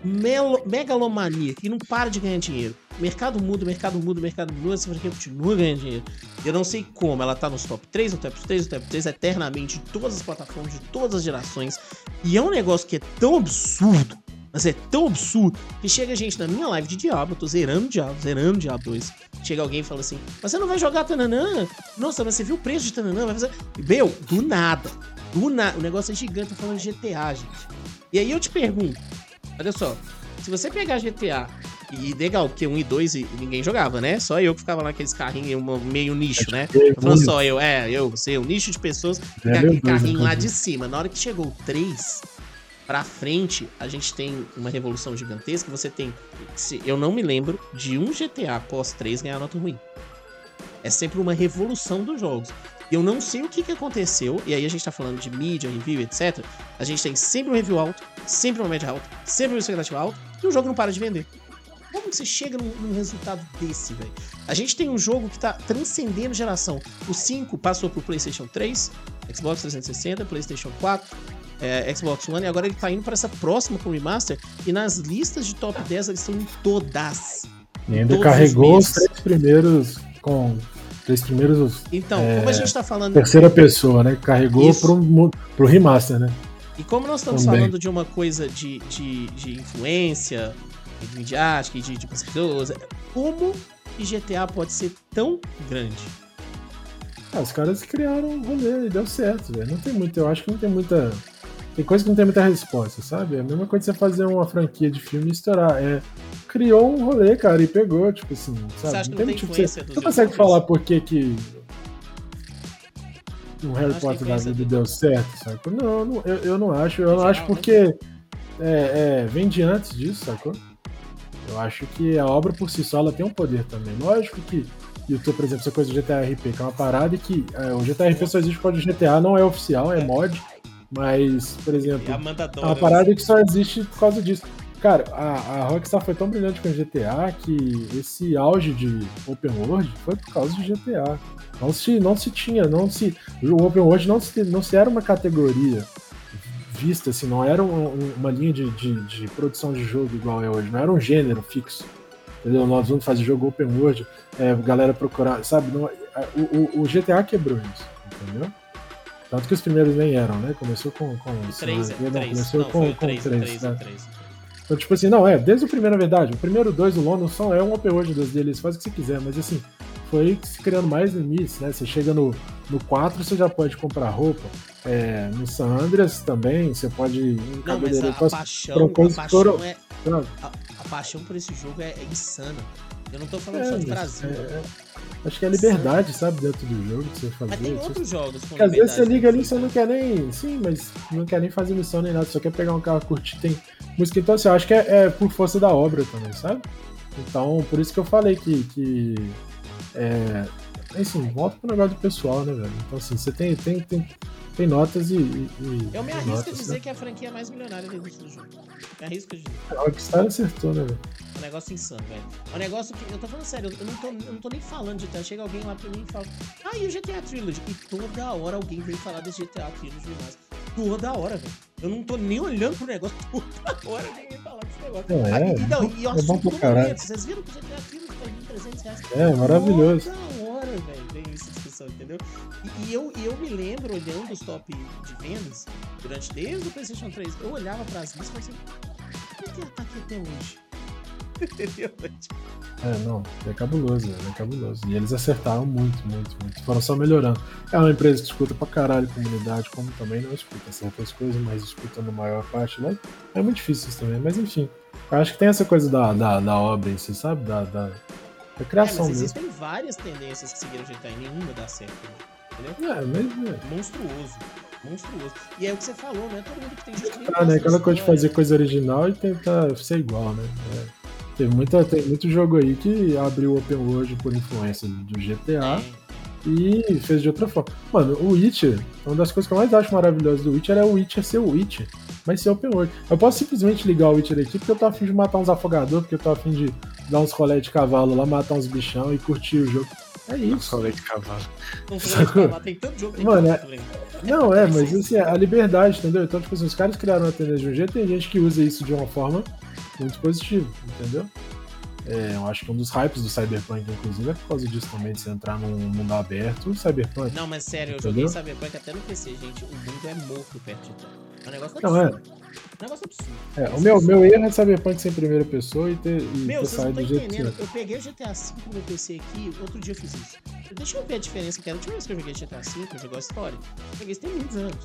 Melo, megalomania, que não para de ganhar dinheiro. Mercado muda, mercado muda, mercado muda, essa franquia continua ganhando dinheiro. Eu não sei como, ela tá nos top 3, no top 3, no top 3, eternamente, de todas as plataformas, de todas as gerações. E é um negócio que é tão absurdo, mas é tão absurdo, que chega gente na minha live de Diablo, eu tô zerando Diablo, zerando Diablo 2. Chega alguém e fala assim, mas você não vai jogar Tananã? Nossa, mas você viu o preço de Tananã? Vai fazer... Meu, do nada. Do nada. O negócio é gigante, tô falando de GTA, gente. E aí eu te pergunto, olha só, se você pegar GTA e legal, porque 1 e 2 e ninguém jogava, né? Só eu que ficava lá naqueles carrinhos, meio nicho, né? Tô falando só eu, é, eu, você, um nicho de pessoas, É, aquele meu Deus, carrinho lá de cima. Na hora que chegou o 3, pra frente, a gente tem uma revolução gigantesca. Você tem, eu não me lembro de um GTA pós 3 ganhar nota ruim. É sempre uma revolução dos jogos. E eu não sei o que, que aconteceu, e aí a gente tá falando de mídia, review, etc. A gente tem sempre um review alto, sempre uma média alta, sempre uma expectativa alta, e o jogo não para de vender. Como que você chega num, num resultado desse, velho? A gente tem um jogo que tá transcendendo geração. O 5 passou por PlayStation 3, Xbox 360, PlayStation 4, é, Xbox One, e agora ele tá indo para essa próxima com remaster. E nas listas de top 10 eles estão em todas. E ainda carregou os os três primeiros com três primeiros Então, É, como a gente tá falando. terceira pessoa, né? Carregou pro, pro remaster, né? E como nós estamos Também. falando de uma coisa de, de, de influência, de midiática e de, de pessoas, como que GTA pode ser tão grande? Ah, os caras criaram um rolê e deu certo, velho. Não tem muito, eu acho que não tem muita. Tem coisa que não tem muita resposta, sabe? É a mesma coisa que você fazer uma franquia de filme e estourar. É, criou um rolê, cara, e pegou, tipo assim, sabe? acha que não tem tipo, influência você, você consegue falar por que que. um Harry Potter da vida deu certo, sacou? Não, não, eu, eu não acho. Eu não acho porque é, é, vem de antes disso, sacou? Eu acho que a obra por si só ela tem um poder também. Lógico que YouTube, por exemplo, essa coisa do GTA RP, que é uma parada que é, o GTA RP só existe quando o GTA não é oficial, é mod. Mas, por exemplo, é Dora, uma parada que só existe por causa disso. Cara, a, a Rockstar foi tão brilhante com o GTA que esse auge de Open World foi por causa de GTA. Não se, não se tinha, não se. O Open World não se, não se era uma categoria vista, assim, não era um- um- uma linha de, de, de produção de jogo igual é hoje, não era um gênero fixo. Entendeu? Nós vamos fazer jogo Open World, é, galera procurar, sabe? Não, é, o, o- o GTA quebrou isso, entendeu? Tanto que os primeiros nem eram, né? Começou com. com O 3, é, não, o 3. começou Não, com, com 3, o três, 3, né? o 3. Então, tipo assim, não, é, desde o primeiro, na verdade. O primeiro dois, o London são é um open world das deles, faz o que você quiser, mas assim, foi se criando mais limites, né? Você chega no, no 4, você já pode comprar roupa. É, no San Andreas também, você pode ir Não, mas a, cabeleireiro. a paixão, a paixão é, a, a paixão por esse jogo é, é insana. Eu não tô falando É, só de Brasil. é, é, acho que é a liberdade, sabe, dentro do jogo que você fazer. Mas tem outros jogos com às vezes você liga ali e você não quer nem. Sim, mas não quer nem fazer missão nem nada, só quer pegar um carro, curtir, tem música. Então, assim, eu acho que é, é por força da obra também, sabe? Então, por isso que eu falei que. que é, assim, volta pro negócio do pessoal, né, velho? Então, assim, você tem, tem, tem, tem notas e. e- Eu me arrisco a notas, dizer né? que é a franquia mais milionária da indústria do jogo. Me arrisco a dizer. A Rockstar acertou, né, velho? É um negócio insano, velho. É um negócio que. Eu tô falando sério, eu não tô, eu não tô nem falando de GTA. Chega alguém lá pra mim e fala. Ah, e o GTA Trilogy? E toda hora alguém vem falar desse GTA Trilogy Remaster. Toda hora, velho. Eu não tô nem olhando pro negócio. Toda hora alguém vem falar desse negócio. Não, é, Ah, e, não, e eu é bom assunto caralho. momento. Vocês viram que o GTA Trilogy tá em 1.300 reais? É, maravilhoso. Toda entendeu? E, e eu, e eu me lembro, olhando os top de vendas, durante desde o PlayStation 3, eu olhava pras listas e falava assim: por que tá aqui até hoje? É, não, é cabuloso, é cabuloso. E eles acertaram muito, muito, muito. Foram só melhorando. É uma empresa que escuta pra caralho a comunidade, como também não escuta certas coisas, mas escuta na maior parte, né? É muito difícil isso também, mas enfim. Eu acho que tem essa coisa da, da, da obra em si, sabe? Da, da É, criação mas mesmo. existem várias tendências que seguiram o GTA e nenhuma dá certo, entendeu? É, mas é. Monstruoso. Monstruoso. E é o que você falou, né? Todo mundo que tem gente Ah, né? Aquela coisa de fazer coisa original e tentar ser igual, né? É. Teve muita, tem muito jogo aí que abriu o Open World por influência do GTA. É. e fez de outra forma. Mano, o Witcher, uma das coisas que eu mais acho maravilhosas do Witcher é o Witcher ser o Witcher, mas ser open world. Eu posso simplesmente ligar o Witcher aqui porque eu tô afim de matar uns afogadores, porque eu tô afim de dar uns rolé de cavalo lá, matar uns bichão e curtir o jogo. É isso. Solei de cavalo. Não vou falar, tem tanto jogo tem Mano, é-. Não, é, mas assim, a liberdade, entendeu? Então, tipo assim, os caras criaram a tendência de um jeito, tem gente que usa isso de uma forma muito positiva, entendeu? É, eu acho que um dos hypes do Cyberpunk, inclusive, é por causa disso também, de você entrar num mundo aberto, Cyberpunk. Não, mas sério, eu Entendeu? joguei Cyberpunk até no PC, gente. O mundo é morto perto de tudo. É um negócio Não, absurdo. É um negócio absurdo. É, o meu, meu erro é Cyberpunk ser em primeira pessoa e ter, e Meu, ter saído do jeito entendendo. Eu peguei o GTA V no PC aqui, outro dia eu fiz isso. Deixa eu ver a diferença que era. A última vez que eu joguei GTA V, eu joguei a história. Eu joguei isso tem muitos anos.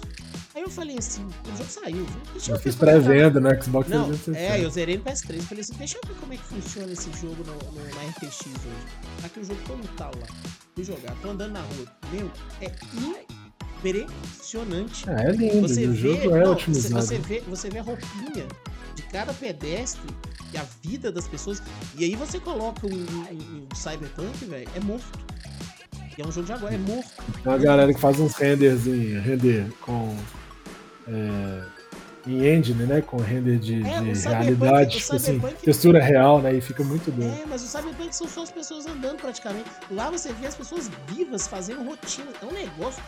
Aí eu falei assim, o jogo saiu. Deixa eu Eu ver fiz é tá. pré-venda no Xbox Não, 360. é, eu zerei no PS3. Eu falei assim, deixa eu ver como é que funciona esse jogo no, no- na RTX hoje. Aqui o jogo todo tal lá. Fui jogar, tô andando na rua. Meu, é impressionante. Ah, é lindo, Você o vê, jogo é não, você, otimizado. você vê, você vê a roupinha de cada pedestre e a vida das pessoas. E aí você coloca um, um- um Cyberpunk, velho, é morto. E é um jogo de agora, é morto. Tem uma galera que faz uns renders em render com. É, em engine, né? Com render de, É, de realidade, tipo assim, textura real, né? E fica muito doido. É, mas o Cyberpunk são só as pessoas andando praticamente. Lá você vê as pessoas vivas fazendo rotina. É um negócio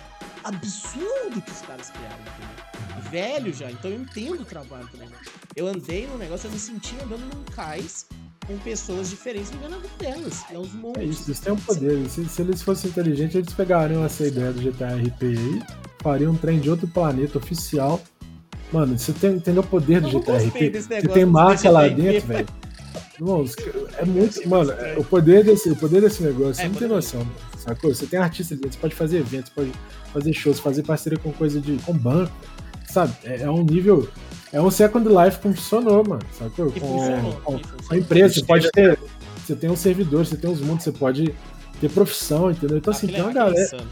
absurdo que os caras criaram, entendeu? Velho já, então eu entendo o trabalho do negócio. Eu andei no negócio, eu me senti andando num cais com pessoas diferentes vivendo a vida delas. É uns É isso, eles têm um poder. Se, se eles fossem inteligentes, eles pegariam essa ideia do GTA RP aí, fariam um trem de outro planeta oficial. Mano, você tem, entendeu o poder do GTA RP? Você tem marca lá dentro, velho. Ca- é muito. Mano, é- o poder desse, o poder desse negócio, você É, não tem noção, sacou? Você tem artista dentro, você pode fazer eventos, pode fazer shows, fazer parceria com coisa de. com banco, sabe? É, é um nível. É um Second Life que funcionou, mano, sacou? Com, funcionou. com- com a empresa, você pode ter. Você tem um servidor, você tem uns mundos, você pode ter profissão, entendeu? Então, assim, Aquilo tem é- uma galera. insano.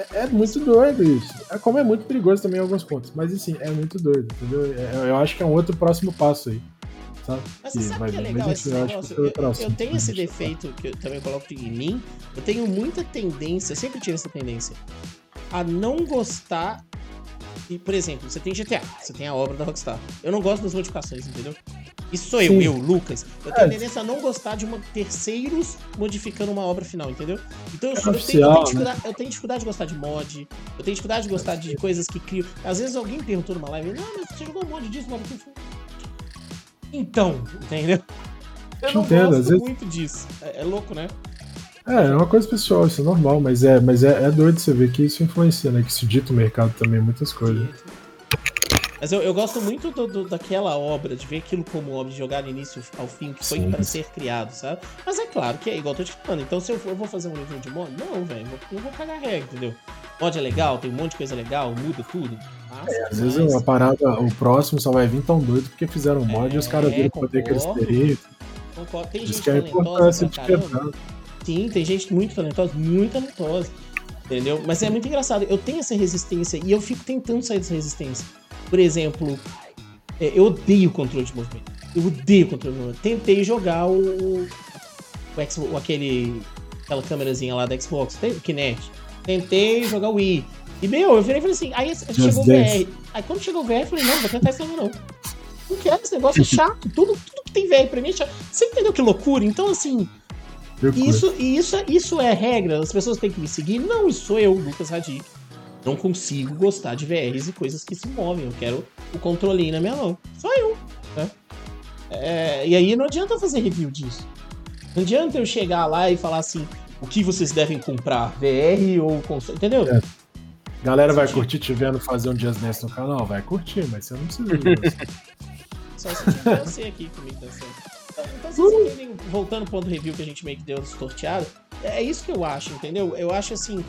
É, é, muito doido isso. É como é muito perigoso também em alguns pontos. Mas assim, é muito doido, entendeu? É, eu acho que é um outro próximo passo aí. Sabe? Mas você sabe que é legal esse negócio? Eu, eu, eu, tenho esse defeito que eu também coloco em mim. Eu tenho muita tendência, sempre tive essa tendência, a não gostar. E, por exemplo, você tem GTA, você tem a obra da Rockstar. Eu não gosto das modificações, entendeu? Isso sou eu, Sim. eu, Lucas. Eu tenho é. tendência a não gostar de uma, terceiros modificando uma obra final, entendeu? Então eu, é eu, tenho, eu, tenho né? eu, tenho, dificuldade de gostar de mod, eu tenho dificuldade de gostar de coisas que criam. Às vezes alguém perguntou numa live, não, mas você jogou mod disso, mod disso. Então, entendeu? Eu não Entendo, gosto vezes... muito disso. É, é, louco, né? É, é uma coisa pessoal, isso é normal, mas é, mas é, é doido você ver que isso influencia, né? Que isso dita o mercado também, muitas coisas. Mas eu, eu gosto muito do, do, daquela obra, de ver aquilo como obra, de jogar do início ao fim, que foi para ser criado, sabe? Mas é claro que é igual eu tô te falando. Então, se eu, for, eu vou fazer um review de mod, não, velho, eu vou cagar regra, entendeu? Mod é legal, tem um monte de coisa legal, muda tudo. Nossa, é, às mas... vezes a parada, o próximo só vai vir tão doido porque fizeram mod é, e os caras viram o poder que eles teriam. Concordo. Tem gente é talentosa pra caramba. Sim, tem gente muito talentosa, muito talentosa. Entendeu? Mas é muito engraçado. Eu tenho essa resistência e eu fico tentando sair dessa resistência. Por exemplo, é, eu odeio controle de movimento. Eu odeio controle de movimento. Tentei jogar o, o, o aquele aquela câmerazinha lá da Xbox, o Kinect. Tentei jogar o Wii. E, meu, eu virei e falei assim, aí chegou o VR. Aí quando chegou o VR, eu falei, não, vou tentar isso não. Não quero, esse negócio é chato. Tudo, tudo que tem VR pra mim é chato. Você entendeu que loucura? Então, assim, isso, isso, isso é regra, as pessoas têm que me seguir. Não, isso sou eu, Lucas Radic. Não consigo gostar de VRs e coisas que se movem. Eu quero o controlinho na minha mão. Só eu. Né? É, e aí não adianta fazer review disso. Não adianta eu chegar lá e falar assim: o que vocês devem comprar, VR ou console, entendeu? É. Galera vai curtir te vendo fazer um Dias Nest no canal? Vai curtir, mas você não precisa ver Só se tiver você aqui comigo dançando. Então, então vocês uh! entendem, voltando pro ponto review que a gente meio que deu sorteado, é isso que eu acho, entendeu? Eu acho assim,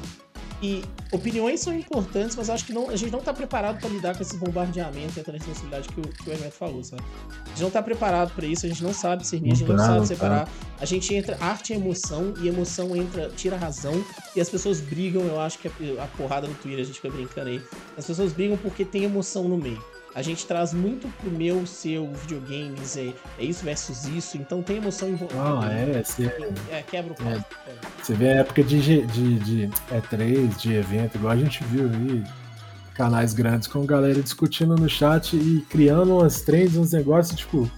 e opiniões são importantes, mas acho que não, a gente não está preparado para lidar com esse bombardeamento e essa necessidade que o, que o Hermeto falou, sabe? A gente não está preparado para isso, a gente não sabe discernir, a gente não, não sabe separar. A gente entra arte e emoção, e emoção entra, tira a razão, e as pessoas brigam, eu acho que a, a porrada no Twitter, a gente fica brincando aí. As pessoas brigam porque tem emoção no meio a gente traz muito pro meu, seu videogames, é, é isso versus isso, então tem emoção envolvida. Ah, é, você, é, quebra o pau. É, você vê a época de, de, de E3, de evento, igual a gente viu aí, canais grandes com galera discutindo no chat e criando umas trends, uns negócios, tipo,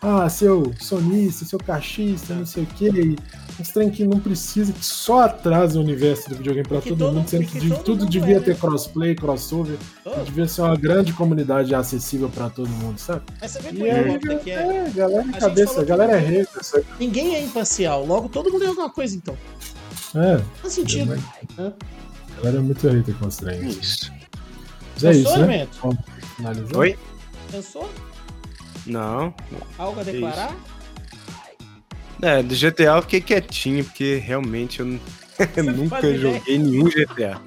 ah, seu sonista, seu cachista, não sei o que, uns trem que não precisa, que só atrasa o universo do videogame para todo, todo, mundo, sendo que, que tudo devia é, ter crossplay, crossover, oh. devia ser uma grande comunidade acessível para todo mundo, sabe? Mas você vê e aí, que é. é, galera de cabeça, galera é hater. Ninguém é imparcial, logo todo mundo é alguma coisa então. É. Faz sentido. É. A galera é muito hater com os trens. Isso. Mas é isso, né? Oi? Pensou? Não. Algo a declarar? É, do GTA eu fiquei quietinho, porque realmente eu, nunca joguei nenhum GTA.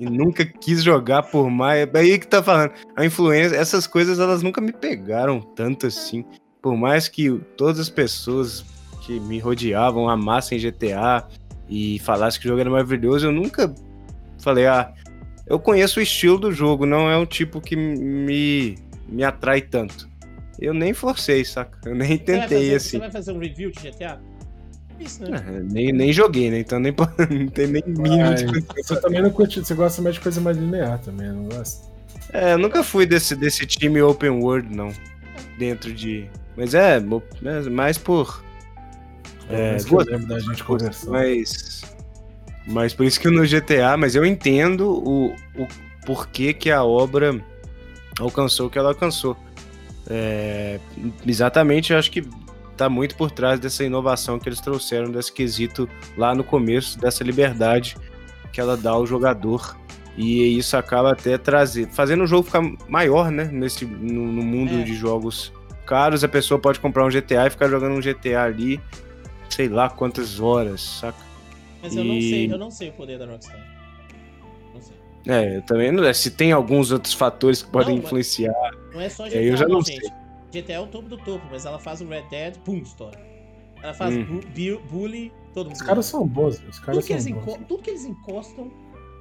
E nunca quis jogar por mais. É aí que tá falando. A influência, essas coisas elas nunca me pegaram tanto assim. Por mais que todas as pessoas que me rodeavam amassem GTA e falassem que o jogo era maravilhoso, eu nunca falei, ah, eu conheço o estilo do jogo, não é um tipo que me, me atrai tanto. Eu nem forcei, saca? Eu nem tentei fazer, assim. Você vai fazer um review de GTA? Isso, né? É, nem, nem joguei, né? Então nem, não tem nem mínimo ah, de Você também não curte, você gosta mais de coisa mais linear também, não gosta? É, eu nunca fui desse, desse time open world, não. Dentro de. Mas é, é mais por. É, é lembro da gente conversando. Mas. Mas por isso que no GTA, mas eu entendo o, o porquê que a obra alcançou o que ela alcançou. É, exatamente, eu acho que está muito por trás dessa inovação que eles trouxeram desse quesito lá no começo, dessa liberdade que ela dá ao jogador. E isso acaba até trazer, fazendo o jogo ficar maior, né? Nesse, no, no mundo é. de jogos caros, a pessoa pode comprar um GTA e ficar jogando um GTA ali, sei lá quantas horas, saca? Mas e... eu não sei, eu não sei o poder da Rockstar. É, eu também não. Se tem alguns outros fatores que podem não, influenciar. Não é só GTA, eu já não, não gente. GTA é o topo do topo, mas ela faz o Red Dead, pum, estoura. Ela faz hum. bu bully, todo mundo. Os caras são bons, os caras tudo são bons. Tudo que eles encostam,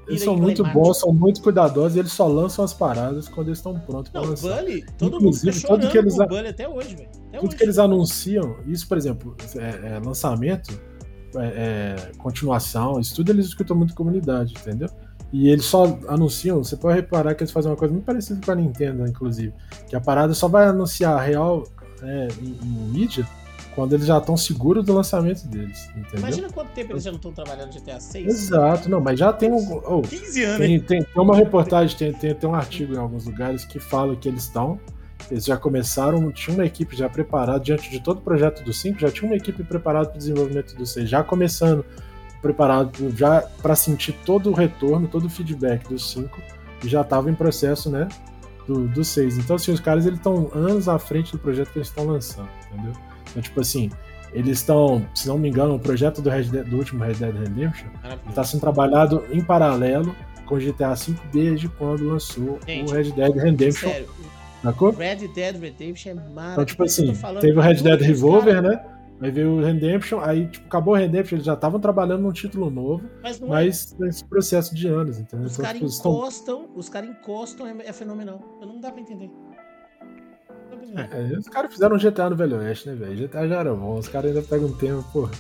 Eles são muito bons, são muito cuidadosos e eles só lançam as paradas quando eles estão prontos para lançar. Bully, todo Inclusive, mundo tá tudo que eles, Bully até hoje, velho. Tudo hoje. que eles anunciam, isso, por exemplo, é, é lançamento, é, é, continuação, isso tudo eles escutam muito comunidade, entendeu? E eles só anunciam, você pode reparar que eles fazem uma coisa muito parecida com a Nintendo, inclusive. Que a parada só vai anunciar real é, em, em mídia quando eles já estão seguros do lançamento deles. Entendeu? Imagina quanto tempo eles já não estão trabalhando GTA 6. Exato, não, mas já tem um. Oh, 15 anos. Tem, tem, tem, uma reportagem, tem, tem, tem um artigo em alguns lugares que fala que eles estão. Eles já começaram, tinha uma equipe já preparada, diante de todo o projeto do 5, já tinha uma equipe preparada para o desenvolvimento do 6, já começando preparado já para sentir todo o retorno, todo o feedback do 5, e já estava em processo, né, do, do 6. Então, assim, os caras eles estão anos à frente do projeto que eles estão lançando, entendeu? Então, tipo assim, eles estão, se não me engano, o projeto do, Red Dead, do último Red Dead Redemption está sendo trabalhado em paralelo com o GTA V desde quando lançou Gente, o Red Dead Redemption. Sério, sacou? Red Dead Redemption é maravilhoso. Então, tipo assim, teve o Red Dead Revolver, né? Aí veio o Redemption, aí tipo, acabou o Redemption, eles já estavam trabalhando num título novo, mas, mas é. nesse processo de anos, entendeu? Os então, caras tipo, encostam, estão... os caras encostam, é, é fenomenal. Não dá pra entender. É, os caras fizeram um GTA no Velho Oeste, né, velho? GTA já era bom, os caras ainda pegam um tempo, porra.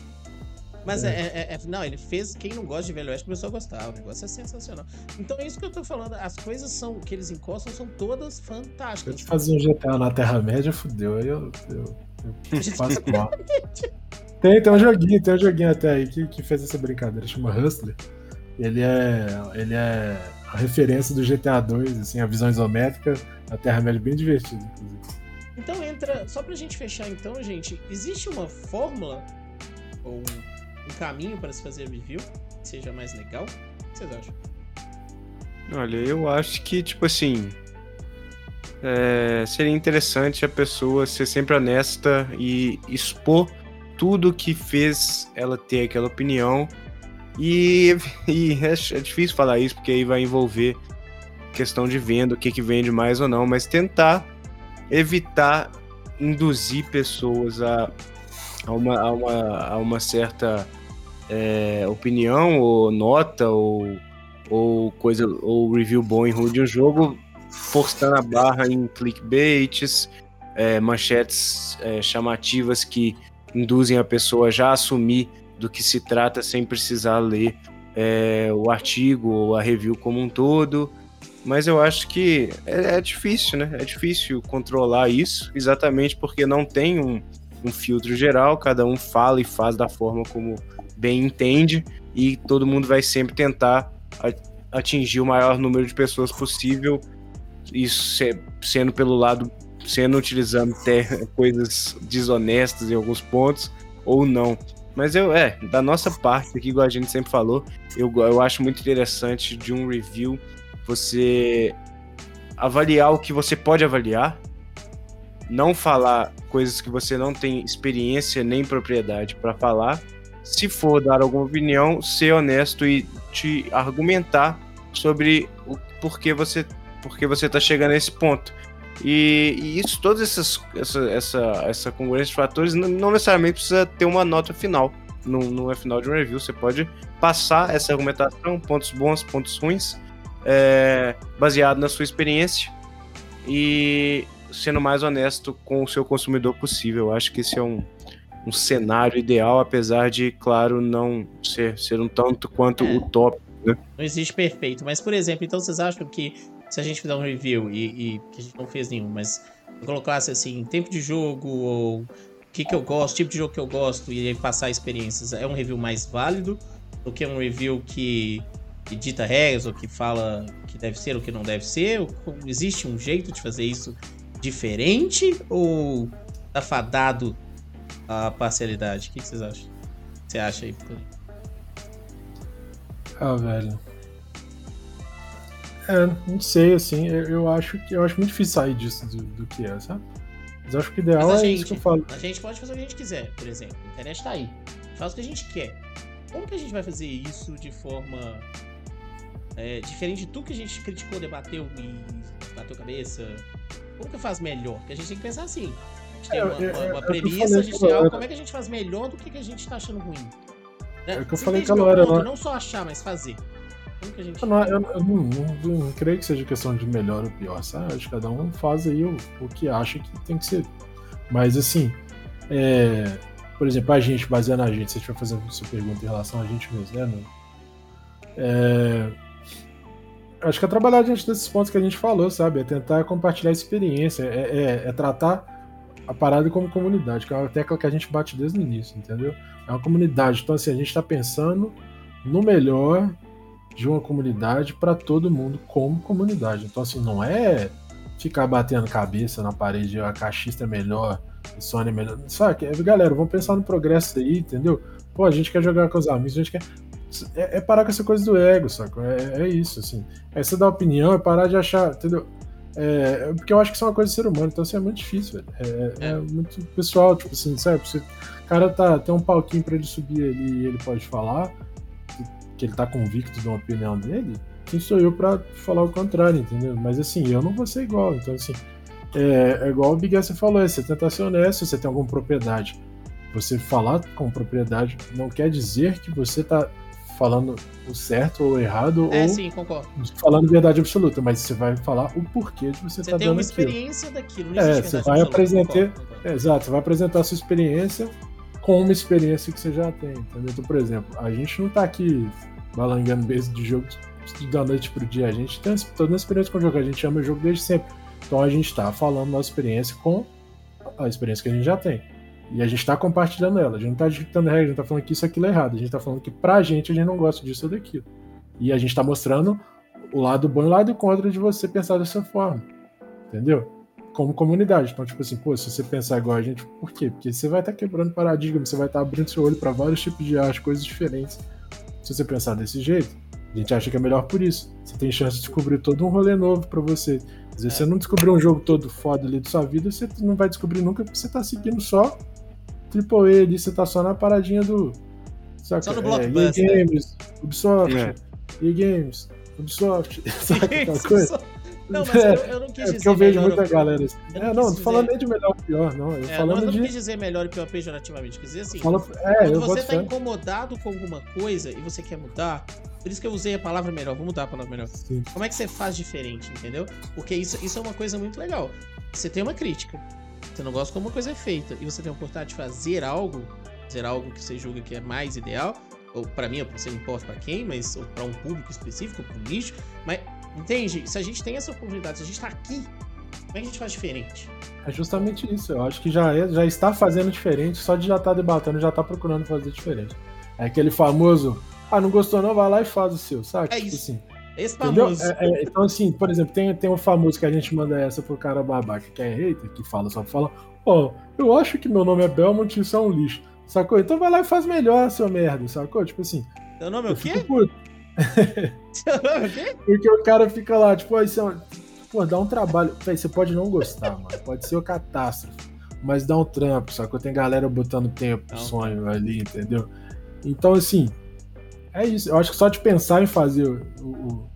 Mas é. É, é, é. não, ele fez. Quem não gosta de Velho Oeste começou a gostar. O negócio é sensacional. Então é isso que eu tô falando. As coisas são que eles encostam são todas fantásticas. Se fazer um GTA na Terra-média, fudeu. Aí eu, eu, tem, tem um joguinho, tem um joguinho até aí que, que fez essa brincadeira, chama Hustler. Ele é. Ele é a referência do GTA 2, assim, a visão isométrica na Terra-média bem divertida, inclusive. Então entra, só pra gente fechar então, gente, existe uma fórmula ou um caminho para se fazer review que seja mais legal? O que vocês acham? Olha, eu acho que, tipo assim, é, seria interessante a pessoa ser sempre honesta e expor tudo que fez ela ter aquela opinião. E, e é, é, difícil falar isso, porque aí vai envolver questão de venda, o que, que vende mais ou não, mas tentar evitar induzir pessoas a, a, uma, a, uma, a uma certa é, opinião ou nota ou, ou coisa ou review bom e ruim de um jogo, forçando a barra em clickbaits, é, manchetes é, chamativas que induzem a pessoa já a assumir do que se trata sem precisar ler é, o artigo ou a review como um todo. Mas eu acho que é, é, difícil, né? É difícil controlar isso, exatamente porque não tem um, um filtro geral, cada um fala e faz da forma como bem entende, e todo mundo vai sempre tentar atingir o maior número de pessoas possível, isso sendo pelo lado, sendo utilizando até coisas desonestas em alguns pontos, ou não. Mas eu, é, da nossa parte aqui, igual a gente sempre falou, eu, eu acho muito interessante de um review você avaliar o que você pode avaliar, não falar coisas que você não tem experiência nem propriedade para falar. Se for dar alguma opinião, ser honesto e te argumentar sobre o porquê você porque você está chegando a esse ponto. E, e isso, todas essas essa, essa, essa congruência de fatores não, não necessariamente precisa ter uma nota final. No, no final de um review, você pode passar essa argumentação, pontos bons, pontos ruins, é, baseado na sua experiência e sendo mais honesto com o seu consumidor possível. Eu acho que esse é um, um cenário ideal, apesar de, claro, não ser, ser um tanto quanto é. utópico. Né? Não existe perfeito, mas por exemplo, então vocês acham que se a gente fizer um review e, e que a gente não fez nenhum, mas colocasse assim, tempo de jogo ou o que, que eu gosto, tipo de jogo que eu gosto e passar experiências, é um review mais válido do que um review que que dita regras ou que fala que deve ser ou que não deve ser? Existe um jeito de fazer isso diferente ou tá fadado a parcialidade? O que, vocês acham? Você acha aí, Ah, velho. É, não sei, assim, eu, eu, acho que eu acho muito difícil sair disso do, do que é, sabe? Mas acho que o ideal é gente, isso que eu falo. A gente pode fazer o que a gente quiser, por exemplo. A internet tá aí. Faz o que a gente quer. Como que a gente vai fazer isso de forma é, diferente de tudo que a gente criticou, debateu e bateu cabeça, como que faz melhor? Porque a gente tem que pensar assim. A gente tem é, uma, uma, é, uma é premissa, a gente tem algo, como é que a gente faz melhor do que, que a gente tá achando ruim? Né? É o que eu falei que ela era, não, não só achar, mas fazer. Como que a gente. Eu, não, eu, eu não, não- não creio que seja questão de melhor ou pior, sabe? Acho que cada um faz aí o, o que acha que tem que ser. Mas assim, é, por exemplo, a gente, se a gente for fazer sua pergunta em relação a gente mesmo, né? É, acho que é trabalhar diante desses pontos que a gente falou, sabe? É tentar compartilhar experiência, é, é- é tratar a parada como comunidade, que é uma tecla que a gente bate desde o início, entendeu? É uma comunidade. Então, assim, a gente está pensando no melhor de uma comunidade para todo mundo como comunidade. Então, assim, não é ficar batendo cabeça na parede, a caixista é melhor, a Sony é melhor. Sabe? É, galera, vamos pensar no progresso aí, entendeu? Pô, a gente quer jogar com os amigos, a gente quer. É, é parar com essa coisa do ego, saco? É, é isso, assim. É você dar opinião, é parar de achar, entendeu? É, é porque eu acho que isso é uma coisa de ser humano, então isso é muito difícil, velho. É, é muito pessoal, tipo assim, sabe? O cara tá, tem um palquinho pra ele subir ali e ele pode falar, que ele tá convicto de uma opinião dele, quem sou eu pra falar o contrário, entendeu? Mas assim, eu não vou ser igual, então assim, é, é igual o Big você falou, é você tentar ser honesto, você tem alguma propriedade. Você falar com propriedade não quer dizer que você tá falando o certo ou o errado, É, ou sim, falando verdade absoluta, mas você vai falar o porquê de você Você estar tem dando uma aquilo. experiência daquilo. É, você vai apresentar- concordo. É, Exato, você vai apresentar a sua experiência com uma experiência que você já tem, entendeu? Então, por exemplo, a gente não tá aqui balangando base de jogo da noite pro dia, a gente tem toda a experiência com o jogo, a gente ama o jogo desde sempre. Então a gente tá falando nossa experiência com a experiência que a gente já tem. E a gente tá compartilhando ela, a gente não tá ditando regra, a gente tá falando que isso aquilo é errado, a gente tá falando que pra gente a gente não gosta disso ou daquilo. E a gente tá mostrando o lado bom e o lado contra de você pensar dessa forma. Entendeu? como comunidade. Então, tipo assim, pô, se você pensar igual a gente, por quê? Porque você vai estar quebrando paradigma, você vai estar abrindo seu olho para vários tipos de arte, coisas diferentes. Se você pensar desse jeito, a gente acha que é melhor por isso. Você tem chance de descobrir todo um rolê novo para você. Às vezes É. você não descobriu um jogo todo foda ali da sua vida, você não vai descobrir nunca porque você tá seguindo só AAA ali, você tá só na paradinha do. Saca? Só no É, blockbuster. EA Games, Ubisoft, É. EA Games, Ubisoft, saca aquela coisa? Não, mas eu, eu não quis É dizer. porque eu vejo melhor muita galera assim. eu não É, não, tô falando nem de melhor ou pior, não. Eu É, não, falando eu não de. quis dizer melhor e pior pejorativamente. Quis dizer assim. Fala, é, quando eu você tá fé. incomodado com alguma coisa e você quer mudar, por isso que eu usei a palavra melhor. Vou mudar a palavra melhor. Sim. Como é que você faz diferente, entendeu? Porque isso, isso é uma coisa muito legal. Você tem uma crítica, você não gosta como uma coisa é feita, e você tem a oportunidade de fazer algo, fazer algo que você julga que é mais ideal, ou pra mim, você não importa pra quem, mas ou pra um público específico, pra um nicho, mas entende? Se a gente tem essa oportunidade, se a gente tá aqui, como é que a gente faz diferente? É justamente isso. Eu acho que já, é, já está fazendo diferente, só de já estar debatendo, já está procurando fazer diferente. É aquele famoso, ah, não gostou não, vai lá e faz o seu, sabe? É Tipo isso. assim, Esse famoso. É, é, então, assim, por exemplo, tem, tem um famoso que a gente manda essa pro cara babaca, que é hater, que fala, só fala, ó, eu acho que meu nome é Belmont e isso é um lixo. Sacou? Então vai lá e faz melhor, seu merda, sacou? Tipo assim, Seu nome é o quê? puto. É? Porque o cara fica lá, tipo, é um- Pô, dá um trabalho. Véi, você pode não gostar, mano. Pode ser uma catástrofe. Mas dá um trampo, sacou? Tem galera botando tempo, um sonho ali, entendeu? Então, assim, é isso. Eu acho que só de pensar em fazer o. o-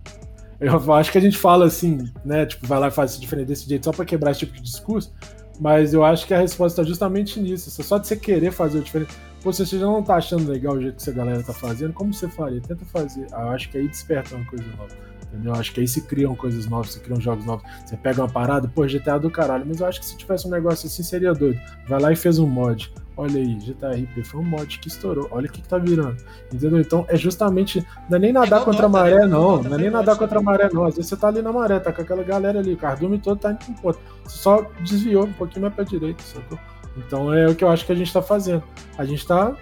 eu acho que a gente fala assim, né? Tipo, vai lá e faz isso diferente desse jeito só pra quebrar esse tipo de discurso. Mas eu acho que a resposta tá justamente nisso. Só de você querer fazer o diferente. Pô, se você já não tá achando legal o jeito que essa galera tá fazendo, como você faria? Tenta fazer. Ah, Eu acho que aí desperta uma coisa nova. Entendeu? Eu acho que aí se criam coisas novas, se criam jogos novos. Você pega uma parada, pô, GTA do caralho. Mas eu acho que se tivesse um negócio assim, seria doido. Vai lá e fez um mod. Olha aí, GTA RP foi um mod que estourou. Olha o que, que tá virando. Entendeu? Então é justamente. Não é nem nadar igual contra a maré, né? não. Dota Não é nem nadar contra a maré, não. Às vezes você tá ali na maré, tá com aquela galera ali. O cardume todo tá indo ponto. Você só desviou um pouquinho mais pra direita, sacou? Então é o que eu acho que a gente tá fazendo. A gente tá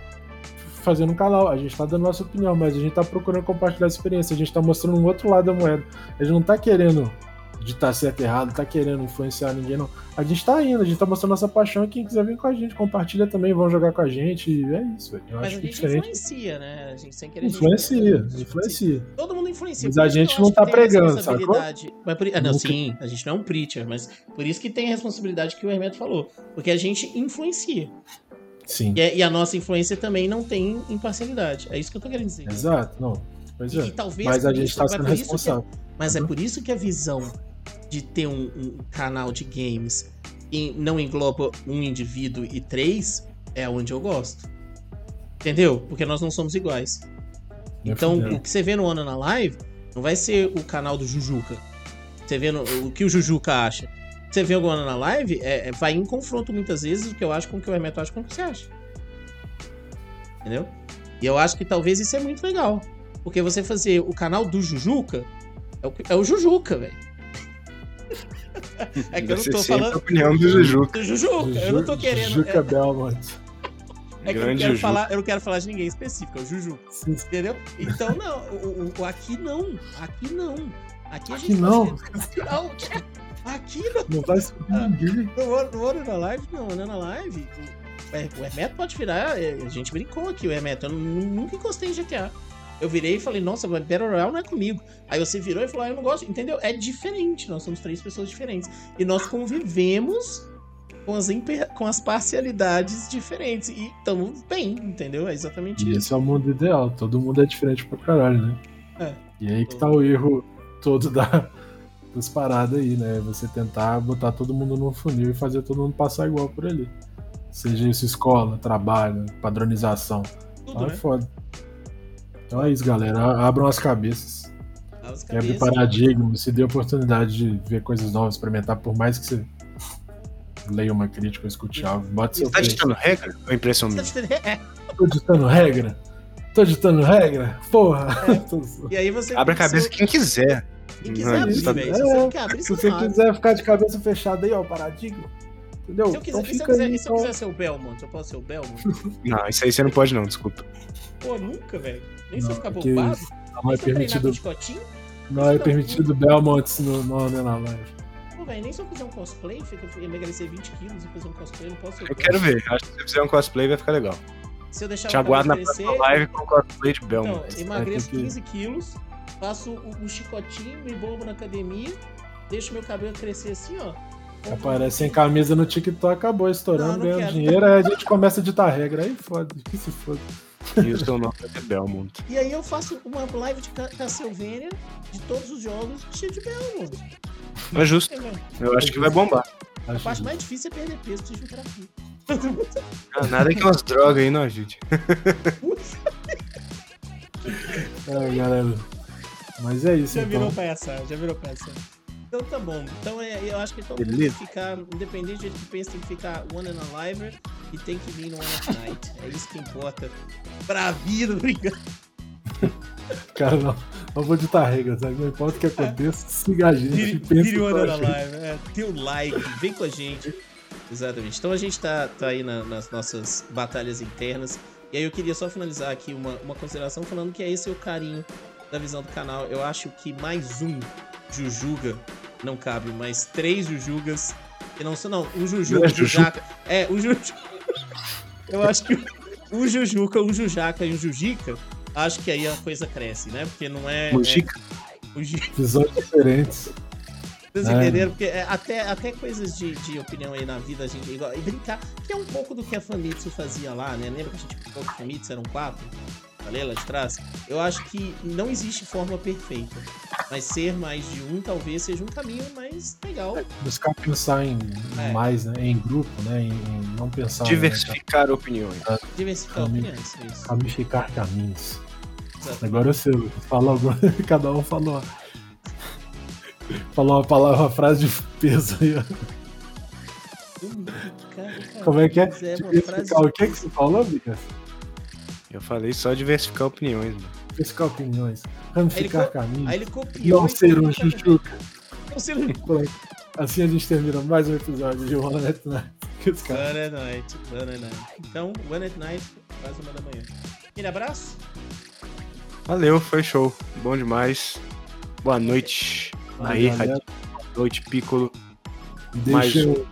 fazendo um canal, a gente tá dando nossa opinião, mas a gente tá procurando compartilhar a experiência, a gente tá mostrando um outro lado da moeda. A gente não tá querendo ditar certo e errado, tá querendo influenciar ninguém, não. A gente tá indo, a gente tá mostrando nossa paixão e quem quiser vir com a gente, compartilha também, vão jogar com a gente. E é isso, velho. Eu Mas acho a gente diferente. influencia, né? A gente sem querer. gente- Influencia, influencia. Todo mundo influencia. Mas a gente não tá pregando, responsabilidade. Mas por... ah, não, Nunca- sim, a gente não é um preacher, mas por isso que tem a responsabilidade que o Hermeto falou. Porque a gente influencia. Sim. E, é- a nossa influência também não tem imparcialidade. É isso que eu tô querendo dizer. Exato, não. Pois E, é. talvez Mas a gente tá mas sendo isso que- responsável. mas é Uhum. por isso que a visão de ter um, um canal de games e não engloba um indivíduo e três é onde eu gosto. Entendeu? Porque nós não somos iguais. Nem Então, o que você vê no Ono na live Não vai ser o canal do Jujuca. Você vendo o que o Jujuca acha. Você vê agora na live, é, é, vai em confronto muitas vezes o que eu acho com o que o Hermeto acha com o que você acha. Entendeu? E eu acho que talvez isso é muito legal. Porque você fazer o canal do Jujuca é o, é o Jujuca, velho. É que eu não tô falando. A opinião do Jujuca. Do Jujuca. Eu não tô querendo. Jujuca é, Belmont. é que eu não, quero falar, eu não quero falar de ninguém específico, é o Jujuca. Entendeu? Então, não. O, o, aqui não. Aqui não. Aqui a gente aqui não. não. Aqui não. Não vai subir ninguém. No, na Live, não. No na Live, o Hermeto pode virar. É, a gente brincou aqui, o Hermeto. Eu nunca encostei em GTA. Eu virei e falei, nossa, Battle Royale não é comigo. Aí você virou e falou, ah, eu não gosto. Entendeu? É diferente. Nós somos três pessoas diferentes. E nós convivemos com as, com as parcialidades diferentes. E estamos bem, entendeu? É exatamente e isso. Esse é o mundo ideal. Todo mundo é diferente pra caralho, né? É. E aí que tá o erro todo da, das paradas aí, né? Você tentar botar todo mundo no funil e fazer todo mundo passar igual por ali. Seja isso escola, trabalho, padronização. Tudo, ah, né? é foda. Então é isso, galera. Abram as cabeças. As Quebre cabeças. paradigmas, se dê a oportunidade de ver coisas novas, experimentar, por mais que você leia uma crítica ou escute algo. Bota seu Tá peito. ditando regra? Ou impressão minha? É. Tô ditando regra? Tô ditando regra? Porra! E aí você. Abre a cabeça quem quiser. Quem quiser abrir, tá- velho. Se você quer abrir, Se você você não abre. quiser ficar de cabeça fechada aí, ó, o paradigma. Entendeu? Se eu quiser, então e se eu quiser, aí, e se eu então. quiser ser o Belmont? Eu posso ser o Belmont? Não, isso aí você não pode não, desculpa. Pô, nunca, velho. Nem se eu Não, ficar bombado. Não é Nem se eu treinar com permitido, chicotinho. não é permitido Belmonts no nome na live. Pô, velho, nem se eu fizer um cosplay, fica, emagrecer 20 quilos e fazer um cosplay, eu não posso Eu Belmont. quero ver. Acho que se você fizer um cosplay vai ficar legal. Se eu deixar Te o aguardo na próxima live com cosplay de então, Belmont. emagreço É, que- 15 quilos, faço o, o chicotinho, me bombo na academia, deixo meu cabelo crescer assim, ó. Aparece sem camisa no TikTok, acabou estourando, Não, não ganhando quero. dinheiro, aí a gente começa a ditar regra. Aí foda, que se foda. E o seu nome vai ser Belmont. E aí eu faço uma live de Ca- Castlevania de todos os jogos cheio de Belmont. É justo. Entendeu? Eu acho que vai bombar. A parte mais difícil é perder peso de fisioterapia. Ah, Nada que umas drogas aí não ajude. É, galera. Mas é isso, Já virou então. palhaçada, já virou palhaçada. Então tá bom. Então é, eu acho que todo mundo tem que ficar, independente do jeito que pensa, tem que ficar one and a liver e tem que vir no one at night. É isso que importa pra vida, obrigado. Cara, não, não vou ditar regra, sabe? Não importa o que aconteça, siga a gente. Vire, pensa vire one and a gente. live. É, dê o like, vem com a gente. Exatamente. Então a gente tá, tá aí na- nas nossas batalhas internas. E aí eu queria só finalizar aqui uma, uma consideração falando que é esse o carinho da visão do canal. Eu acho que mais um Jujuga não cabe, mas três Jujugas. Que não são, não, Jujuga, Não é um Jujaca. É, o Juju. Eu acho que um Jujuca, um Jujaca e um Jujica. Acho que aí a coisa cresce, né? Porque não é. é Mujica. o Ju- Visões diferentes. vocês É. entenderam? Porque é, até, até coisas de, de opinião aí na vida, a gente. Igual, e brincar, que é um pouco do que a Famitsu fazia lá, né? Lembra que a gente ficou que a Famitsu eram quatro? Falei lá de trás? Eu acho que não existe forma perfeita. Mas ser mais de um talvez seja um caminho mais legal. Buscar pensar em É. mais, né? Em grupo, né? Em, em não pensar. Diversificar opiniões. Diversificar Caminho. opiniões. é Isso. Ramificar caminhos. Exato. Agora eu sei, fala alguma. Cada um falou. Falou uma palavra, uma frase de peso aí, ó. Cara, cara, Como é que é? frase- o que que você falou, Mika? Eu falei só diversificar opiniões, mano. Diversificar opiniões. Ramificar caminhos. Aí ele copiou. Não e ser um chuchuca. Não ser um. Assim a gente termina mais um episódio de One Night Night. Que os caras- One at Night, One at Night. Então, One at Night, quase uma da manhã. Aquele abraço. Valeu, foi show. Bom demais. Boa noite. Aí. Boa noite, Piccolo. Deixa Mais eu.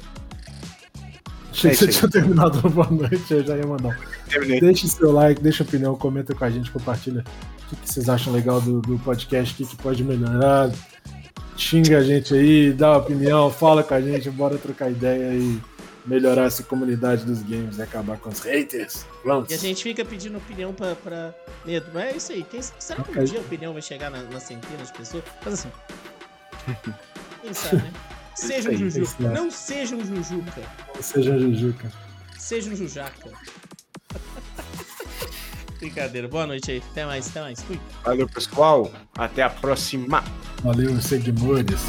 Achei É que você isso aí. tinha terminado boa noite, eu já ia mandar. Terminei. Deixe seu like, deixa opinião, comenta com a gente, compartilha o que, que vocês acham legal do, do podcast, o que, que pode melhorar. Xinga a gente aí, dá opinião, fala com a gente, bora trocar ideia e melhorar essa comunidade dos games e acabar com os haters. Vamos! E a gente fica pedindo opinião pra, pra medo. Mas é isso aí. Quem, será que um dia a opinião vai chegar na, na centena de pessoas? Faz assim. Quem sabe, né? Seja um aí, Juju. isso aí. Não seja um Jujuca. Seja Jujuca. Seja um Jujaca. Brincadeira. Boa noite aí. Até mais, até mais. Fui. Valeu, pessoal. Até a próxima. Valeu, seguidores.